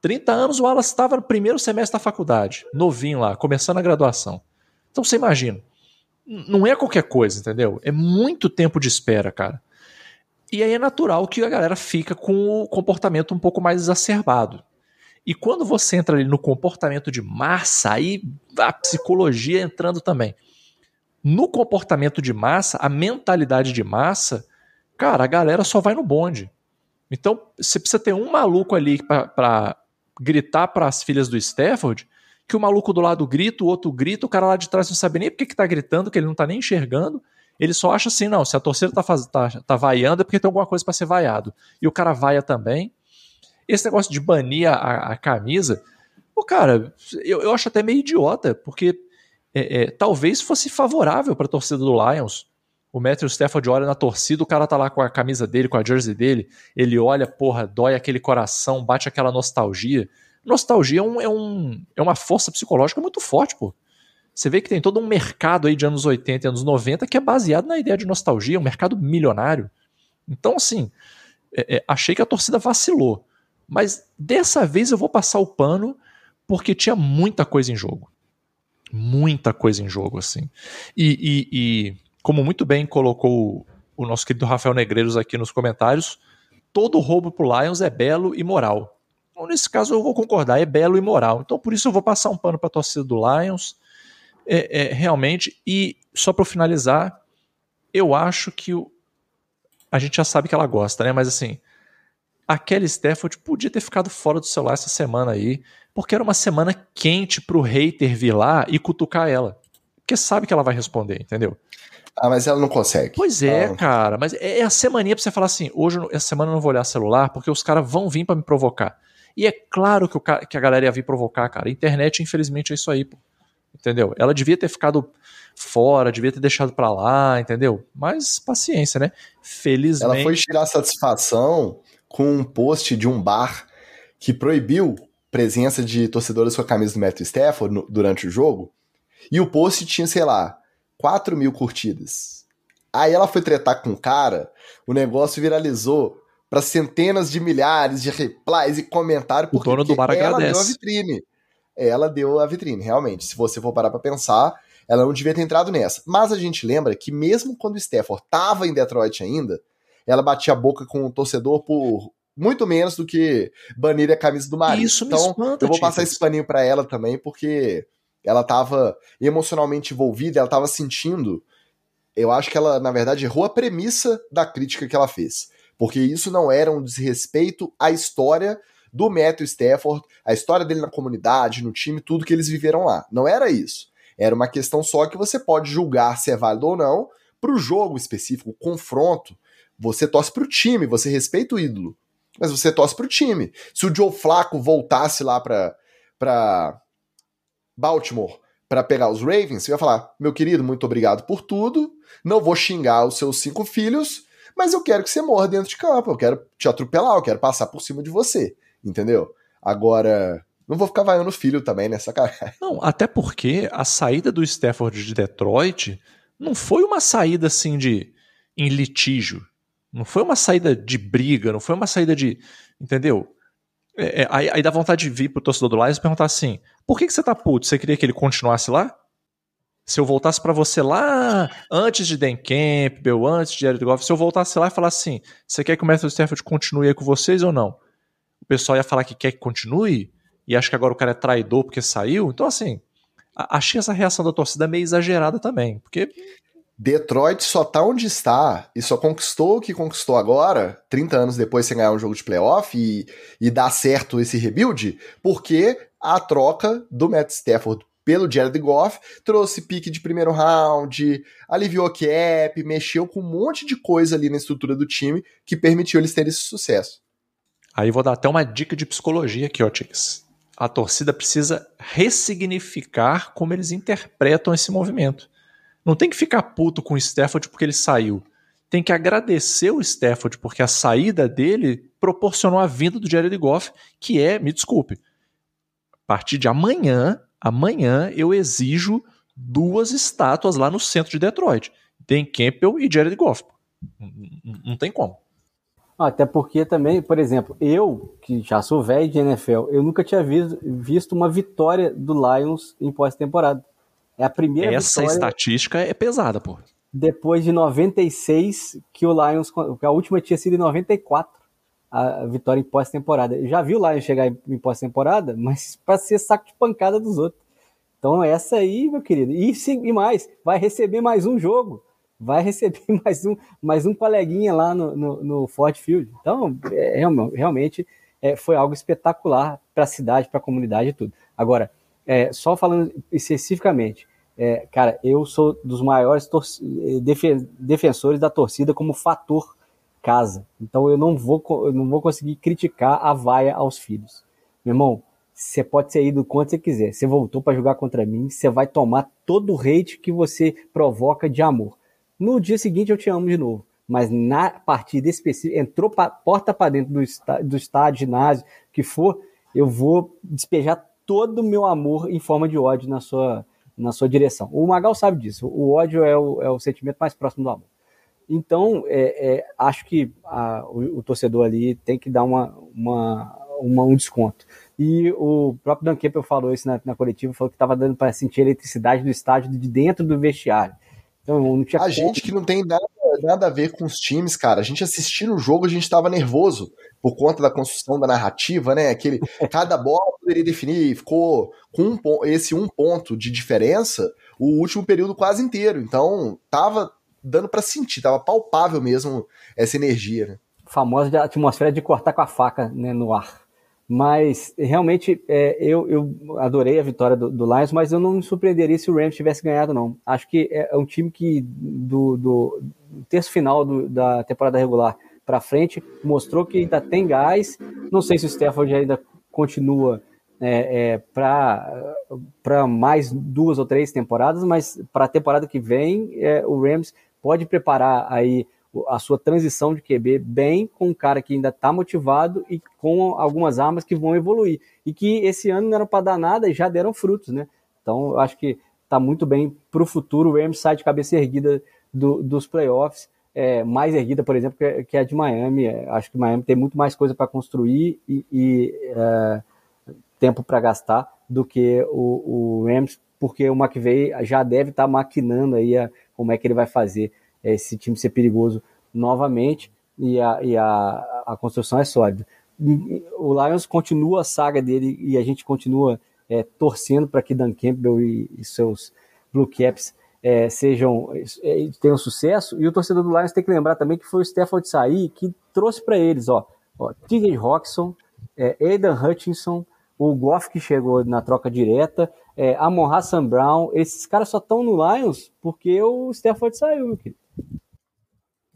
Speaker 3: 30 anos o Wallace estava no primeiro semestre da faculdade, novinho lá, começando a graduação. Então você imagina, não é qualquer coisa, entendeu? É muito tempo de espera, cara. E aí é natural que a galera fica com o comportamento um pouco mais exacerbado. E quando você entra ali no comportamento de massa, aí a psicologia entrando também. No comportamento de massa, a mentalidade de massa, cara, a galera só vai no bonde. Então, você precisa ter um maluco ali para gritar para as filhas do Stafford que o maluco do lado grita, o outro grita, o cara lá de trás não sabe nem por que, que tá gritando, que ele não tá nem enxergando. Ele só acha assim, não, se a torcida tá, faz, tá, tá vaiando é porque tem alguma coisa para ser vaiado. E o cara vaia também. Esse negócio de banir a, a camisa, o cara, eu, eu acho até meio idiota, porque é, é, talvez fosse favorável para a torcida do Lions. O Matthew Stafford olha na torcida, o cara tá lá com a camisa dele, com a jersey dele, ele olha, porra, dói aquele coração, bate aquela nostalgia. Nostalgia é, um, é, um, é uma força psicológica muito forte, pô. Você vê que tem todo um mercado aí de anos 80 e anos 90 que é baseado na ideia de nostalgia, um mercado milionário. Então, assim, é, é, achei que a torcida vacilou. Mas dessa vez eu vou passar o pano porque tinha muita coisa em jogo. Muita coisa em jogo, assim. E, e, e como muito bem colocou o nosso querido Rafael Negreiros aqui nos comentários, todo roubo pro Lions é belo e moral. Então, nesse caso eu vou concordar, é belo e moral. Então por isso eu vou passar um pano para a torcida do Lions. É, é, realmente, e só para finalizar, eu acho que o, a gente já sabe que ela gosta, né? Mas assim, a Kelly Stafford podia ter ficado fora do celular essa semana aí, porque era uma semana quente pro hater vir lá e cutucar ela. Porque sabe que ela vai responder, entendeu?
Speaker 1: Ah, mas ela não consegue.
Speaker 3: Pois é, ah. cara. Mas é, é a semaninha pra você falar assim: hoje, essa semana eu não vou olhar celular porque os caras vão vir para me provocar. E é claro que, o, que a galera ia vir provocar, cara. A internet, infelizmente, é isso aí, pô. Entendeu? Ela devia ter ficado fora, devia ter deixado pra lá, entendeu? Mas paciência, né? Felizmente.
Speaker 1: Ela foi tirar satisfação com um post de um bar que proibiu presença de torcedores com a camisa do Matthew Stafford no, durante o jogo. E o post tinha, sei lá, 4 mil curtidas. Aí ela foi tretar com o cara, o negócio viralizou para centenas de milhares de replies e comentários.
Speaker 3: Porque, o dono do bar
Speaker 1: ela
Speaker 3: agradece.
Speaker 1: deu a vitrine. Ela deu a vitrine, realmente. Se você for parar pra pensar, ela não devia ter entrado nessa. Mas a gente lembra que mesmo quando o Stafford tava em Detroit ainda, ela batia a boca com o torcedor por muito menos do que banir a camisa do marido.
Speaker 3: Isso me
Speaker 1: então,
Speaker 3: espanta,
Speaker 1: eu vou passar esse paninho pra ela também, porque ela tava emocionalmente envolvida, ela tava sentindo. Eu acho que ela, na verdade, errou a premissa da crítica que ela fez. Porque isso não era um desrespeito à história do Matthew Stafford, a história dele na comunidade, no time, tudo que eles viveram lá. Não era isso. Era uma questão só que você pode julgar se é válido ou não pro jogo específico, o confronto. Você torce pro time, você respeita o ídolo. Mas você torce pro time. Se o Joe Flacco voltasse lá pra Baltimore para pegar os Ravens, você vai falar: meu querido, muito obrigado por tudo. Não vou xingar os seus cinco filhos, mas eu quero que você morra dentro de campo. Eu quero te atropelar, eu quero passar por cima de você. Entendeu? Agora, não vou ficar vaiando o filho também nessa cara.
Speaker 3: Não, até porque a saída do Stafford de Detroit não foi uma saída assim de em litígio. Não foi uma saída de briga, não foi uma saída de. Entendeu? É, é, aí, aí dá vontade de vir pro torcedor do Lions e perguntar assim: por que, que você tá puto? Você queria que ele continuasse lá? Se eu voltasse para você lá antes de Dan Campbell, antes de Jared Goff, se eu voltasse lá e falasse assim: você quer que o Matthew Stafford continue aí com vocês ou não? O pessoal ia falar que quer que continue e acha que agora o cara é traidor porque saiu. Então, assim, achei essa reação da torcida meio exagerada também. Porque
Speaker 1: Detroit só tá onde está e só conquistou o que conquistou agora, 30 anos depois sem ganhar um jogo de playoff e, e dar certo esse rebuild, porque a troca do Matt Stafford pelo Jared Goff trouxe pique de primeiro round, aliviou cap, mexeu com um monte de coisa ali na estrutura do time que permitiu eles terem esse sucesso.
Speaker 3: Aí vou dar até uma dica de psicologia aqui, ó, Ticks. A torcida precisa ressignificar como eles interpretam esse movimento. Não tem que ficar puto com o Stafford porque ele saiu. Tem que agradecer o Stafford porque a saída dele proporcionou a vinda do Jared Goff, que é, me desculpe, a partir de amanhã, amanhã eu exijo duas estátuas lá no centro de Detroit. Dan Campbell e Jared Goff. Não tem como.
Speaker 2: Até porque também, por exemplo, eu, que já sou velho de NFL, eu nunca tinha visto, visto uma vitória do Lions em pós-temporada. É a primeira
Speaker 3: Essa
Speaker 2: vitória
Speaker 3: estatística é pesada, pô.
Speaker 2: depois de 96, que o Lions, que a última tinha sido em 94, a vitória em pós-temporada. Já vi o Lions chegar em em pós-temporada, mas para ser saco de pancada dos outros. Então essa aí, meu querido, e, sim, e mais, vai receber mais um jogo, vai receber mais um, mais um coleguinha lá no, no, no Ford Field. Então, é, real- realmente é, foi algo espetacular para a cidade, para a comunidade e tudo. Agora, é, só falando especificamente, é, cara, eu sou dos maiores defen defensores da torcida como fator casa. Então eu não vou, eu não vou conseguir criticar a vaia aos filhos. Meu irmão, você pode ser ido quanto você quiser. Você voltou para jogar contra mim, você vai tomar todo o hate que você provoca de amor. No dia seguinte eu te amo de novo. Mas na partida específica, entrou pra, porta para dentro do, do estádio, ginásio, que for, eu vou despejar todo o meu amor em forma de ódio na sua, na sua direção. O Magal sabe disso. O ódio é o, é o sentimento mais próximo do amor. Então, é, é, acho que a, o, o, torcedor ali tem que dar uma, uma, uma, um desconto. E o próprio Dan Kemper falou isso na, na coletiva, falou que estava dando para sentir a eletricidade do estádio de dentro do vestiário.
Speaker 1: Então, não tinha a gente que não tem nada, nada a ver com os times, cara. A gente assistindo o jogo, a gente estava nervoso por conta da construção da narrativa, né? Aquele, cada bola poderia definir, ficou com um, esse um ponto de diferença o último período quase inteiro. Então, tava dando para sentir, tava palpável mesmo essa energia, né?
Speaker 2: Famosa atmosfera de cortar com a faca né, no ar. Mas realmente é, eu, eu adorei a vitória do, do, Lions, mas eu não me surpreenderia se o Rams tivesse ganhado, não. Acho que é, é um time que do, do terço final do, da temporada regular para frente mostrou que ainda tem gás. Não sei se o Stafford ainda continua é, é, para mais duas ou três temporadas, mas para a temporada que vem é, o Rams pode preparar aí a sua transição de QB bem com um cara que ainda está motivado e com algumas armas que vão evoluir. E que esse ano não eram para dar nada e já deram frutos, né? Então eu acho que está muito bem para o futuro. O Rams sai de cabeça erguida do, dos playoffs, é, mais erguida, por exemplo, que, que a de Miami. É, acho que Miami tem muito mais coisa para construir e, e é, tempo para gastar do que o, o, Rams, porque o McVay já deve estar tá maquinando aí a, como é que ele vai fazer esse time ser perigoso novamente e a, e a, a construção é sólida. O Lions continua a saga dele e a gente continua é, torcendo para que Dan Campbell e, e seus Blue Caps é, sejam é, tenham sucesso. E o torcedor do Lions tem que lembrar também que foi o Stafford sair que trouxe para eles, ó, ó T.J. Roxon, é, Aidan Hutchinson, o Goff que chegou na troca direta, é, Brown, esses caras só estão no Lions porque o Stafford saiu, meu querido.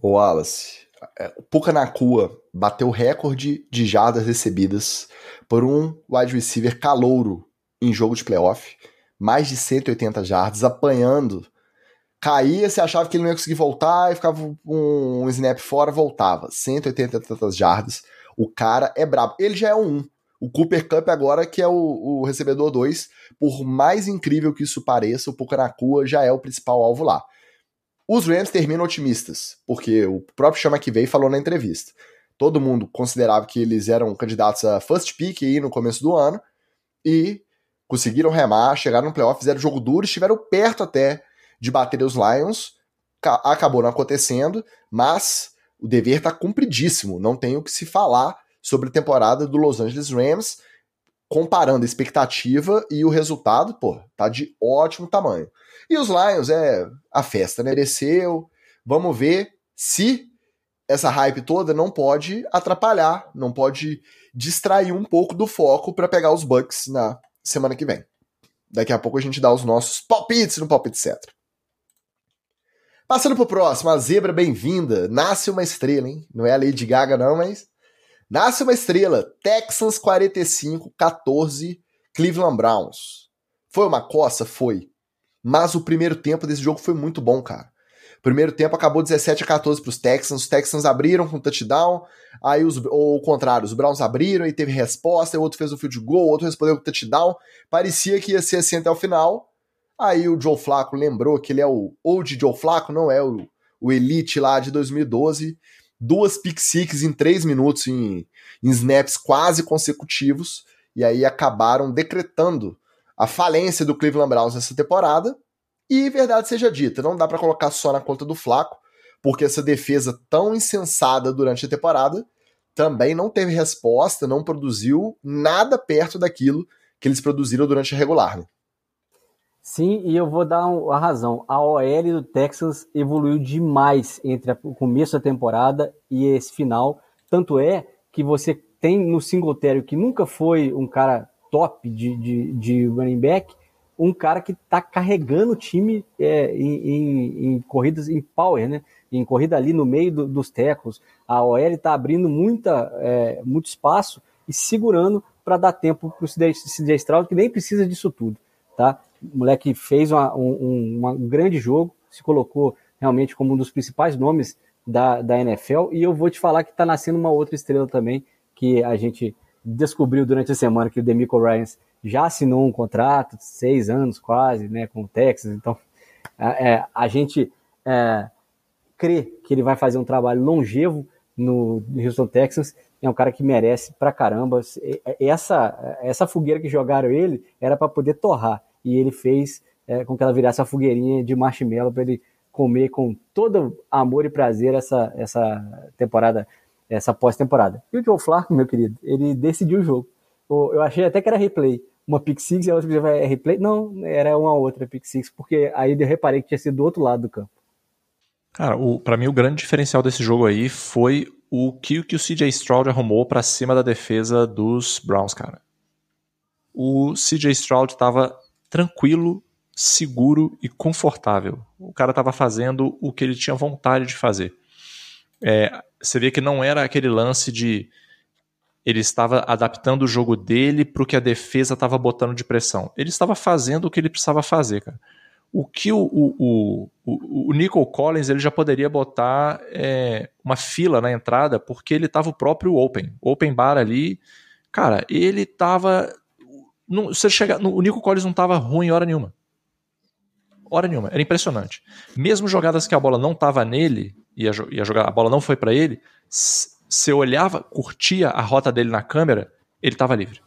Speaker 1: O Wallace, é, o Puka Nakua bateu recorde de jardas recebidas por um wide receiver calouro em jogo de playoff, mais de 180 jardas, apanhando. Caía, você achava que ele não ia conseguir voltar e ficava um, um snap fora, voltava. 180 jardas. O cara é brabo. Ele já é um o Cooper Cup agora, que é o, o recebedor 2, por mais incrível que isso pareça, o Pucanacua já é o principal alvo lá. Os Rams terminam otimistas, porque o próprio Chama que veio falou na entrevista. Todo mundo considerava que eles eram candidatos a first pick aí no começo do ano e conseguiram remar, chegaram no playoff, fizeram jogo duro, estiveram perto até de bater os Lions. Acabou não acontecendo, mas o dever está cumpridíssimo, não tem o que se falar sobre a temporada do Los Angeles Rams, comparando a expectativa e o resultado, pô, tá de ótimo tamanho. E os Lions, é a festa, né? Desceu. Vamos ver se essa hype toda não pode atrapalhar, não pode distrair um pouco do foco para pegar os Bucks na semana que vem. Daqui a pouco a gente dá os nossos palpites no Palpite Etc. Passando pro próximo, a zebra bem-vinda. Nasce uma estrela, hein? Não é a Lady Gaga, não, mas Nasce uma estrela, Texans 45, 14, Cleveland Browns. Foi uma coça? Foi. Mas o primeiro tempo desse jogo foi muito bom, cara. Primeiro tempo acabou 17 a 14 para os Texans. Os Texans abriram com touchdown, aí os, ou o contrário, os Browns abriram e teve resposta, o outro fez o field goal, o outro respondeu com touchdown. Parecia que ia ser assim até o final. Aí o Joe Flacco lembrou que ele é o old Joe Flacco, não é o, o Elite lá de 2012 duas pick six em três minutos em, em snaps quase consecutivos, e aí acabaram decretando a falência do Cleveland Browns nessa temporada. E verdade seja dita, não dá para colocar só na conta do Flaco, porque essa defesa tão insensada durante a temporada também não teve resposta, não produziu nada perto daquilo que eles produziram durante a regular. Né?
Speaker 2: Sim, e eu vou dar a razão. A OL do Texas evoluiu demais entre o começo da temporada e esse final. Tanto é que você tem no Singletary, que nunca foi um cara top de, de, de running back, um cara que está carregando o time é, em, em, em, corridas em power, né? Em corrida ali no meio do, dos tecos. A OL está abrindo muita, é, muito espaço e segurando para dar tempo para o CJ Stroud, que nem precisa disso tudo, tá? O moleque fez uma, um, um grande jogo, se colocou realmente como um dos principais nomes da, da NFL, e eu vou te falar que está nascendo uma outra estrela também, que a gente descobriu durante a semana que o Demico Ryans já assinou um contrato, seis anos quase, né, com o Texas, então é, a gente é, crê que ele vai fazer um trabalho longevo no Houston Texans, é um cara que merece pra caramba. Essa, essa fogueira que jogaram ele era para poder torrar, e ele fez é, com que ela virasse a fogueirinha de marshmallow para ele comer com todo amor e prazer essa, essa temporada, essa pós-temporada. E o Joe Flacco, meu querido, ele decidiu o jogo. Eu achei até que era replay. Uma pick six e a outra vai replay. Não, era uma outra pick six, porque aí eu reparei que tinha sido do outro lado do campo.
Speaker 3: Cara, para mim o grande diferencial desse jogo aí foi o que, que o CJ Stroud arrumou para cima da defesa dos Browns, cara. O CJ Stroud estava tranquilo, seguro e confortável. O cara estava fazendo o que ele tinha vontade de fazer. É, você vê que não era aquele lance de ele estava adaptando o jogo dele para o que a defesa estava botando de pressão. Ele estava fazendo o que ele precisava fazer, cara. O que o, o, o, o Nico Collins ele já poderia botar é, uma fila na entrada porque ele estava o próprio open, open bar ali. Cara, ele estava. Você chega, o Nico Collins não estava ruim hora nenhuma hora nenhuma. Era impressionante. Mesmo jogadas que a bola não estava nele e a, e a, jogar, a bola não foi para ele, se olhava, curtia a rota dele na câmera, ele estava livre.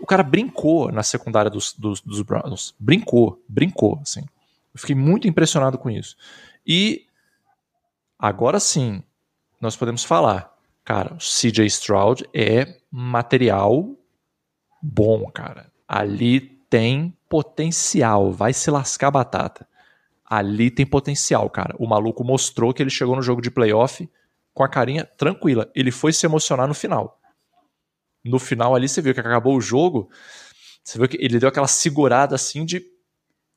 Speaker 3: O cara brincou na secundária dos, dos, dos Browns. Brincou, brincou, assim. Eu fiquei muito impressionado com isso. E agora sim, nós podemos falar. Cara, o CJ Stroud é material bom, cara. Ali tem potencial, vai se lascar batata. Ali tem potencial, cara. O maluco mostrou que ele chegou no jogo de playoff com a carinha tranquila. Ele foi se emocionar no final. No final ali você viu que acabou o jogo, você viu que ele deu aquela segurada assim de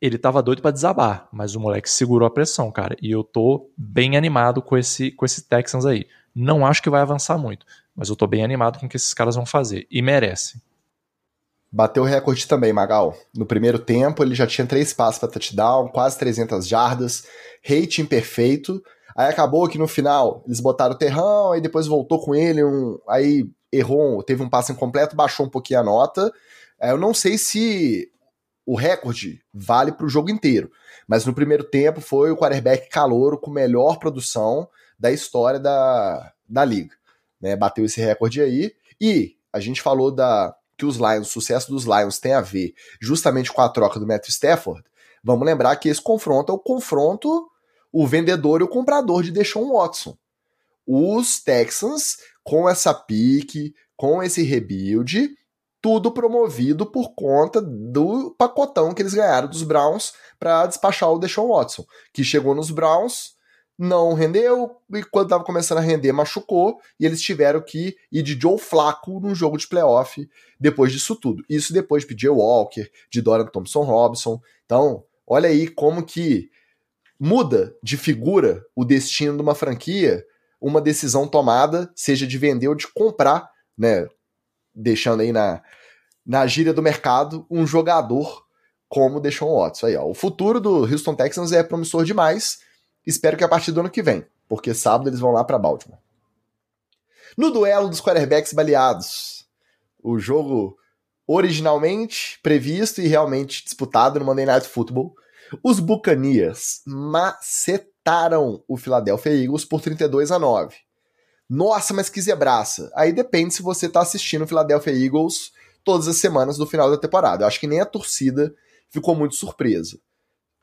Speaker 3: ele tava doido para desabar, mas o moleque segurou a pressão, cara. E eu tô bem animado com esse com esse Texans aí. Não acho que vai avançar muito, mas eu tô bem animado com o que esses caras vão fazer e merecem.
Speaker 1: Bateu o recorde também, Magal. No primeiro tempo, ele já tinha três passos para touchdown, quase 300 jardas, rating perfeito. Aí acabou que no final eles botaram o terrão, aí depois voltou com ele, um, aí errou, teve um passe incompleto, baixou um pouquinho a nota. É, eu não sei se o recorde vale para o jogo inteiro, mas no primeiro tempo foi o quarterback calouro com melhor produção da história da, da liga. Né? Bateu esse recorde aí. E a gente falou da, que os Lions, o sucesso dos Lions tem a ver justamente com a troca do Matthew Stafford, vamos lembrar que esse confronto é o confronto o vendedor e o comprador de Deshaun Watson. Os Texans, com essa pique, com esse rebuild, tudo promovido por conta do pacotão que eles ganharam dos Browns para despachar o Deshaun Watson, que chegou nos Browns, não rendeu e quando estava começando a render machucou e eles tiveram que ir de Joe Flacco num jogo de playoff depois disso tudo. Isso depois de PJ Walker, de Dorian Thompson Robson. Então, olha aí como que muda de figura o destino de uma franquia, uma decisão tomada, seja de vender ou de comprar, né? Deixando aí na, na gíria do mercado um jogador como o Watson. Aí, ó. O futuro do Houston Texans é promissor demais Espero que a partir do ano que vem, porque sábado eles vão lá para Baltimore. No duelo dos quarterbacks baleados, o jogo originalmente previsto e realmente disputado no Monday Night Football, os Buccaneers macetaram o Philadelphia Eagles por 32 a 9. Nossa, mas que zebraça. Aí depende se você tá assistindo o Philadelphia Eagles todas as semanas do final da temporada. Eu acho que nem a torcida ficou muito surpresa.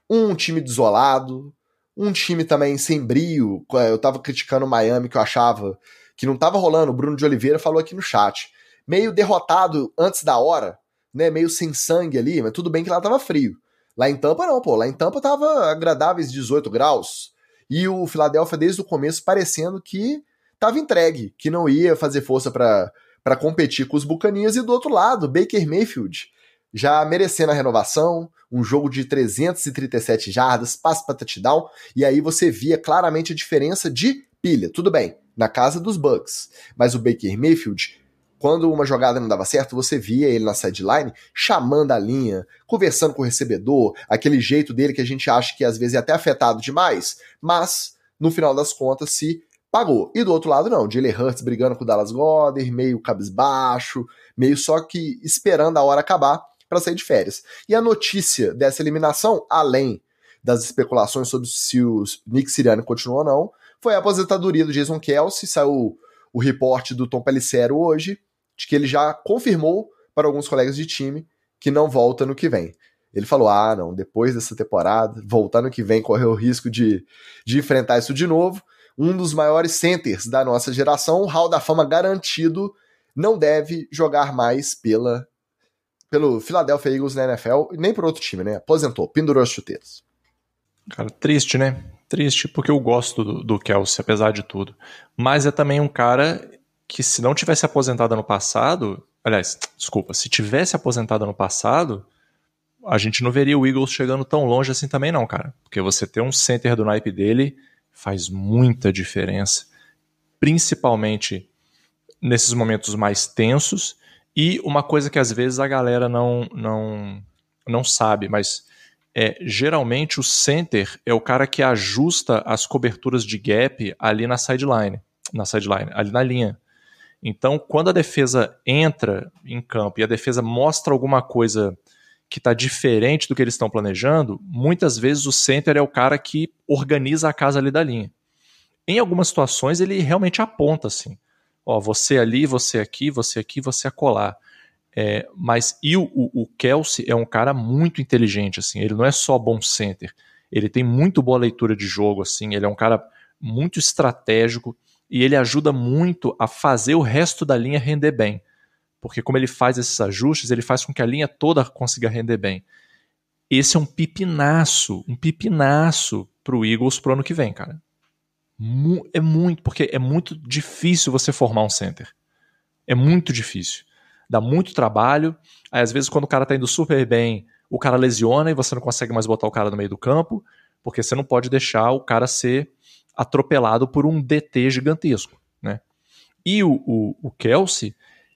Speaker 1: Um time desolado, um time também sem brio. Eu tava criticando o Miami, que eu achava que não tava rolando. O Bruno de Oliveira falou aqui no chat. Meio derrotado antes da hora, né? Meio sem sangue ali, mas tudo bem que lá tava frio. Lá em Tampa não, pô. Lá em Tampa tava agradáveis 18 graus. E o Philadelphia desde o começo parecendo que tava entregue, que não ia fazer força para competir com os Buccaneers e do outro lado, Baker Mayfield, já merecendo a renovação, um jogo de 337 jardas, passe para touchdown, e aí você via claramente a diferença de pilha. Tudo bem, na casa dos Bucks, mas o Baker Mayfield quando uma jogada não dava certo, você via ele na sideline chamando a linha, conversando com o recebedor, aquele jeito dele que a gente acha que às vezes é até afetado demais, mas no final das contas se pagou. E do outro lado não, Jalen Hurts brigando com o Dallas Goddard, meio cabisbaixo, meio só que esperando a hora acabar para sair de férias. E a notícia dessa eliminação, além das especulações sobre se o Nick Sirianni continuou ou não, foi a aposentadoria do Jason Kelsey, saiu o reporte do Tom Pelissero hoje, de que ele já confirmou para alguns colegas de time que não volta no que vem. Ele falou: ah, não, depois dessa temporada, voltar no que vem, correr o risco de, de enfrentar isso de novo. Um dos maiores centers da nossa geração, o Hall da Fama garantido, não deve jogar mais pela pelo Philadelphia Eagles na NFL, nem por outro time, né? Aposentou, pendurou as chuteiras.
Speaker 3: Cara, triste, né? Triste, porque eu gosto do, do Kelsey, apesar de tudo. Mas é também um cara que se não tivesse aposentado no passado, aliás, desculpa, se tivesse aposentado no passado, a gente não veria o Eagles chegando tão longe assim também não, cara. Porque você ter um center do naipe dele faz muita diferença, principalmente nesses momentos mais tensos. E uma coisa que às vezes a galera não não não sabe, mas é, geralmente o center é o cara que ajusta as coberturas de gap ali na sideline, na sideline, ali na linha. Então, quando a defesa entra em campo e a defesa mostra alguma coisa que está diferente do que eles estão planejando, muitas vezes o center é o cara que organiza a casa ali da linha. Em algumas situações, ele realmente aponta assim: ó, você ali, você aqui, você aqui, você acolá. É, mas e o, o, Kelsey é um cara muito inteligente, assim. Ele não é só bom center. Ele tem muito boa leitura de jogo, assim. Ele é um cara muito estratégico e ele ajuda muito a fazer o resto da linha render bem. Porque como ele faz esses ajustes, ele faz com que a linha toda consiga render bem. Esse é um pipinaço, um pipinaço pro Eagles pro ano que vem, cara. É muito, porque é muito difícil você formar um center. É muito difícil. Dá muito trabalho. Aí, às vezes, quando o cara tá indo super bem, o cara lesiona e você não consegue mais botar o cara no meio do campo, porque você não pode deixar o cara ser atropelado por um DT gigantesco, né? E o, o, o Kelsey,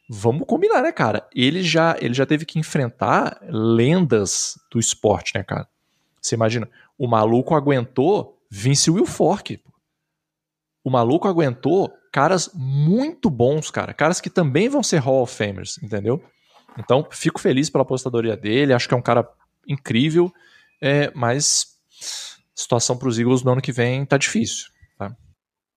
Speaker 3: vamos combinar, né, cara? Ele já, ele já teve que enfrentar lendas do esporte, né, cara? Você imagina, o maluco aguentou Vince Wilfork. O maluco aguentou caras muito bons, cara. Caras que também vão ser Hall of Famers, entendeu? Então, fico feliz pela apostadoria dele. Acho que é um cara incrível, é, mas situação para os Eagles no ano que vem tá difícil. Tá?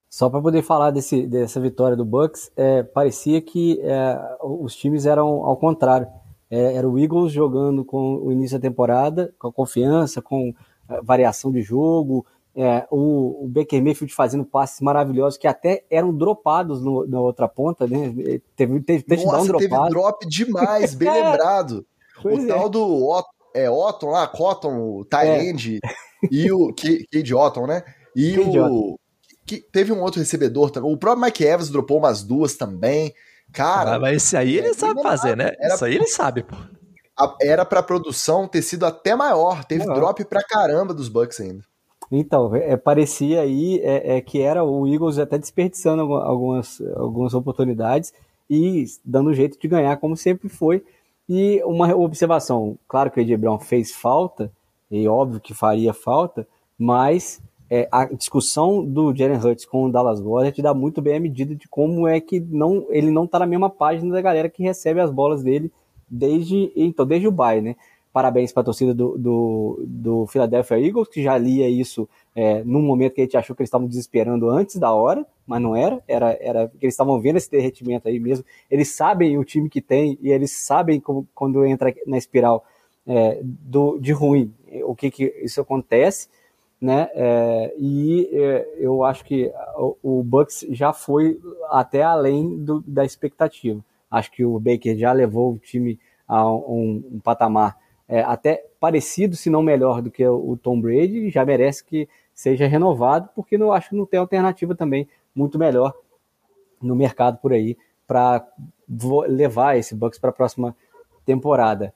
Speaker 2: Só para poder falar desse, dessa vitória do Bucks, é, parecia que é, os times eram ao contrário. É, era o Eagles jogando com o início da temporada, com confiança, com é, variação de jogo, é, o, o Baker Mayfield fazendo passes maravilhosos que até eram dropados no, na outra ponta, né?
Speaker 1: Teve, teve, teve Nossa, um teve drop demais, bem lembrado. Pois o tal do Otton, é, Otton lá, Cotton, o Tyrande, e o Cade Otton, né? E o. Que teve um outro recebedor também. O próprio Mike Evans dropou umas duas também. Cara.
Speaker 3: Ah, mas esse aí ele é, sabe fazer, né? Era, Isso aí ele sabe, pô.
Speaker 1: Era pra produção ter sido até maior. Teve maior. drop pra caramba dos Bucks ainda.
Speaker 2: Então, é, parecia aí é, é, que era o Eagles até desperdiçando algumas, algumas oportunidades e dando jeito de ganhar, como sempre foi. E uma observação, claro que o Ed Brown fez falta, e óbvio que faria falta, mas é, a discussão do Jalen Hurts com o Dallas Goddard dá muito bem a medida de como é que não, ele não está na mesma página da galera que recebe as bolas dele desde, então, desde o bye, né? Parabéns para a torcida do, do, do, Philadelphia Eagles, que já lia isso é, num momento que a gente achou que eles estavam desesperando antes da hora, mas não era, era, era que eles estavam vendo esse derretimento aí mesmo. Eles sabem o time que tem e eles sabem como, quando entra na espiral é, do, de ruim, o que, que isso acontece, né? É, e é, eu acho que o, o, Bucks já foi até além do, da expectativa. Acho que o Baker já levou o time a um, um patamar é, até parecido, se não melhor do que o, Tom Brady, já merece que seja renovado, porque eu acho que não tem alternativa também muito melhor no mercado por aí para levar esse Bucks para a próxima temporada.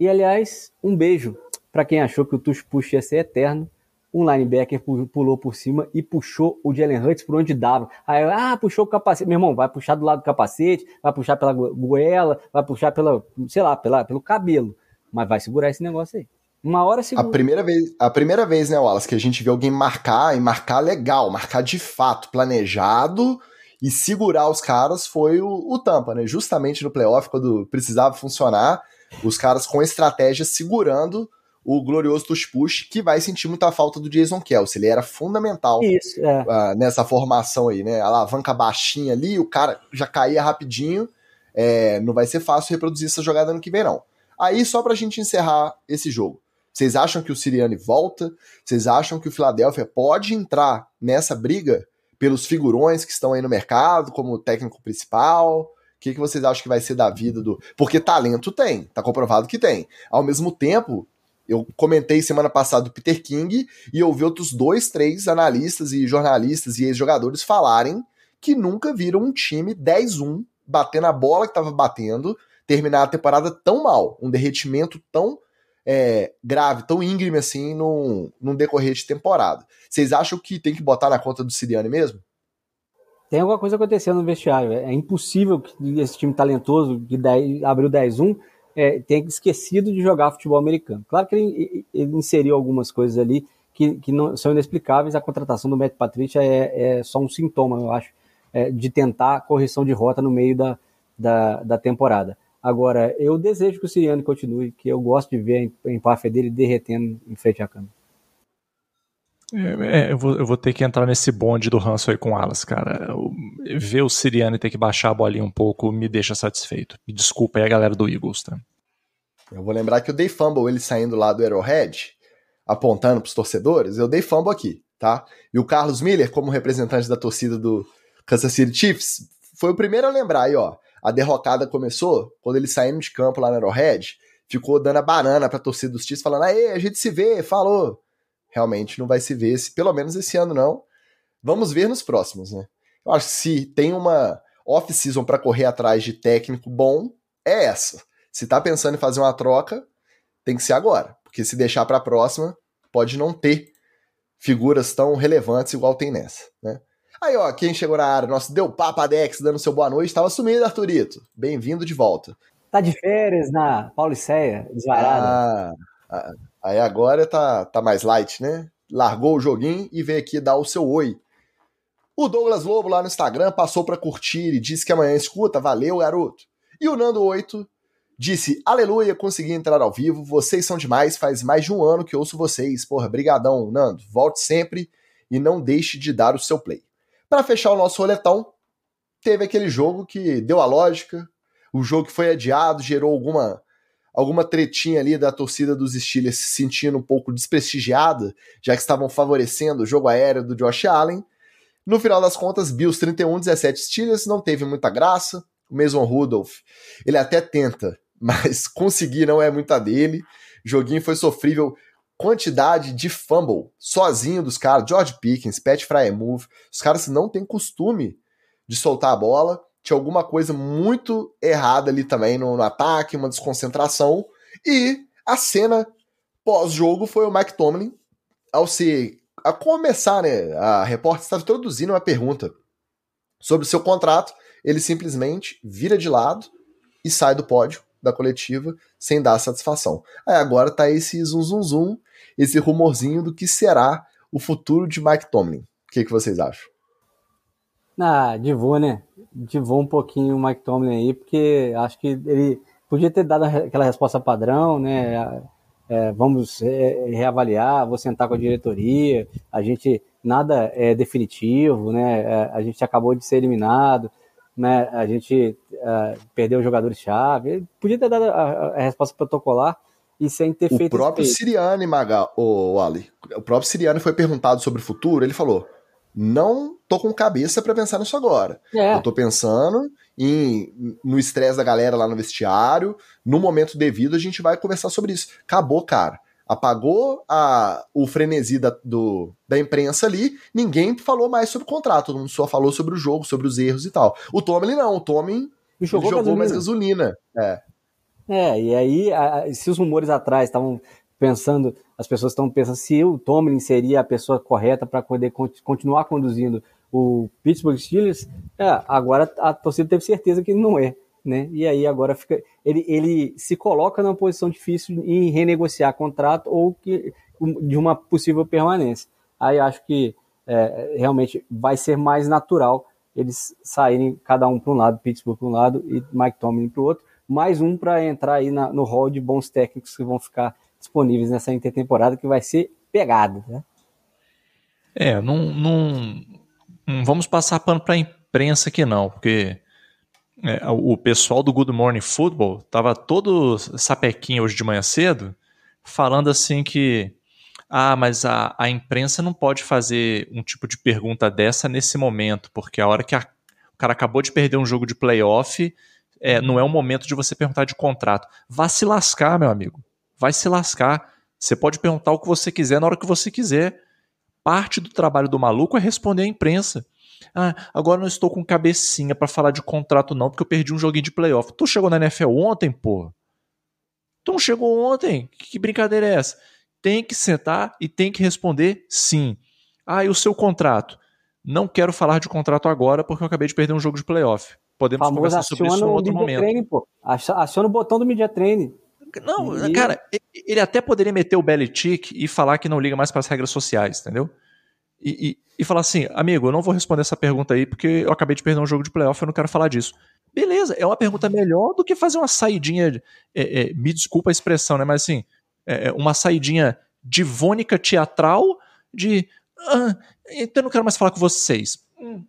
Speaker 2: E aliás, um beijo para quem achou que o Tush Push ia ser eterno. Um linebacker pulou por cima e puxou o Jalen Hurts por onde dava. Aí, ah, puxou o capacete. Meu irmão, vai puxar do lado do capacete, vai puxar pela goela, vai puxar pela, sei lá, pela, pelo cabelo. Mas vai segurar esse negócio aí. Uma hora segura.
Speaker 1: A primeira vez, a primeira vez, né, Wallace, que a gente vê alguém marcar e marcar legal, marcar de fato, planejado e segurar os caras foi o, o Tampa, né? Justamente no playoff, quando precisava funcionar, os caras com estratégia segurando o glorioso Tush Push, que vai sentir muita falta do Jason Kelsey. Ele era fundamental
Speaker 2: Isso, é.
Speaker 1: uh, nessa formação aí, né? A alavanca baixinha ali, o cara já caía rapidinho. É, não vai ser fácil reproduzir essa jogada ano que vem, não. Aí, só pra gente encerrar esse jogo. Vocês acham que o Siriane volta? Vocês acham que o Philadelphia pode entrar nessa briga pelos figurões que estão aí no mercado, como técnico principal? O que, que vocês acham que vai ser da vida do. Porque talento tem, tá comprovado que tem. Ao mesmo tempo, eu comentei semana passada do Peter King e ouvi outros dois, três analistas e jornalistas e ex-jogadores falarem que nunca viram um time 10-1 batendo a bola que estava batendo, terminar a temporada tão mal, um derretimento tão é, grave, tão íngreme assim num, decorrer de temporada. Vocês acham que tem que botar na conta do Siriane mesmo?
Speaker 2: Tem alguma coisa acontecendo no vestiário. É impossível que esse time talentoso que abriu 10-1 é, tenha esquecido de jogar futebol americano. Claro que ele, ele inseriu algumas coisas ali que, que não, são inexplicáveis. A contratação do Matt Patrícia é, é só um sintoma, eu acho, é, de tentar correção de rota no meio da, da, da, temporada. Agora, eu desejo que o Siriano continue, que eu gosto de ver a empáfia dele derretendo em frente à câmera.
Speaker 3: É, é, eu, vou, eu, vou, ter que entrar nesse bonde do ranço aí com o Alas, cara. Eu, ver o Siriane ter que baixar a bolinha um pouco me deixa satisfeito. Me desculpa aí a galera do Eagles, tá?
Speaker 1: Eu vou lembrar que eu dei fumble ele saindo lá do Arrowhead, apontando pros torcedores, eu dei fumble aqui, tá? E o Carlos Miller, como representante da torcida do Kansas City Chiefs, foi o primeiro a lembrar aí, ó. A derrocada começou quando ele saindo de campo lá no Arrowhead, ficou dando a banana pra torcida dos Chiefs, falando, aí, a gente se vê, falou realmente não vai se ver, esse, pelo menos esse ano não. Vamos ver nos próximos, né? Eu acho que se tem uma off-season para correr atrás de técnico bom, é essa. Se tá pensando em fazer uma troca, tem que ser agora, porque se deixar para a próxima, pode não ter figuras tão relevantes igual tem nessa, né? Aí, ó, quem chegou na área, nosso Deu Papadex dando seu boa noite, estava sumido, Arthurito. Bem-vindo de volta.
Speaker 2: Tá de férias na Pauliceia, desvarada.
Speaker 1: Ah, ah, Aí agora tá, tá mais light, né? Largou o joguinho e veio aqui dar o seu oi. O Douglas Lobo lá no Instagram passou para curtir e disse que amanhã escuta. Valeu, garoto. E o Nando 8 disse: Aleluia, consegui entrar ao vivo. Vocês são demais. Faz mais de um ano que ouço vocês. Porra, brigadão, Nando. Volte sempre e não deixe de dar o seu play. Para fechar o nosso roletão, teve aquele jogo que deu a lógica. O jogo que foi adiado gerou alguma alguma tretinha ali da torcida dos Steelers se sentindo um pouco desprestigiada, já que estavam favorecendo o jogo aéreo do Josh Allen. No final das contas, Bills 31, 17 Steelers, não teve muita graça. O mesmo Rudolph, ele até tenta, mas conseguir não é muita dele. O joguinho foi sofrível. Quantidade de fumble sozinho dos caras, George Pickens, Pat Fryermuth, os caras não têm costume de soltar a bola tinha alguma coisa muito errada ali também no, no ataque, uma desconcentração. E a cena pós-jogo foi o Mike Tomlin, ao se. a começar, né? A repórter estava introduzindo uma pergunta sobre o seu contrato. Ele simplesmente vira de lado e sai do pódio da coletiva sem dar satisfação. Aí agora tá esse zum zum zum, esse rumorzinho do que será o futuro de Mike Tomlin. O que, que vocês acham?
Speaker 2: Ah, divou, né? Divou um pouquinho o Mike Tomlin aí, porque acho que ele podia ter dado aquela resposta padrão, né? É, vamos reavaliar, vou sentar com a diretoria, a gente nada é definitivo, né? É, a gente acabou de ser eliminado, né? A gente uh, perdeu jogadores-chave. Podia ter dado a, a, resposta protocolar e sem ter
Speaker 1: o
Speaker 2: feito.
Speaker 1: O próprio Siriane, Maga, o Ali, o próprio Siriane foi perguntado sobre o futuro, ele falou: não tô com cabeça para pensar nisso agora. É. Eu tô pensando em, no estresse da galera lá no vestiário, no momento devido a gente vai conversar sobre isso. Acabou, cara. Apagou a, o frenesi da, do, da imprensa ali, ninguém falou mais sobre o contrato, todo mundo só falou sobre o jogo, sobre os erros e tal. O Tomlin não, o Tomlin jogou, jogou gasolina. mais gasolina. É.
Speaker 2: É, e aí, a, se os rumores atrás estavam pensando, as pessoas estão pensando se o Tomlin seria a pessoa correta para poder continuar conduzindo o Pittsburgh Steelers, é, agora a torcida teve certeza que não é. Né? E aí agora fica. Ele, ele se coloca numa posição difícil em renegociar contrato ou que, de uma possível permanência. Aí acho que é, realmente vai ser mais natural eles saírem cada um para um lado, Pittsburgh para um lado e Mike Tomlin para o outro. Mais um para entrar aí na, no hall de bons técnicos que vão ficar disponíveis nessa intertemporada, que vai ser pegado. Né?
Speaker 3: É, não, não, não vamos passar pano para a imprensa aqui não, porque é, o pessoal do Good Morning Football tava todo sapequinho hoje de manhã cedo, falando assim que ah, mas a, a imprensa não pode fazer um tipo de pergunta dessa nesse momento, porque a hora que a, o cara acabou de perder um jogo de playoff, é, não é o momento de você perguntar de contrato. Vá se lascar, meu amigo. Vai se lascar. Você pode perguntar o que você quiser na hora que você quiser. Parte do trabalho do maluco é responder à imprensa. Ah, agora não estou com cabecinha para falar de contrato não, porque eu perdi um joguinho de playoff. Tu chegou na NFL ontem, pô? Tu chegou ontem? Que brincadeira é essa? Tem que sentar e tem que responder sim. Ah, e o seu contrato? Não quero falar de contrato agora porque eu acabei de perder um jogo de playoff. Podemos Famoso conversar sobre isso em outro momento.
Speaker 2: Training, pô. Aciona o botão do Media Training.
Speaker 3: Não, e... cara, ele até poderia meter o Belichick e falar que não liga mais para as regras sociais, entendeu? E, e, e, falar assim, amigo, eu não vou responder essa pergunta aí porque eu acabei de perder um jogo de playoff, eu não quero falar disso. Beleza, é uma pergunta melhor do que fazer uma saidinha, é, é, me desculpa a expressão, né, mas assim, é, é uma saidinha divônica teatral de, ah, então eu não quero mais falar com vocês,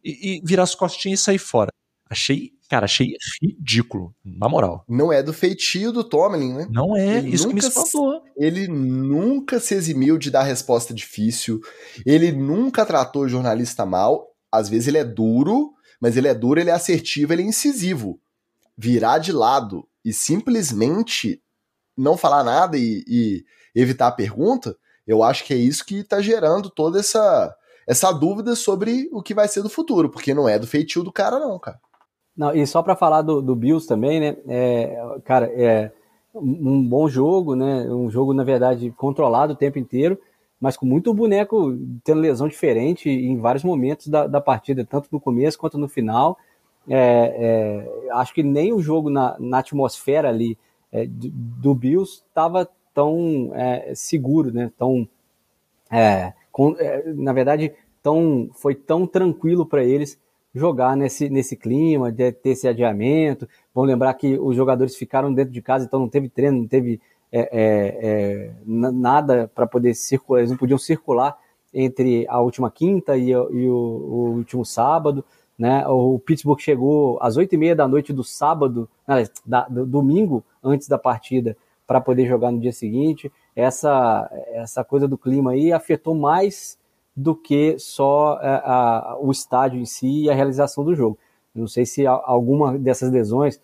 Speaker 3: e, e virar as costinhas e sair fora. Achei Cara, achei ridículo, na moral.
Speaker 1: Não é do feitio do Tomlin, né?
Speaker 3: Não é, ele isso nunca, que me espantou.
Speaker 1: Ele nunca se eximiu de dar resposta difícil, ele nunca tratou o jornalista mal, às vezes ele é duro, mas ele é duro, ele é assertivo, ele é incisivo. Virar de lado e simplesmente não falar nada e, e evitar a pergunta, eu acho que é isso que tá gerando toda essa, essa dúvida sobre o que vai ser do futuro, porque não é do feitio do cara não, cara.
Speaker 2: Não, e só para falar do, do, Bills também, né? É, cara, é um bom jogo, né? Um jogo, na verdade, controlado o tempo inteiro, mas com muito boneco tendo lesão diferente em vários momentos da, da partida, tanto no começo quanto no final. É, é, acho que nem o jogo na, na atmosfera ali é, do, do Bills estava tão é, seguro, né? Tão, é, com, na verdade, tão, foi tão tranquilo para eles jogar nesse, nesse clima, de ter esse adiamento. Vamos lembrar que os jogadores ficaram dentro de casa, então não teve treino, não teve é, é, é, nada para poder circular, eles não podiam circular entre a última quinta e, e o, o, último sábado. Né? O Pittsburgh chegou às oito e meia da noite do sábado, da, do domingo, antes da partida, para poder jogar no dia seguinte. Essa, essa coisa do clima aí afetou mais do que só a, é, a, o estádio em si e a realização do jogo. Não sei se alguma dessas lesões,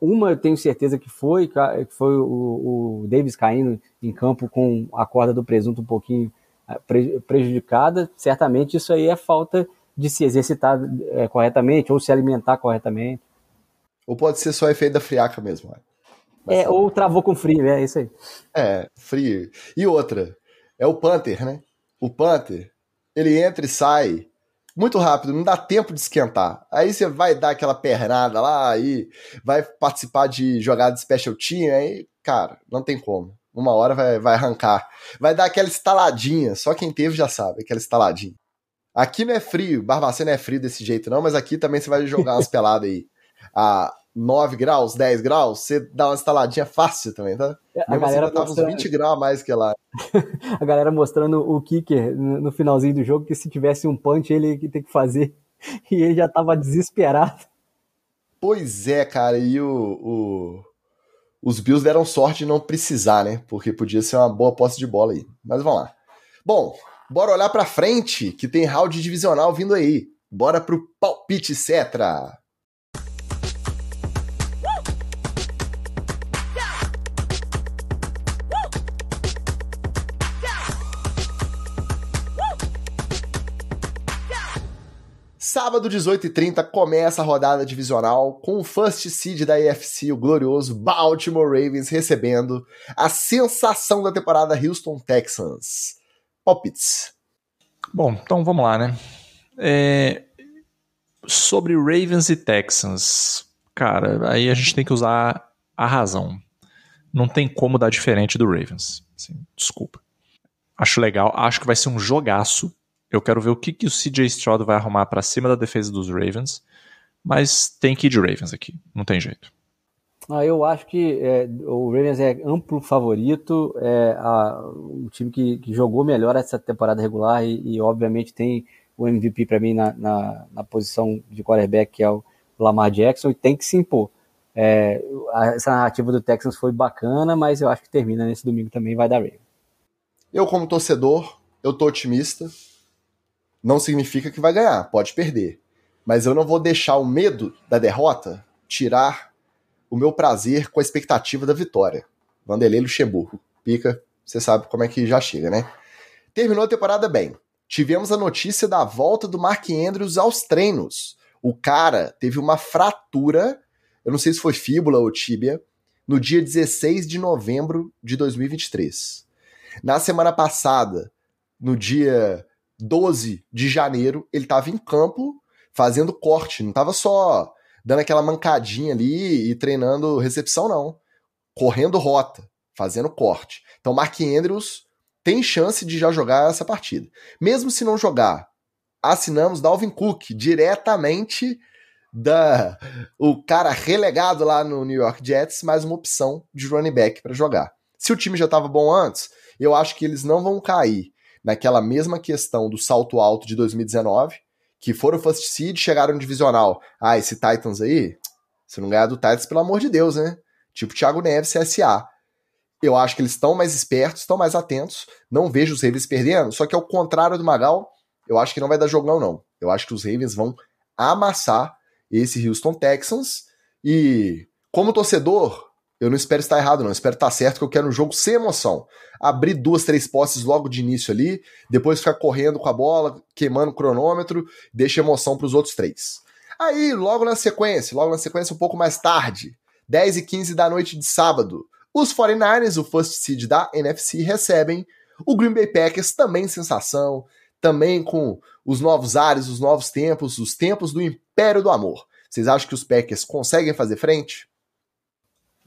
Speaker 2: uma eu tenho certeza que foi, que foi o, o Davis caindo em campo com a corda do presunto um pouquinho é, prejudicada. Certamente isso aí é falta de se exercitar é, corretamente ou se alimentar corretamente.
Speaker 1: Ou pode ser só efeito da friaca mesmo.
Speaker 2: É, ou travou com frio, é isso aí.
Speaker 1: É, frio. E outra, é o Panther, né? O Panther, ele entra e sai muito rápido, não dá tempo de esquentar. Aí você vai dar aquela pernada lá, aí vai participar de jogada de special team, aí, cara, não tem como. Uma hora vai, vai arrancar. Vai dar aquela estaladinha, só quem teve já sabe, aquela estaladinha. Aqui não é frio, Barbacena não é frio desse jeito não, mas aqui também você vai jogar umas peladas aí. A 9 graus, 10 graus, você dá uma instaladinha fácil também, tá?
Speaker 2: A Mesmo galera
Speaker 1: assim, mostrando... uns 20 graus a mais que lá.
Speaker 2: a galera mostrando o kicker no finalzinho do jogo, que se tivesse um punch ele tem que fazer. E ele já tava desesperado.
Speaker 1: Pois é, cara, e o, o, os Bills deram sorte de não precisar, né? Porque podia ser uma boa posse de bola aí. Mas vamos lá. Bom, bora olhar pra frente, que tem round divisional vindo aí. Bora pro palpite Cetra. Sábado, 18h30, começa a rodada divisional com o first seed da AFC, o glorioso Baltimore Ravens, recebendo a sensação da temporada Houston Texans. Palpites.
Speaker 3: Bom, então vamos lá, né? É... Sobre Ravens e Texans, cara, aí a gente tem que usar a razão. Não tem como dar diferente do Ravens. Assim, desculpa. Acho legal, acho que vai ser um jogaço. Eu quero ver o que, que o CJ Stroud vai arrumar para cima da defesa dos Ravens. Mas tem que ir de Ravens aqui, não tem jeito.
Speaker 2: Ah, eu acho que é, o Ravens é amplo favorito, é a, o time que, que, jogou melhor essa temporada regular e, e obviamente tem o MVP para mim na, na, na, posição de quarterback, que é o Lamar Jackson, e tem que se impor. É, essa narrativa do Texans foi bacana, mas eu acho que termina nesse domingo também vai dar Ravens.
Speaker 1: Eu, como torcedor, eu tô otimista. Não significa que vai ganhar, pode perder. Mas eu não vou deixar o medo da derrota tirar o meu prazer com a expectativa da vitória. Vanderlei Luxemburgo. Pica, você sabe como é que já chega, né? Terminou a temporada bem. Tivemos a notícia da volta do Mark Andrews aos treinos. O cara teve uma fratura, eu não sei se foi fíbula ou tíbia, no dia 16 de novembro de 2023. Na semana passada, no dia 12 de janeiro, ele estava em campo fazendo corte, não estava só dando aquela mancadinha ali e treinando recepção, não. Correndo rota, fazendo corte. Então, Mark Andrews tem chance de já jogar essa partida. Mesmo se não jogar, assinamos Dalvin Cook diretamente da o cara relegado lá no New York Jets, mais uma opção de running back para jogar. Se o time já estava bom antes, eu acho que eles não vão cair naquela mesma questão do salto alto de 2019, que foram first seed, chegaram no divisional. Ah, esse Titans aí, se não ganhar do Titans, pelo amor de Deus, né? Tipo Thiago Neves, CSA. Eu acho que eles estão mais espertos, estão mais atentos. Não vejo os Ravens perdendo, só que ao contrário do Magal, eu acho que não vai dar jogão, não. Eu acho que os Ravens vão amassar esse Houston Texans. E como torcedor, eu não espero estar errado, não. Eu espero estar certo, que eu quero um jogo sem emoção. Abrir duas, três posses logo de início ali, depois ficar correndo com a bola, queimando o cronômetro, deixa emoção para os outros três. Aí, logo na sequência, logo na sequência, um pouco mais tarde, 10 e 15 da noite de sábado, os 49ers, o first seed da NFC, recebem o Green Bay Packers, também sensação, também com os novos ares, os novos tempos, os tempos do Império do Amor. Vocês acham que os Packers conseguem fazer frente?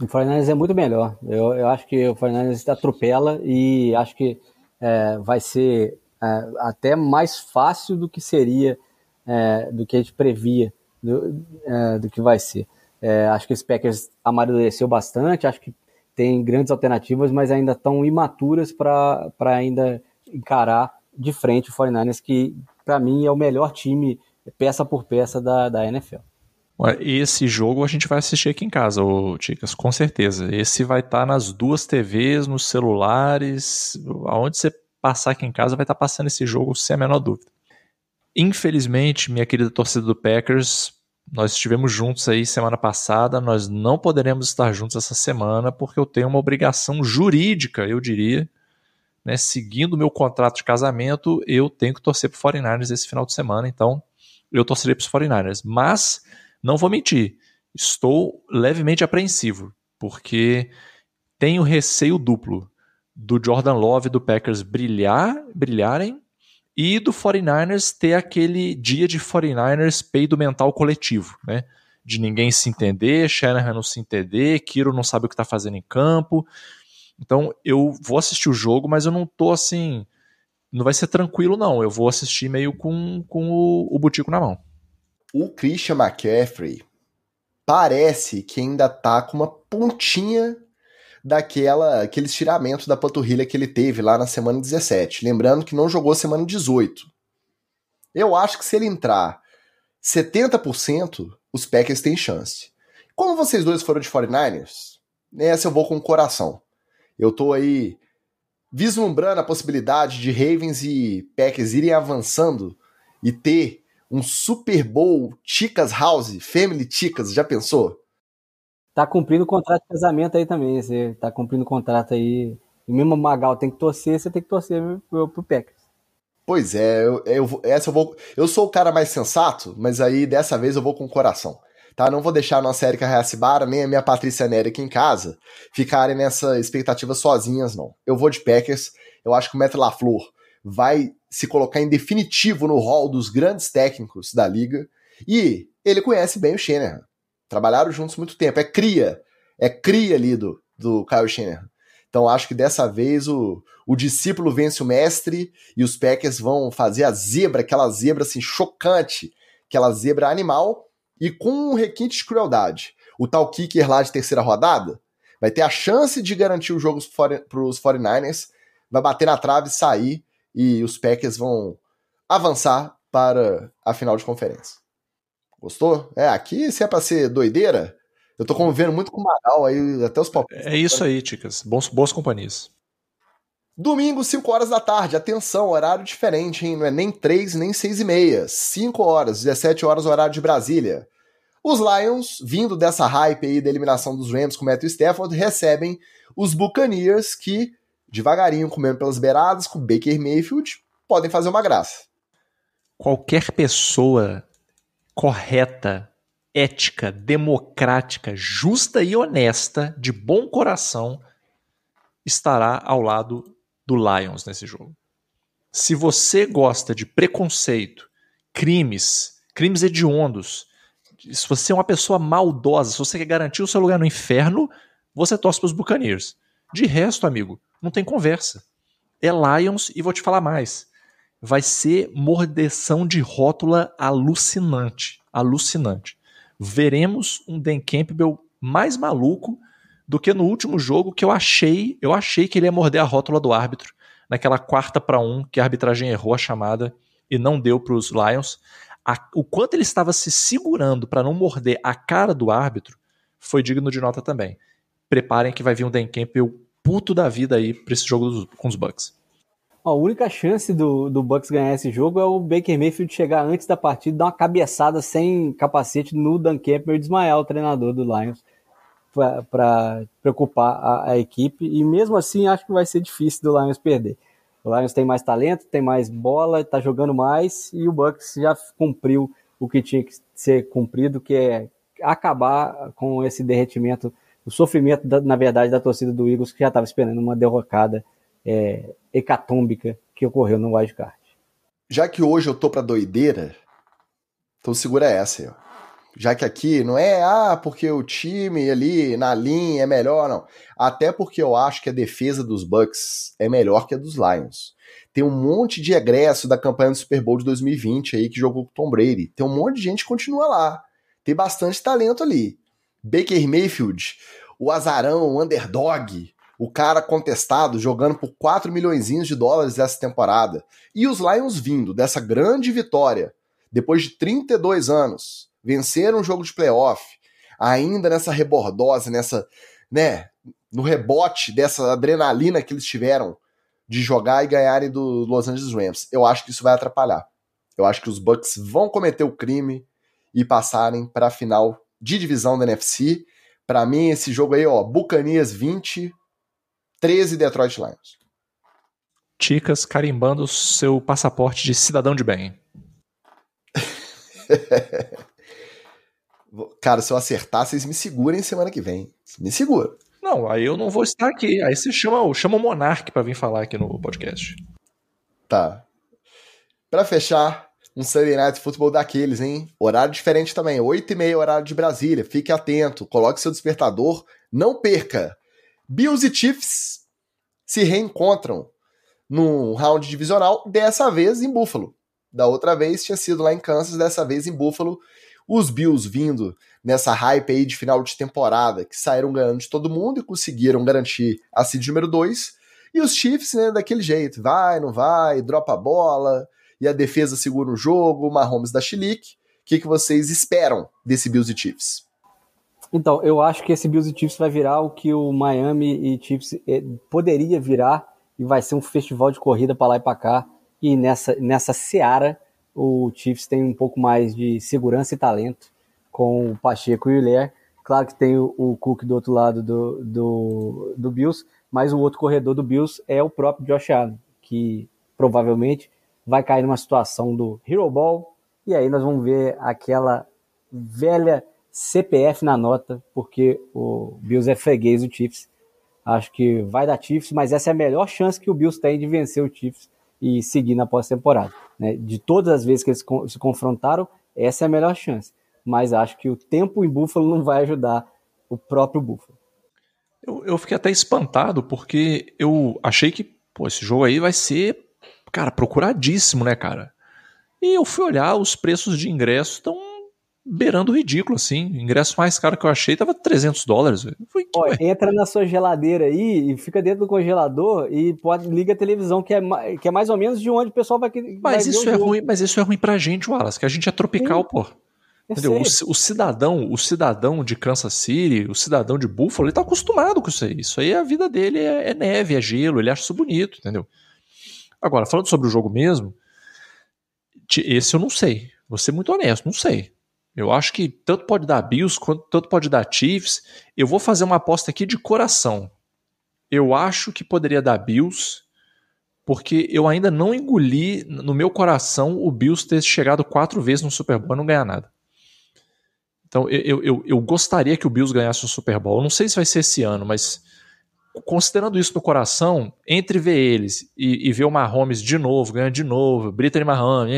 Speaker 2: O Fernandes é muito melhor. Eu, eu acho que o Fernandes atropela e acho que é, vai ser é, até mais fácil do que seria, é, do que a gente previa, do, é, do que vai ser. É, acho que esse Packers amadureceu bastante, acho que tem grandes alternativas, mas ainda estão imaturas para ainda encarar de frente o 49ers, que para mim é o melhor time, peça por peça, da, da NFL.
Speaker 3: Esse jogo a gente vai assistir aqui em casa, ô Ticas, com certeza. Esse vai estar tá nas duas TVs, nos celulares, aonde você passar aqui em casa vai estar tá passando esse jogo sem a menor dúvida. Infelizmente, minha querida torcida do Packers, nós estivemos juntos aí semana passada, nós não poderemos estar juntos essa semana porque eu tenho uma obrigação jurídica, eu diria, né, seguindo o meu contrato de casamento, eu tenho que torcer para o 49ers esse final de semana, então eu torcerei para os 49ers. Mas não vou mentir, estou levemente apreensivo, porque tenho receio duplo do Jordan Love do Packers brilhar, brilharem e do 49ers ter aquele dia de 49ers peido mental coletivo, né? De ninguém se entender, Shanahan não se entender, Kiro não sabe o que está fazendo em campo. Então eu vou assistir o jogo, mas eu não tô assim. Não vai ser tranquilo, não. Eu vou assistir meio com, com o, o butico na mão
Speaker 1: o Christian McCaffrey parece que ainda tá com uma pontinha daquela aquele estiramento da panturrilha que ele teve lá na semana 17. Lembrando que não jogou semana 18. Eu acho que se ele entrar 70%, os Packers têm chance. Como vocês dois foram de 49ers, nessa eu vou com o coração. Eu tô aí vislumbrando a possibilidade de Ravens e Packers irem avançando e ter um Super Bowl Chicas House, Family Chicas, já pensou?
Speaker 2: Tá cumprindo o contrato de casamento aí também, você tá cumprindo o contrato aí. O mesmo Magal tem que torcer, você tem que torcer pro, pro Packers.
Speaker 1: Pois é, eu, eu, essa eu vou. Eu sou o cara mais sensato, mas aí dessa vez eu vou com o coração. Tá? Não vou deixar a nossa Erika Reacibara nem a minha Patrícia Nery aqui em casa ficarem nessa expectativa sozinhas, não. Eu vou de Packers. Eu acho que o Matt LaFleur vai se colocar em definitivo no hall dos grandes técnicos da liga. E ele conhece bem o Shanahan. Trabalharam juntos muito tempo. É cria. É cria ali do, do Kyle Shanahan. Então acho que dessa vez o, o discípulo vence o mestre e os Packers vão fazer a zebra, aquela zebra assim chocante, aquela zebra animal e com um requinte de crueldade. O tal kicker lá de terceira rodada vai ter a chance de garantir o jogo para os 49ers, vai bater na trave e sair e os Packers vão avançar para a final de conferência. Gostou? É, aqui se é para ser doideira, eu tô convivendo muito com o Magal aí, até os
Speaker 3: palpites. É isso aí, Ticas. Bons, boas companhias.
Speaker 1: Domingo, 5 horas da tarde. Atenção, horário diferente, hein? Não é nem 3, nem 6 e meia. 5 horas, 17 horas, horário de Brasília. Os Lions, vindo dessa hype aí da eliminação dos Rams com o Matthew Stafford, recebem os Buccaneers, que, devagarinho, comendo pelas beiradas, com Baker Mayfield, podem fazer uma graça.
Speaker 3: Qualquer pessoa correta ética, democrática, justa e honesta, de bom coração, estará ao lado do Lions nesse jogo. Se você gosta de preconceito, crimes, crimes hediondos, se você é uma pessoa maldosa, se você quer garantir o seu lugar no inferno, você torce para os Buccaneers. De resto, amigo, não tem conversa. É Lions e vou te falar mais. Vai ser mordeção de rótula alucinante. Alucinante veremos um Dan Campbell mais maluco do que no último jogo que eu achei, eu achei que ele ia morder a rótula do árbitro naquela quarta para um que a arbitragem errou a chamada e não deu para os Lions. A, o quanto ele estava se segurando para não morder a cara do árbitro foi digno de nota também. Preparem que vai vir um Dan Campbell puto da vida aí para esse jogo dos, com os Bucks.
Speaker 2: A única chance do, do Bucks ganhar esse jogo é o Baker Mayfield chegar antes da partida, dar uma cabeçada sem capacete no Dan Campbell e desmaiar o treinador do Lions para preocupar a, a, equipe. E mesmo assim, acho que vai ser difícil do Lions perder. O Lions tem mais talento, tem mais bola, está jogando mais e o Bucks já cumpriu o que tinha que ser cumprido, que é acabar com esse derretimento, o sofrimento, da, na verdade, da torcida do Eagles, que já estava esperando uma derrocada é, hecatômbica que ocorreu no wildcard.
Speaker 1: Já que hoje eu tô pra doideira, então segura essa aí, ó. Já que aqui não é, ah, porque o time ali na linha é melhor, não. Até porque eu acho que a defesa dos Bucks é melhor que a dos Lions. Tem um monte de egresso da campanha do Super Bowl de 2020 aí que jogou com o Tom Brady. Tem um monte de gente que continua lá. Tem bastante talento ali. Baker Mayfield, o azarão, o underdog, o cara contestado jogando por 4 milhões de dólares essa temporada. E os Lions vindo dessa grande vitória, depois de 32 anos, venceram um jogo de playoff, ainda nessa rebordose, nessa, né, no rebote dessa adrenalina que eles tiveram de jogar e ganharem do Los Angeles Rams. Eu acho que isso vai atrapalhar. Eu acho que os Bucks vão cometer o crime e passarem para a final de divisão da NFC. Para mim, esse jogo aí, ó, Bucanias 20, 13 Detroit Lions.
Speaker 3: Ticas carimbando seu passaporte de cidadão de bem.
Speaker 1: Cara, se eu acertar, vocês me segurem semana que vem. Me segura.
Speaker 3: Não, aí eu não vou estar aqui. Aí você chama, chama o Monark para vir falar aqui no podcast.
Speaker 1: Tá. Para fechar, um Sunday Night Football daqueles, hein? Horário diferente também, 8 e meia horário de Brasília. Fique atento, coloque seu despertador, não perca. Bills e Chiefs se reencontram num round divisional, dessa vez em Buffalo. Da outra vez tinha sido lá em Kansas, dessa vez em Buffalo. Os Bills vindo nessa hype aí de final de temporada, que saíram ganhando de todo mundo e conseguiram garantir a seed número 2. E os Chiefs, né, daquele jeito, vai, não vai, dropa a bola, e a defesa segura o jogo, o Mahomes da chilique. O que, que vocês esperam desse Bills e Chiefs?
Speaker 2: Então, eu acho que esse Bills e Chiefs vai virar o que o Miami e Chiefs eh, poderia virar e vai ser um festival de corrida para lá e para cá. E nessa, nessa seara, o Chiefs tem um pouco mais de segurança e talento com o Pacheco e o Hilaire. Claro que tem o, o Cook do outro lado do, do, do Bills, mas o outro corredor do Bills é o próprio Josh Allen, que provavelmente vai cair numa situação do Hero Ball, e aí nós vamos ver aquela velha CPF na nota, porque o Bills é freguês do Chiefs. Acho que vai dar Chiefs, mas essa é a melhor chance que o Bills tem de vencer o Chiefs e seguir na pós-temporada. Né? De todas as vezes que eles se confrontaram, essa é a melhor chance. Mas acho que o tempo em Buffalo não vai ajudar o próprio Buffalo.
Speaker 3: Eu, eu fiquei até espantado, porque eu achei que pô, esse jogo aí vai ser, cara, procuradíssimo, né, cara? E eu fui olhar, os preços de ingresso estão beirando o ridículo, assim. O ingresso mais caro que eu achei tava 300 dólares.
Speaker 2: Entra na sua geladeira aí e fica dentro do congelador e pode liga a televisão, que é, que é mais ou menos de onde o pessoal vai.
Speaker 3: Mas vai isso é ruim, mas isso é ruim pra gente, Wallace, que a gente é tropical, Sim. pô. Entendeu? O, o, cidadão, o cidadão de Kansas City, o cidadão de Buffalo, ele tá acostumado com isso aí. Isso aí a vida dele é, é neve, é gelo, ele acha isso bonito, entendeu? Agora, falando sobre o jogo mesmo, esse eu não sei. Vou ser muito honesto, não sei. Eu acho que tanto pode dar Bills quanto tanto pode dar Chiefs. Eu vou fazer uma aposta aqui de coração. Eu acho que poderia dar Bills, porque eu ainda não engoli no meu coração o Bills ter chegado quatro vezes no Super Bowl e não ganhar nada. Então eu, eu, eu gostaria que o Bills ganhasse o Super Bowl. Eu não sei se vai ser esse ano, mas considerando isso no coração, entre ver eles e, e ver o Mahomes de novo, ganhando de novo, Brittany Mahomes,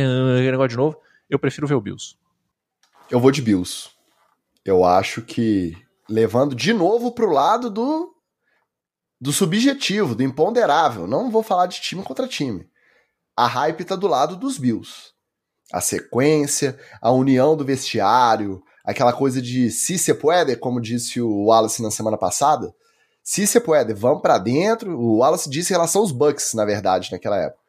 Speaker 3: negócio de novo, eu prefiro ver o Bills.
Speaker 1: Eu vou de Bills. Eu acho que levando de novo pro lado do do subjetivo, do imponderável. Não vou falar de time contra time. A hype tá do lado dos Bills. A sequência, a união do vestiário, aquela coisa de se se puede, como disse o Wallace na semana passada. Se se puede, vamos para dentro. O Wallace disse em relação aos Bucks, na verdade, naquela época.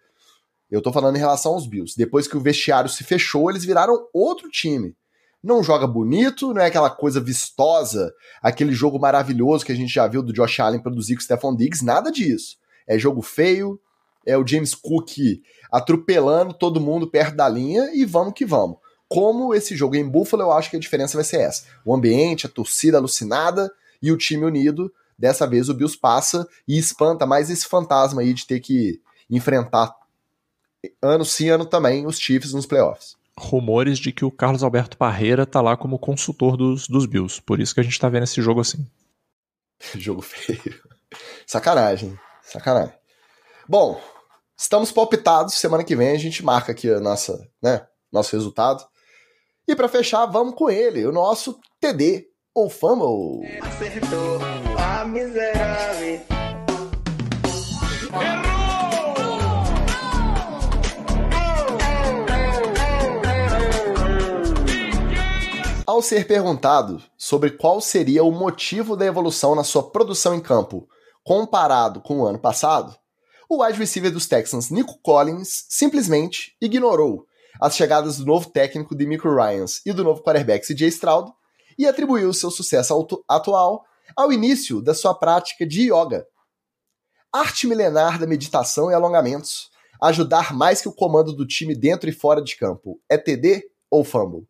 Speaker 1: Eu tô falando em relação aos Bills. Depois que o vestiário se fechou, eles viraram outro time. Não joga bonito, não é aquela coisa vistosa, aquele jogo maravilhoso que a gente já viu do Josh Allen produzir com o Stephon Diggs, nada disso. É jogo feio, é o James Cook atropelando todo mundo perto da linha e vamos que vamos. Como esse jogo em Buffalo, eu acho que a diferença vai ser essa. O ambiente, a torcida alucinada e o time unido Dessa vez o Bills passa e espanta mais esse fantasma aí de ter que enfrentar ano sim, ano também os Chiefs nos playoffs.
Speaker 3: Rumores de que o Carlos Alberto Parreira tá lá como consultor dos, dos Bills. Por isso que a gente tá vendo esse jogo assim.
Speaker 1: jogo feio. Sacanagem. Sacanagem. Bom, estamos palpitados. Semana que vem a gente marca aqui a nossa, né, nosso resultado. E para fechar, vamos com ele, o nosso TD ou Fumble. Acertou miserável. Ao ser perguntado sobre qual seria o motivo da evolução na sua produção em campo comparado com o ano passado, o wide receiver dos Texans, Nico Collins, simplesmente ignorou as chegadas do novo técnico Demico Ryans e do novo quarterback CJ Stroud e atribuiu seu sucesso atual ao início da sua prática de yoga. Arte milenar da meditação e alongamentos. Ajudar mais que o comando do time dentro e fora de campo. É TD ou fumble?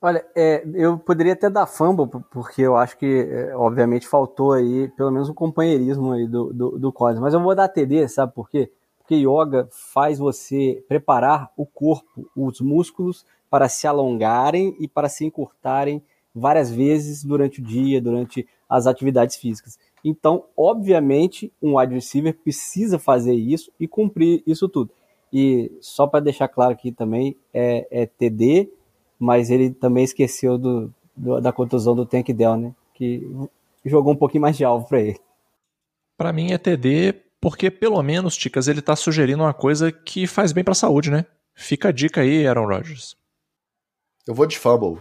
Speaker 2: Olha, é, eu poderia até dar fumble, porque eu acho que, é, obviamente, faltou aí pelo menos o um companheirismo aí do, do, do Collins. Mas eu vou dar TD, sabe por quê? Porque yoga faz você preparar o corpo, os músculos, para se alongarem e para se encurtarem várias vezes durante o dia, durante as atividades físicas. Então, obviamente, um wide receiver precisa fazer isso e cumprir isso tudo. E só para deixar claro aqui também, é, é, TD, mas ele também esqueceu do, do, da contusão do Tank Dell, né? Que jogou um pouquinho mais de alvo para ele.
Speaker 3: Para mim é TD porque pelo menos, Ticas, ele tá sugerindo uma coisa que faz bem para a saúde, né? Fica a dica aí, Aaron Rodgers.
Speaker 1: Eu vou de fumble.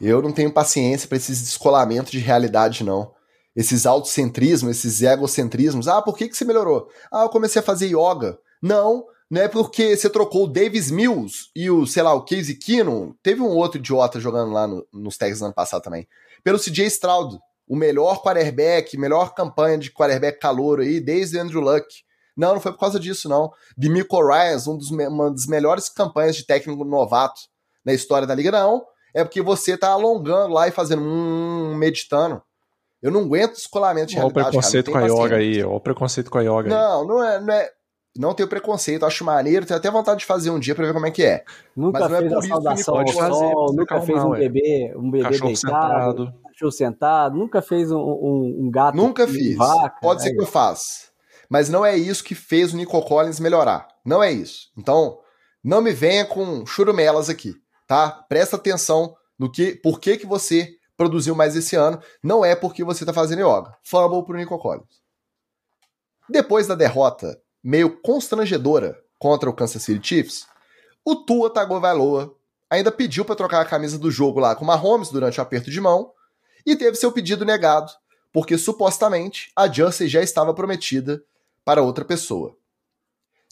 Speaker 1: Eu não tenho paciência para esses descolamentos de realidade, não. Esses autocentrismos, esses egocentrismos. Ah, por que, que você melhorou? Ah, eu comecei a fazer yoga. Não, não é porque você trocou o Davis Mills e o, sei lá, o Casey Keenum. Teve um outro idiota jogando lá no, nos Texans ano passado também. Pelo CJ Stroud, o melhor quarterback, melhor campanha de quarterback calouro aí, desde Andrew Luck. Não, não foi por causa disso, não. De Michael Ryan, um dos, uma das melhores campanhas de técnico novato na história da liga, não é porque você tá alongando lá e fazendo um meditando. Eu não aguento descolamento de
Speaker 3: realidade. Olha o preconceito cara, com a yoga aí, olha o preconceito com a yoga
Speaker 1: Não,
Speaker 3: aí.
Speaker 1: não é, não é. não tenho preconceito, acho maneiro, tenho até vontade de fazer um dia pra ver como é que é.
Speaker 2: Nunca
Speaker 1: Mas não é
Speaker 2: fez
Speaker 1: por
Speaker 2: a saudação ao sol, nunca fez um bebê, um bebê
Speaker 3: Cachorro
Speaker 2: deitado,
Speaker 3: sentado.
Speaker 2: cachorro sentado, nunca fez um, um, um gato
Speaker 1: Nunca fiz.
Speaker 2: vaca.
Speaker 1: Pode ser
Speaker 2: Aí,
Speaker 1: que eu faça. Mas não é isso que fez o Nico Collins melhorar. Não é isso. Então, não me venha com churumelas aqui, tá? Presta atenção no que, por que, que você produziu mais esse ano. Não é porque você tá fazendo yoga. Fumble pro Nico Collins. Depois da derrota meio constrangedora contra o Kansas City Chiefs, o Tua Tagovailoa ainda pediu para trocar a camisa do jogo lá com o Mahomes durante o aperto de mão e teve seu pedido negado, porque supostamente a Jersey já estava prometida para outra pessoa.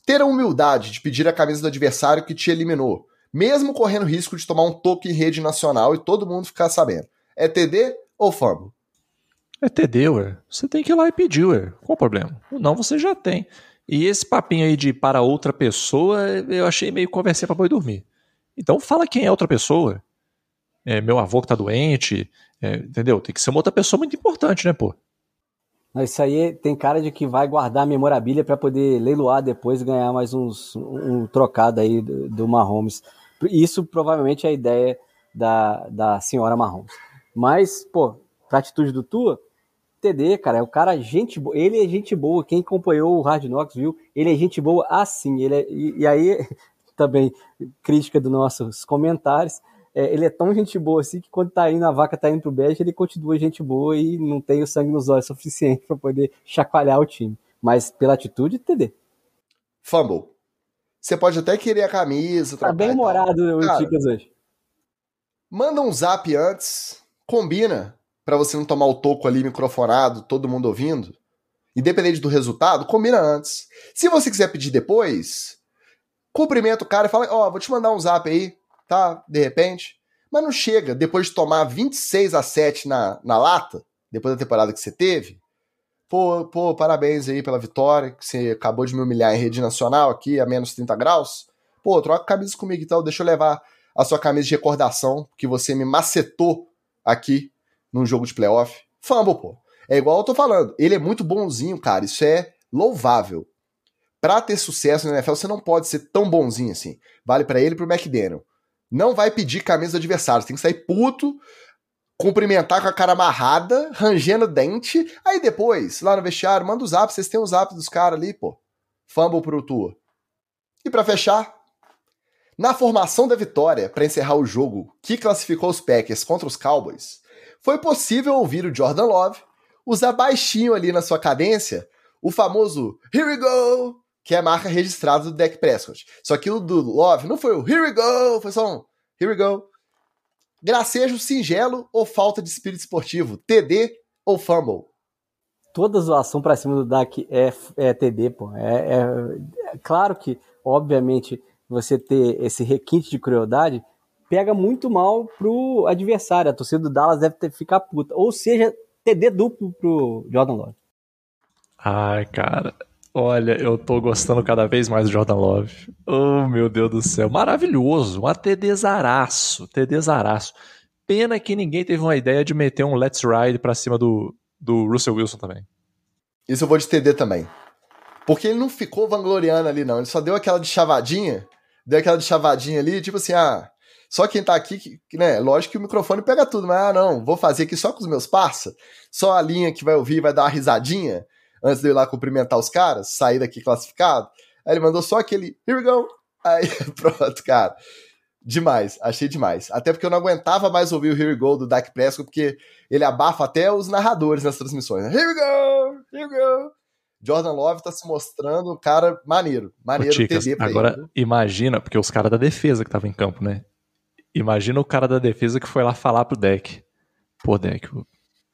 Speaker 1: Ter a humildade de pedir a camisa do adversário que te eliminou, mesmo correndo risco de tomar um toque em rede nacional e todo mundo ficar sabendo. É TD ou fumble?
Speaker 3: É TD, ué. Você tem que ir lá e pedir, ué. Qual o problema? O não você já tem. E esse papinho aí de para outra pessoa, eu achei meio conversinha pra boi dormir. Então fala quem é outra pessoa. É meu avô que tá doente, é, entendeu? Tem que ser uma outra pessoa muito importante, né, pô?
Speaker 2: Não, Isso aí tem cara de que vai guardar a memorabilia para poder leiloar depois e ganhar mais uns, um trocado aí do, do Mahomes. Isso provavelmente é a ideia da, da senhora Mahomes. Mas, pô, pra atitude do Tua, TD, cara, é o cara gente boa. Ele é gente boa. Quem acompanhou o Hard Knocks viu, ele é gente boa assim. Ele é, e, e aí, também, crítica dos nossos comentários. é, ele é tão gente boa assim que quando tá indo, a vaca tá indo pro bege, ele continua gente boa e não tem o sangue nos olhos suficiente para poder chacoalhar o time. Mas pela atitude, TD.
Speaker 1: Fumble. Você pode até querer a camisa,
Speaker 2: Tá bem
Speaker 1: tal.
Speaker 2: humorado o
Speaker 1: Cara,
Speaker 2: Ticas hoje.
Speaker 1: Manda um zap antes, combina, pra você não tomar o toco ali microfonado, todo mundo ouvindo. Independente do resultado, combina antes. Se você quiser pedir depois, cumprimenta o cara e fala: Ó, vou te mandar um zap aí, tá? De repente. Mas não chega, depois de tomar 26 a 7 na, na lata, depois da temporada que você teve. Pô, pô, parabéns aí pela vitória, que você acabou de me humilhar em rede nacional aqui, a menos 30 graus. Pô, troca camisa comigo então, deixa eu levar a sua camisa de recordação, que você me macetou aqui num jogo de playoff. Fumble, pô. É igual eu tô falando, ele é muito bonzinho, cara, isso é louvável. Pra ter sucesso na NFL, você não pode ser tão bonzinho assim. Vale pra ele e pro McDaniel. Não vai pedir camisa do adversário, você tem que sair puto, cumprimentar com a cara amarrada, rangendo dente, aí depois, lá no vestiário, manda o zap, vocês têm o zap dos caras ali, pô. Fumble pro Tua. E pra fechar, na formação da vitória para encerrar o jogo que classificou os Packers contra os Cowboys, foi possível ouvir o Jordan Love usar baixinho ali na sua cadência o famoso Here we go, que é a marca registrada do Dak Prescott. Só que o do Love não foi o Here we go, foi só um Here we go. Gracejo singelo ou falta de espírito esportivo? TD ou fumble?
Speaker 2: Toda zoação pra cima do Dak é, é TD, pô. É, é- é claro que, obviamente, você ter esse requinte de crueldade pega muito mal pro adversário. A torcida do Dallas deve ter ficar puta. Ou seja, TD duplo pro Jordan Love.
Speaker 3: Ai, cara. Olha, eu tô gostando cada vez mais do Jordan Love. Oh, meu Deus do céu. Maravilhoso. Um TDzaraço. TDzaraço. Pena que ninguém teve uma ideia de meter um Let's Ride pra cima do, do Russell Wilson também.
Speaker 1: Isso eu vou de TD também. Porque ele não ficou vangloriando ali, não. Ele só deu aquela de chavadinha. Deu aquela de chavadinha ali, tipo assim, ah, só quem tá aqui, né? Lógico que o microfone pega tudo, mas ah, não, vou fazer aqui só com os meus parça. Só a linha que vai ouvir vai dar uma risadinha antes de eu ir lá cumprimentar os caras, sair daqui classificado. Aí ele mandou só aquele here we go. Aí, pronto, cara. Demais, achei demais. Até porque eu não aguentava mais ouvir o Here We Go do Dak Prescott, porque ele abafa até os narradores nas transmissões. né? Here we go! Here we go! Jordan Love tá se mostrando um cara maneiro. Maneiro
Speaker 3: Ticas,
Speaker 1: TD pra
Speaker 3: agora
Speaker 1: ele.
Speaker 3: imagina, porque os caras da defesa que estavam em campo, né? Imagina o cara da defesa que foi lá falar pro deck. Pô, deck, o,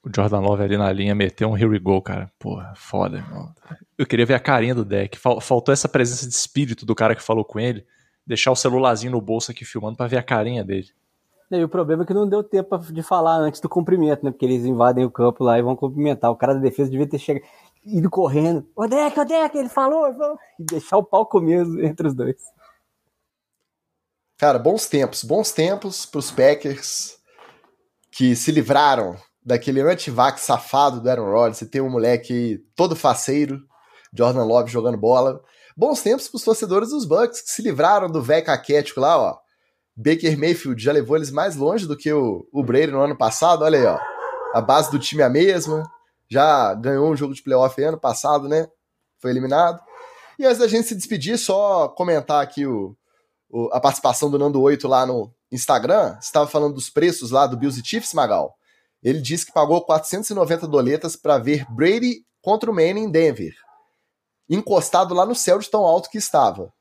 Speaker 3: o Jordan Love ali na linha meteu um here we go, cara. Porra, foda, irmão. Eu queria ver a carinha do deck. Fal- faltou essa presença de espírito do cara que falou com ele. Deixar o celularzinho no bolso aqui filmando pra ver a carinha dele.
Speaker 2: E o problema é que não deu tempo de falar antes do cumprimento, né? Porque eles invadem o campo lá e vão cumprimentar. O cara da defesa devia ter chegado, ido correndo. Ô, Deck, ô, Deck, ele falou, ele falou. E deixar o pau comer entre os dois.
Speaker 1: Cara, bons tempos. Bons tempos pros Packers que se livraram daquele antivax safado do Aaron Rodgers. Você tem um moleque todo faceiro, Jordan Love jogando bola. Bons tempos pros torcedores dos Bucks, que se livraram do velho caquético lá, ó. Baker Mayfield já levou eles mais longe do que o, o Brady no ano passado, olha aí, ó. A base do time é a mesma, já ganhou um jogo de playoff ano passado, né? Foi eliminado. E antes da gente se despedir, só comentar aqui o, o a participação do Nando 8 lá no Instagram. Você estava falando dos preços lá do Bills e Chiefs, Magal. Ele disse que pagou 490 doletas para ver Brady contra o Manning em Denver. Encostado lá no céu de tão alto que estava.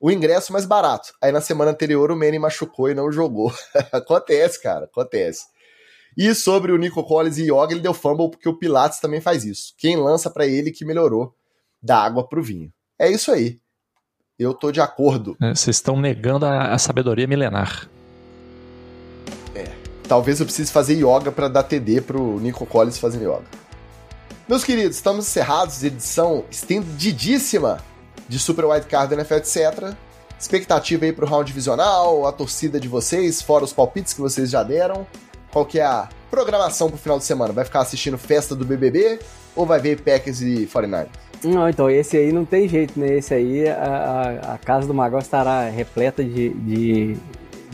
Speaker 1: O ingresso mais barato. Aí na semana anterior o Manning machucou e não jogou. acontece, cara, acontece. E sobre o Nico Collins e Yoga, ele deu fumble porque o Pilates também faz isso. Quem lança para ele que melhorou da água pro vinho. É isso aí. Eu tô de acordo.
Speaker 3: É, vocês estão negando a, a sabedoria milenar.
Speaker 1: Talvez eu precise fazer yoga para dar TD pro Nico Collins fazer yoga. Meus queridos, estamos encerrados. Edição estendidíssima de Super White Card NFL, etc. Expectativa aí pro round divisional, a torcida de vocês, fora os palpites que vocês já deram. Qual que é a programação pro final de semana? Vai ficar assistindo festa do BBB ou vai ver Packers e 49ers?
Speaker 2: Não, então esse aí não tem jeito, né? Esse aí, a, a casa do Magal estará repleta de, de,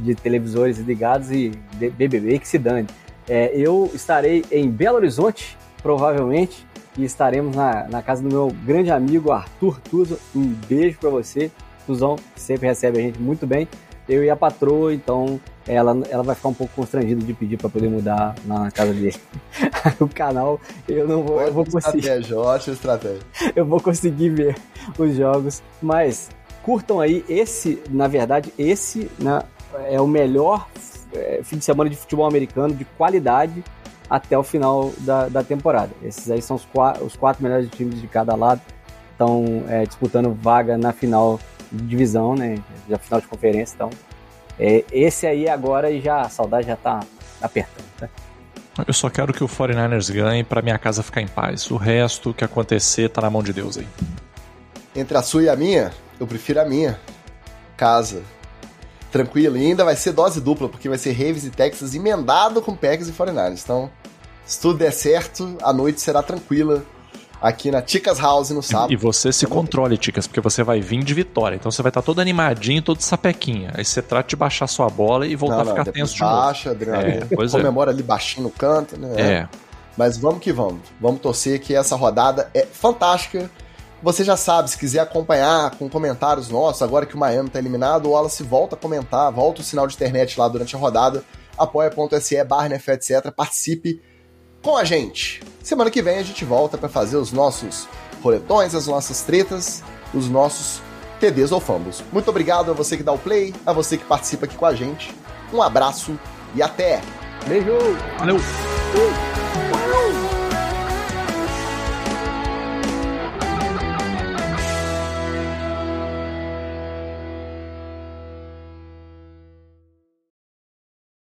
Speaker 2: de televisores ligados e BBB que se dane. É, eu estarei em Belo Horizonte, provavelmente, e estaremos na, na casa do meu grande amigo Arthur Tuzo. Um beijo para você, Tuzão, que sempre recebe a gente muito bem. Eu e a patroa, então ela, ela vai ficar um pouco constrangida de pedir para poder mudar na casa dele. o canal, eu não vou, eu vou conseguir.
Speaker 1: Estratégia, ótima estratégia.
Speaker 2: Eu vou conseguir ver os jogos, mas curtam aí esse, na verdade, esse né, é o melhor é, fim de semana de futebol americano de qualidade até o final da, da temporada. Esses aí são os, quatro, os quatro melhores times de cada lado, estão é, disputando vaga na final de divisão, né? Na final de conferência, então é, esse aí agora já a saudade já tá apertando, tá?
Speaker 3: Eu só quero que o 49ers ganhe para minha casa ficar em paz. O resto que acontecer tá na mão de Deus aí.
Speaker 1: Entre a sua e a minha, eu prefiro a minha casa. Tranquilo. E ainda vai ser dose dupla, porque vai ser Ravens e Texas emendado com Packers e 49ers. Então, se tudo der certo, a noite será tranquila aqui na Ticas House no sábado.
Speaker 3: E você se controle, Ticas, porque você vai vir de vitória. Então você vai estar todo animadinho, todo sapequinha. Aí você trata de baixar sua bola e voltar não, não, a ficar tenso de
Speaker 1: novo. Baixa, Adriano. É, é. comemora é. ali baixinho no canto, né?
Speaker 3: É.
Speaker 1: Mas vamos que vamos. Vamos torcer que essa rodada é fantástica. Você já sabe, se quiser acompanhar com comentários nossos, agora que o Miami tá eliminado, o Wallace volta a comentar, volta o sinal de internet lá durante a rodada, apoia.se barra etc. Participe com a gente. Semana que vem a gente volta para fazer os nossos roletões, as nossas tretas, os nossos TDs ou fumbles. Muito obrigado a você que dá o play, a você que participa aqui com a gente. Um abraço e até!
Speaker 2: Beijo!
Speaker 3: Valeu!